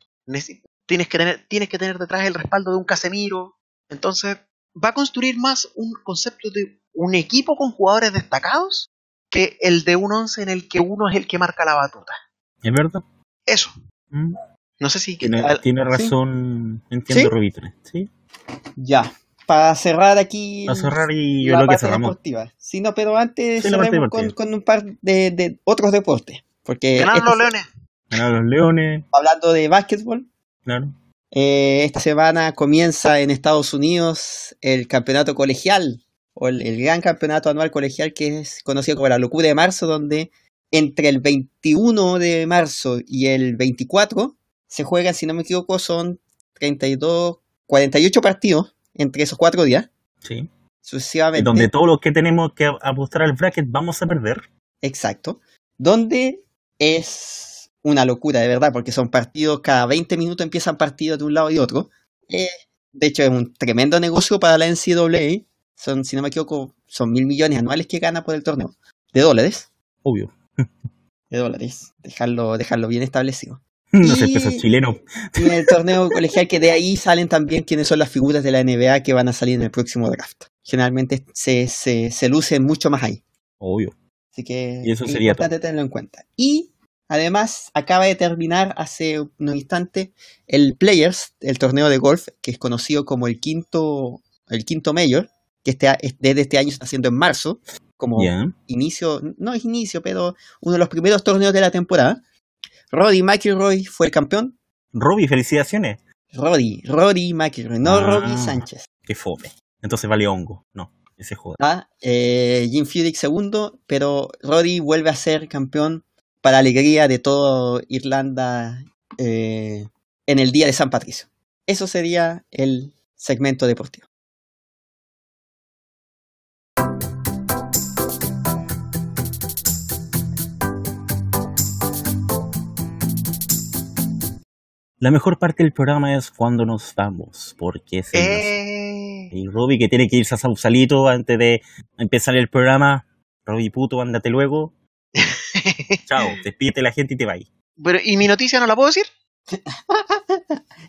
Tienes que, tener, tienes que tener detrás el respaldo de un Casemiro. Entonces, va a construir más un concepto de un equipo con jugadores destacados que el de un once en el que uno es el que marca la batuta. ¿Es verdad? Eso. Mm, No sé si... Tiene, al- tiene razón, entiendo, ¿Sí? Rubitre. ¿Sí? Ya. Para cerrar aquí A cerrar y yo la lo que parte cerramos. deportiva. Sí, no, pero antes Sí, con, un par de, de otros deportes. Porque Ganaron esta los leones. Ganaron los Leones, hablando de básquetbol, claro. eh, esta semana comienza en Estados Unidos el campeonato colegial, o el, el gran campeonato anual colegial que es conocido como la locura de marzo, donde entre el 21 de marzo y el 24 se juegan, si no me equivoco, son 32, 48 partidos entre esos cuatro días, Sí. sucesivamente. Donde todos los que tenemos que apostar al bracket vamos a perder. Exacto. Donde es una locura, de verdad, porque son partidos, cada 20 minutos empiezan partidos de un lado y otro. Eh, de hecho, es un tremendo negocio para la NCAA. Son, si no me equivoco, son mil millones anuales que gana por el torneo. De dólares. Obvio. De dólares. Dejarlo, dejarlo bien establecido. No sé, Y- pesos chilenos. Y en el torneo colegial, que de ahí salen también quienes son las figuras de la NBA que van a salir en el próximo draft. Generalmente se, se, se lucen mucho más ahí. Obvio. Así que Y eso es sería importante tenerlo en cuenta. Y además acaba de terminar hace unos instantes el Players, el torneo de golf, que es conocido como el quinto, el quinto Major, que este, desde este año está haciendo en marzo, como inicio, no es inicio, pero uno de los primeros torneos de la temporada. Roddy McIlroy fue el campeón. Robbie, felicitaciones. Roddy, Roddy McIlroy, no Ah. Robbie Sánchez. Qué fome. Entonces vale hongo. No, ese joda. ¿ah? Eh, Jim Furyk segundo, pero Roddy vuelve a ser campeón para alegría de toda Irlanda eh, en el día de San Patricio. Eso sería el segmento deportivo. La mejor parte del programa es cuando nos vamos, porque es el, Eh, el Robbie que tiene que irse a Sausalito antes de empezar el programa. Robbie puto, ándate luego. Chao, despídete la gente y te vas. Pero, ¿y mi noticia no la puedo decir?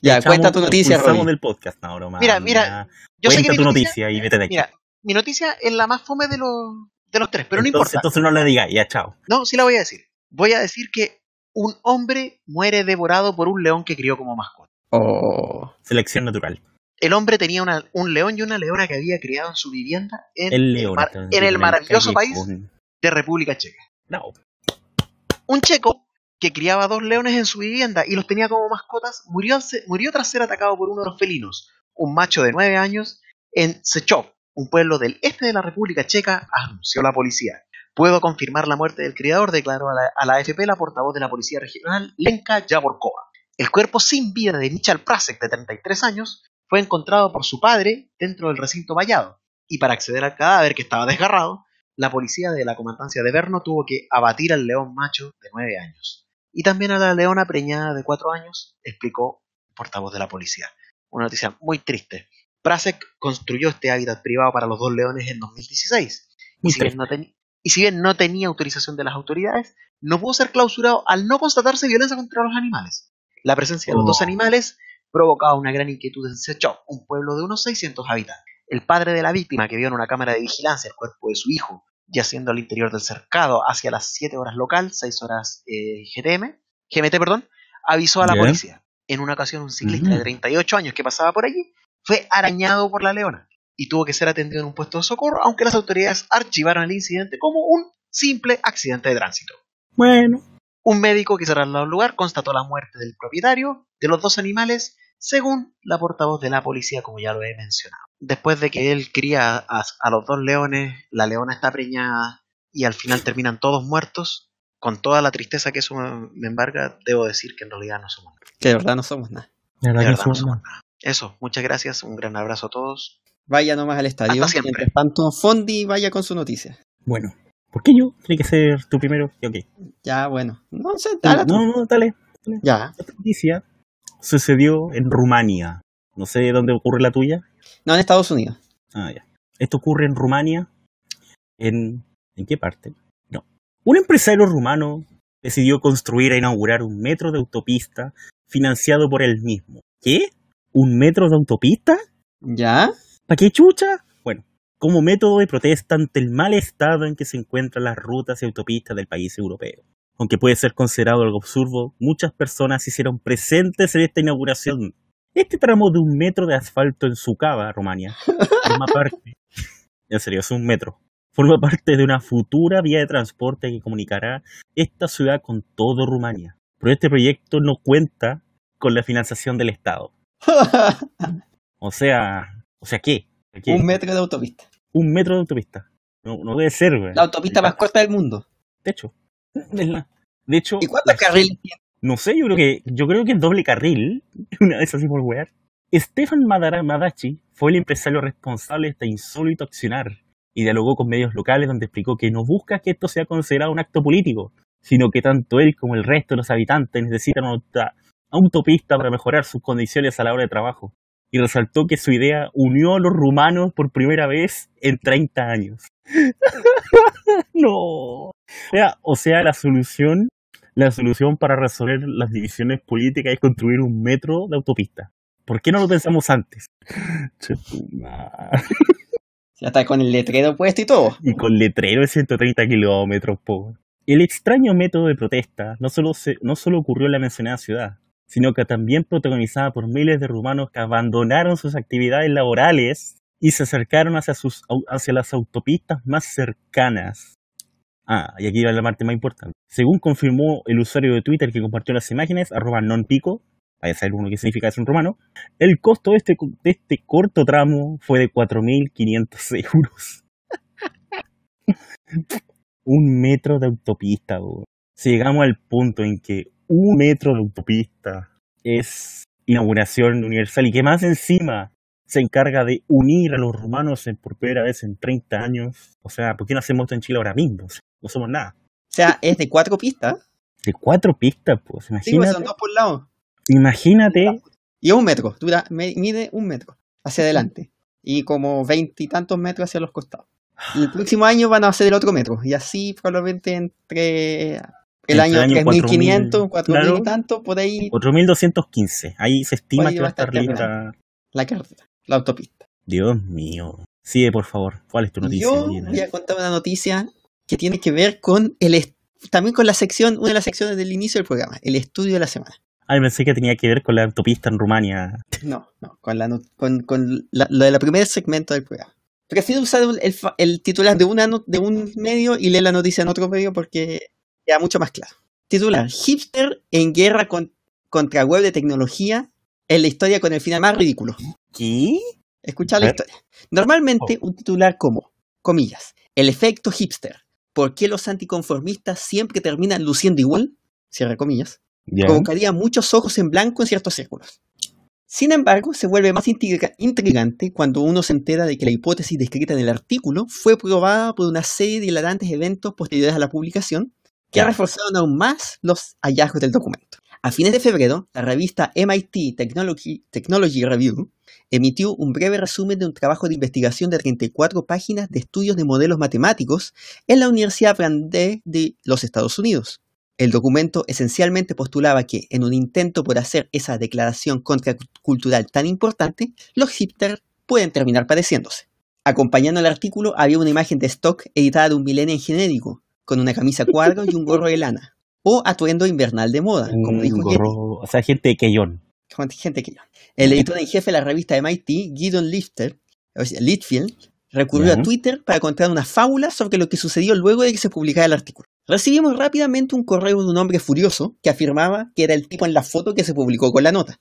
Ya, Echamos- cuenta tu noticia, Roddy. del podcast, no, broma. Mira, mira, Yo cuenta sé que mi tu noticia, noticia, y vete de aquí. Mira, mi noticia es la más fome de los, de los tres, pero no importa. entonces no la digas, ya, chao. No, sí la voy a decir. Voy a decir que un hombre muere devorado por un león que crió como mascota. Oh, Selección natural. El hombre tenía una- un león y una leona que había criado en su vivienda en El león. mar- está en el maravilloso país de República Checa. No, Un checo que criaba dos leones en su vivienda y los tenía como mascotas murió, murió tras ser atacado por uno de los felinos, un macho de 9 años, en Sechov, un pueblo del este de la República Checa, anunció la policía. Puedo confirmar la muerte del criador, declaró a la, a la AFP la portavoz de la Policía Regional, Lenka Yaborkova. El cuerpo sin vida de Michal Prasek, de 33 años, fue encontrado por su padre dentro del recinto vallado, y para acceder al cadáver que estaba desgarrado, la policía de la comandancia de Berno tuvo que abatir al león macho de 9 años. Y también a la leona preñada de 4 años, explicó el portavoz de la policía. Una noticia muy triste. Prasek construyó este hábitat privado para los dos leones en 2016. Y si, bien no y si bien no tenía autorización de las autoridades, no pudo ser clausurado al no constatarse violencia contra los animales. La presencia de los Oh. dos animales provocaba una gran inquietud en Sechov, un pueblo de unos 600 habitantes. El padre de la víctima, que vio en una cámara de vigilancia el cuerpo de su hijo yaciendo al interior del cercado hacia las 7 horas local, 6 horas eh, GTM, GMT, perdón, avisó a la policía. En una ocasión, un ciclista Ujú. de 38 años que pasaba por allí fue arañado por la leona y tuvo que ser atendido en un puesto de socorro, aunque las autoridades archivaron el incidente como un simple accidente de tránsito. bueno. Un médico que se trasladó al lugar constató la muerte del propietario de los dos animales, según la portavoz de la policía, como ya lo he mencionado. Después de que él cría a, a los dos leones, la leona está preñada y al final terminan todos muertos, con toda la tristeza que eso me, embarga, debo decir que en realidad no somos nada. que de verdad no somos nada. De verdad no somos- somos nada. Eso, muchas gracias, un gran abrazo a todos. Vaya nomás al estadio. Hasta siempre. Mientras tanto, Fondi vaya con su noticia. Bueno, ¿por qué yo? Tiene que ser tú primero. Ok. Ya, bueno. No sé, dale. No, no, dale. Ya. Esta noticia sucedió en Rumania. No sé dónde ocurre la tuya. No, en Estados Unidos. Ah, ya. Esto ocurre en Rumania. ¿En, ¿en qué parte? No. Un empresario rumano decidió construir e inaugurar un metro de autopista financiado por él mismo. ¿Qué? ¿Un metro de autopista? ¿Ya? ¿Para qué chucha? Bueno, como método de protesta ante el mal estado en que se encuentran las rutas y autopistas del país europeo. Aunque puede ser considerado algo absurdo, muchas personas se hicieron presentes en esta inauguración. Este tramo de un metro de asfalto en Sucaba, Rumania, forma parte, en serio, es un metro, forma parte de una futura vía de transporte que comunicará esta ciudad con todo Rumania. Pero este proyecto no cuenta con la financiación del Estado. O sea, o sea, ¿qué? ¿Qué? Un metro de autopista. Un metro de autopista. No, no debe ser, güey. La autopista más corta del mundo. De hecho. De hecho. ¿Y cuántos carriles tiene? No sé, yo creo que, yo creo que es doble carril. Una vez así por wear. Stefan Madara Madachi fue el empresario responsable de este insólito accionar y dialogó con medios locales donde explicó que no busca que esto sea considerado un acto político, sino que tanto él como el resto de los habitantes necesitan una auto- autopista para mejorar sus condiciones a la hora de trabajo. Y resaltó que su idea unió a los rumanos por primera vez en 30 años. no. O sea, o sea, la solución, la solución para resolver las divisiones políticas es construir un metro de autopista. ¿Por qué no lo pensamos antes? Ya está con el letrero puesto y todo. y con letrero de 130 kilómetros, po. El extraño método de protesta no solo, se, no solo ocurrió en la mencionada ciudad, sino que también protagonizada por miles de rumanos que abandonaron sus actividades laborales y se acercaron hacia, sus, hacia las autopistas más cercanas. Ah, y aquí va la parte más importante. Según confirmó el usuario de Twitter que compartió las imágenes, arroba nonpico, vaya a saber uno qué significa eso en rumano, el costo de este, de este corto tramo fue de 4.500 euros. un metro de autopista, bo. Si llegamos al punto en que un metro de autopista es inauguración universal y que más encima se encarga de unir a los rumanos en- por primera vez en 30 años, o sea, ¿por qué no hacemos esto en Chile ahora mismo? No somos nada. O sea, es de cuatro pistas. De cuatro pistas, pues, Sí, pues imagínate. son dos por lado. imagínate Y es un metro. Dura, mide un metro hacia adelante. Y como veintitantos metros hacia los costados. Y el próximo año van a hacer el otro metro. Y así probablemente entre el año año 3500, 4000 claro. y tanto, por ahí 4.215. Ahí se estima que va a estar lista. la carretera, la autopista. Dios mío. Sigue, por favor. ¿Cuál es tu noticia? Yo voy a contar una noticia que tiene que ver con el también con la sección, una de las secciones del inicio del programa, el estudio de la semana. Ay, pensé que tenía que ver con la autopista en Rumania. No, no, con, la, con, con la, lo del primer segmento del programa. Prefiero usar el, el titular de, una de un medio y leer la noticia en otro medio porque queda mucho más claro. Titular, hipster en guerra con- contra web de tecnología en la historia con el final más ridículo. ¿Qué? Escucha la ¿Eh? historia. Normalmente un titular como, comillas, el efecto hipster. ¿Por qué los anticonformistas siempre terminan luciendo igual? Cierra comillas. Ya. Provocaría muchos ojos en blanco en ciertos círculos. Sin embargo, se vuelve más intriga- intrigante cuando uno se entera de que la hipótesis descrita en el artículo fue probada por una serie de hilarantes eventos posteriores a la publicación que reforzaron aún más los hallazgos del documento. A fines de febrero, la revista MIT Technology, Technology Review emitió un breve resumen de un trabajo de investigación de 34 páginas de estudios de modelos matemáticos en la Universidad Brandeis de los Estados Unidos. El documento esencialmente postulaba que, en un intento por hacer esa declaración contracultural tan importante, los hipsters pueden terminar padeciéndose. Acompañando el artículo había una imagen de stock editada de un millennial genérico, con una camisa cuadro y un gorro de lana, o atuendo invernal de moda, como Un dijo gorro- O sea, gente de Quellón. gente que yo. El editor en jefe de la revista MIT, Gideon Lifter, o sea, Litfield, recurrió a Twitter para contar una fábula sobre lo que sucedió luego de que se publicara el artículo. Recibimos rápidamente un correo de un hombre furioso que afirmaba que era el tipo en la foto que se publicó con la nota.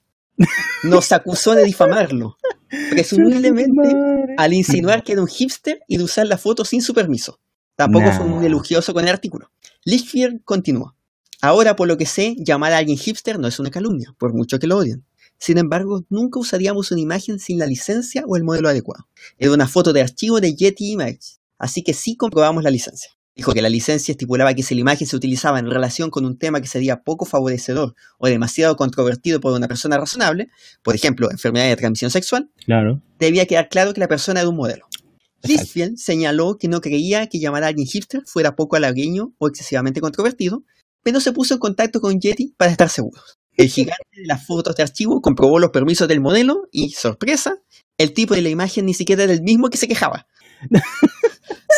Nos acusó de difamarlo, presumiblemente al insinuar que era un hipster y de usar la foto sin su permiso. Tampoco fue muy elogioso con el artículo. Litchfield continuó. Ahora, por lo que sé, llamar a alguien hipster no es una calumnia, por mucho que lo odien. Sin embargo, nunca usaríamos una imagen sin la licencia o el modelo adecuado. Era una foto de archivo de Yeti Images, así que sí comprobamos la licencia. Dijo que la licencia estipulaba que si la imagen se utilizaba en relación con un tema que sería poco favorecedor o demasiado controvertido por una persona razonable, por ejemplo, enfermedad de transmisión sexual, Claro. debía quedar claro que la persona era un modelo. Litchfield señaló que no creía que llamar a alguien hipster fuera poco halagueño o excesivamente controvertido, pero se puso en contacto con Yeti para estar seguros. El gigante de las fotos de archivo comprobó los permisos del modelo y, sorpresa, el tipo de la imagen ni siquiera era el mismo que se quejaba.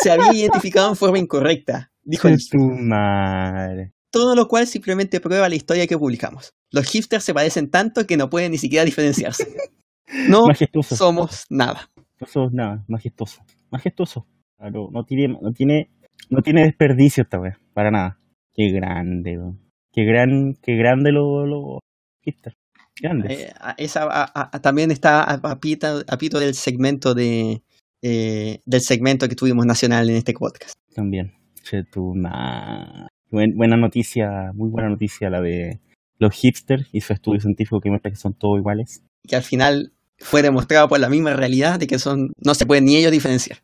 Se había identificado en forma incorrecta, dijo tu madre. todo lo cual simplemente prueba la historia que publicamos. Los hipsters se parecen tanto que no pueden ni siquiera diferenciarse. No Majestuoso. somos nada. No somos nada. Majestuoso. Majestuoso. Claro, no tiene, no tiene, no tiene desperdicio esta vez. Para nada. Qué grande, weón. Qué gran, qué grande los lo, hipsters. Grandes. Eh, esa, a- a- también está a, a pita- a pito del segmento de eh, del segmento que tuvimos nacional en este podcast. También. Che, tu ma- Buen- buena noticia, muy buena noticia la de los hipsters y su estudio científico que muestra que son todos iguales. Que al final fue demostrado por la misma realidad de que son no se pueden ni ellos diferenciar.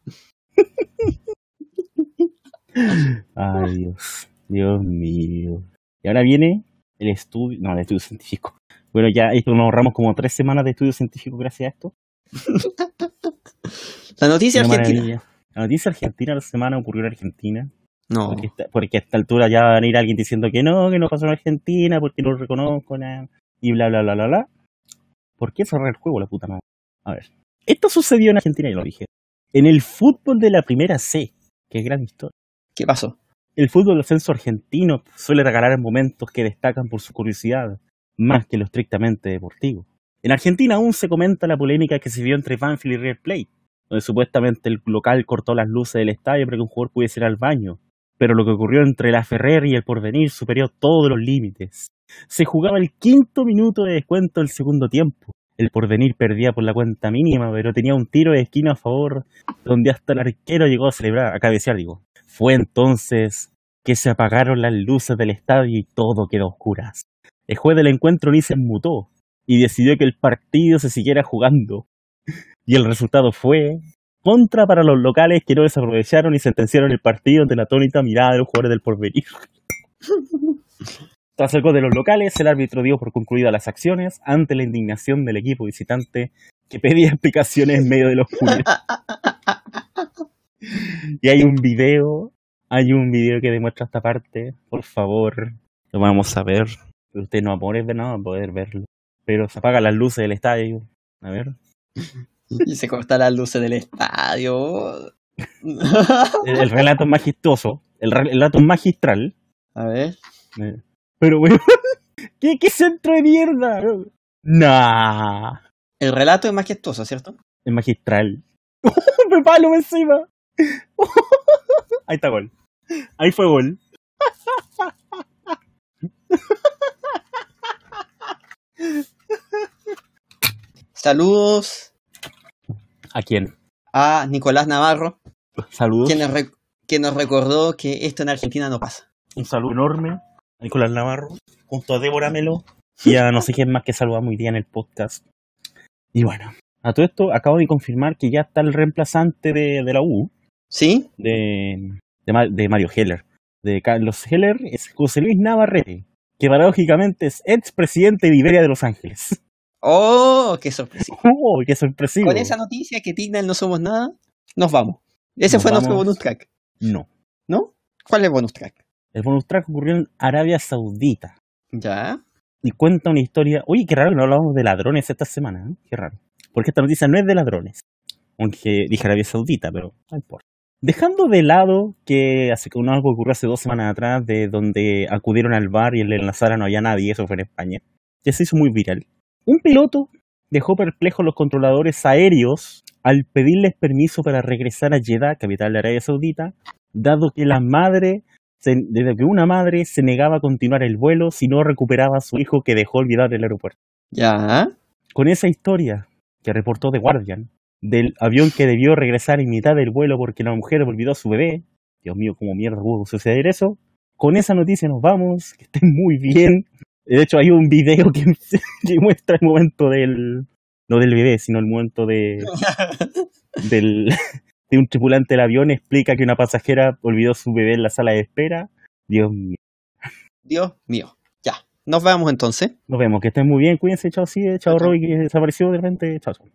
Ay, Dios. Dios mío. Y ahora viene el estudio, no, el estudio científico. Bueno, ya esto nos ahorramos como tres semanas de estudio científico gracias a esto. La noticia Una argentina. maravilla. La noticia argentina la semana ocurrió en Argentina. No. Porque a esta altura ya va a venir alguien diciendo que no, que no pasó en Argentina, porque no lo reconozco, nada, y bla, bla, bla, bla, bla. ¿Por qué cerrar el juego, la puta madre? A ver. Esto sucedió en Argentina, y lo dije. En el fútbol de la primera C. Qué gran historia. ¿Qué pasó? El fútbol del ascenso argentino suele regalar momentos que destacan por su curiosidad, más que lo estrictamente deportivo. En Argentina aún se comenta la polémica que se vio entre Banfield y River Plate, donde supuestamente el local cortó las luces del estadio para que un jugador pudiese ir al baño. Pero lo que ocurrió entre la Ferrer y el Porvenir superó todos los límites. Se jugaba el quinto minuto de descuento del segundo tiempo. El Porvenir perdía por la cuenta mínima, pero tenía un tiro de esquina a favor, donde hasta el arquero llegó a celebrar, a cabecear, digo. Fue entonces que se apagaron las luces del estadio y todo quedó a oscuras. El juez del encuentro ni se mutó y decidió que el partido se siguiera jugando. Y el resultado fue contra para los locales que no desaprovecharon y sentenciaron el partido ante la atónita mirada de los jugadores del porvenir. Tras el gol de los locales, el árbitro dio por concluidas las acciones ante la indignación del equipo visitante que pedía explicaciones en medio de la oscuridad. Y hay un video, hay un video que demuestra esta parte. Por favor, lo vamos a ver. Usted no va a poder ver nada, va a poder verlo. Pero se apagan las luces del estadio. A ver. Y se cortan las luces del estadio. El, el relato es majestuoso. El, re- el relato es magistral. A ver. Pero, weón, ¿qué, ¿qué centro de mierda? Nah. El relato es majestuoso, ¿cierto? Es magistral. Me palo encima. Ahí está gol. Ahí fue gol. Saludos ¿A quién? a Nicolás Navarro, Saludos. quien nos, quien nos recordó que esto en Argentina no pasa. Un saludo enorme Nicolás Navarro, junto a Débora Melo y a no sé quién más que saludamos hoy día en el podcast. Y bueno, a todo esto acabo de confirmar que ya está el reemplazante de, de la U, ¿Sí? de, de, Ma- de Mario Heller. De Carlos Heller es José Luis Navarrete, que paradójicamente es expresidente de Iberia de Los Ángeles. ¡Oh, qué sorpresa! ¡Oh, qué sorpresivo! Con esa noticia que Tignan no somos nada, nos vamos. Ese Nos fue nuestro bonus track, No. ¿no? ¿Cuál es el bonus track? El bonus track ocurrió en Arabia Saudita. ¿Ya? y cuenta una historia. Oye, qué raro que no hablamos de ladrones esta semana, ¿eh? Qué raro. Porque esta noticia no es de ladrones. Aunque dije Arabia Saudita, pero no importa. Dejando de lado que hace que algo ocurrió hace dos semanas atrás, de donde acudieron al bar y en la sala no había nadie, eso fue en España, que se hizo muy viral. Un piloto dejó perplejos los controladores aéreos al pedirles permiso para regresar a Jeddah, capital de Arabia Saudita, dado que la madre se- desde que una madre se negaba a continuar el vuelo si no recuperaba a su hijo que dejó olvidado el aeropuerto. ¿Ya? Con esa historia que reportó The Guardian del avión que debió regresar en mitad del vuelo porque la mujer olvidó a su bebé, Dios mío, cómo mierda pudo suceder eso. Con esa noticia nos vamos, que estén muy bien. De hecho, hay un video que, que muestra el momento del, no del bebé, sino el momento de, del, de un tripulante del avión explica que una pasajera olvidó su bebé en la sala de espera. Dios mío. Dios mío. Ya. Nos vemos entonces. Nos vemos, que estén muy bien, cuídense, chao, sí, chao, Chao, chao. Roy, que desapareció de repente, chao. chao.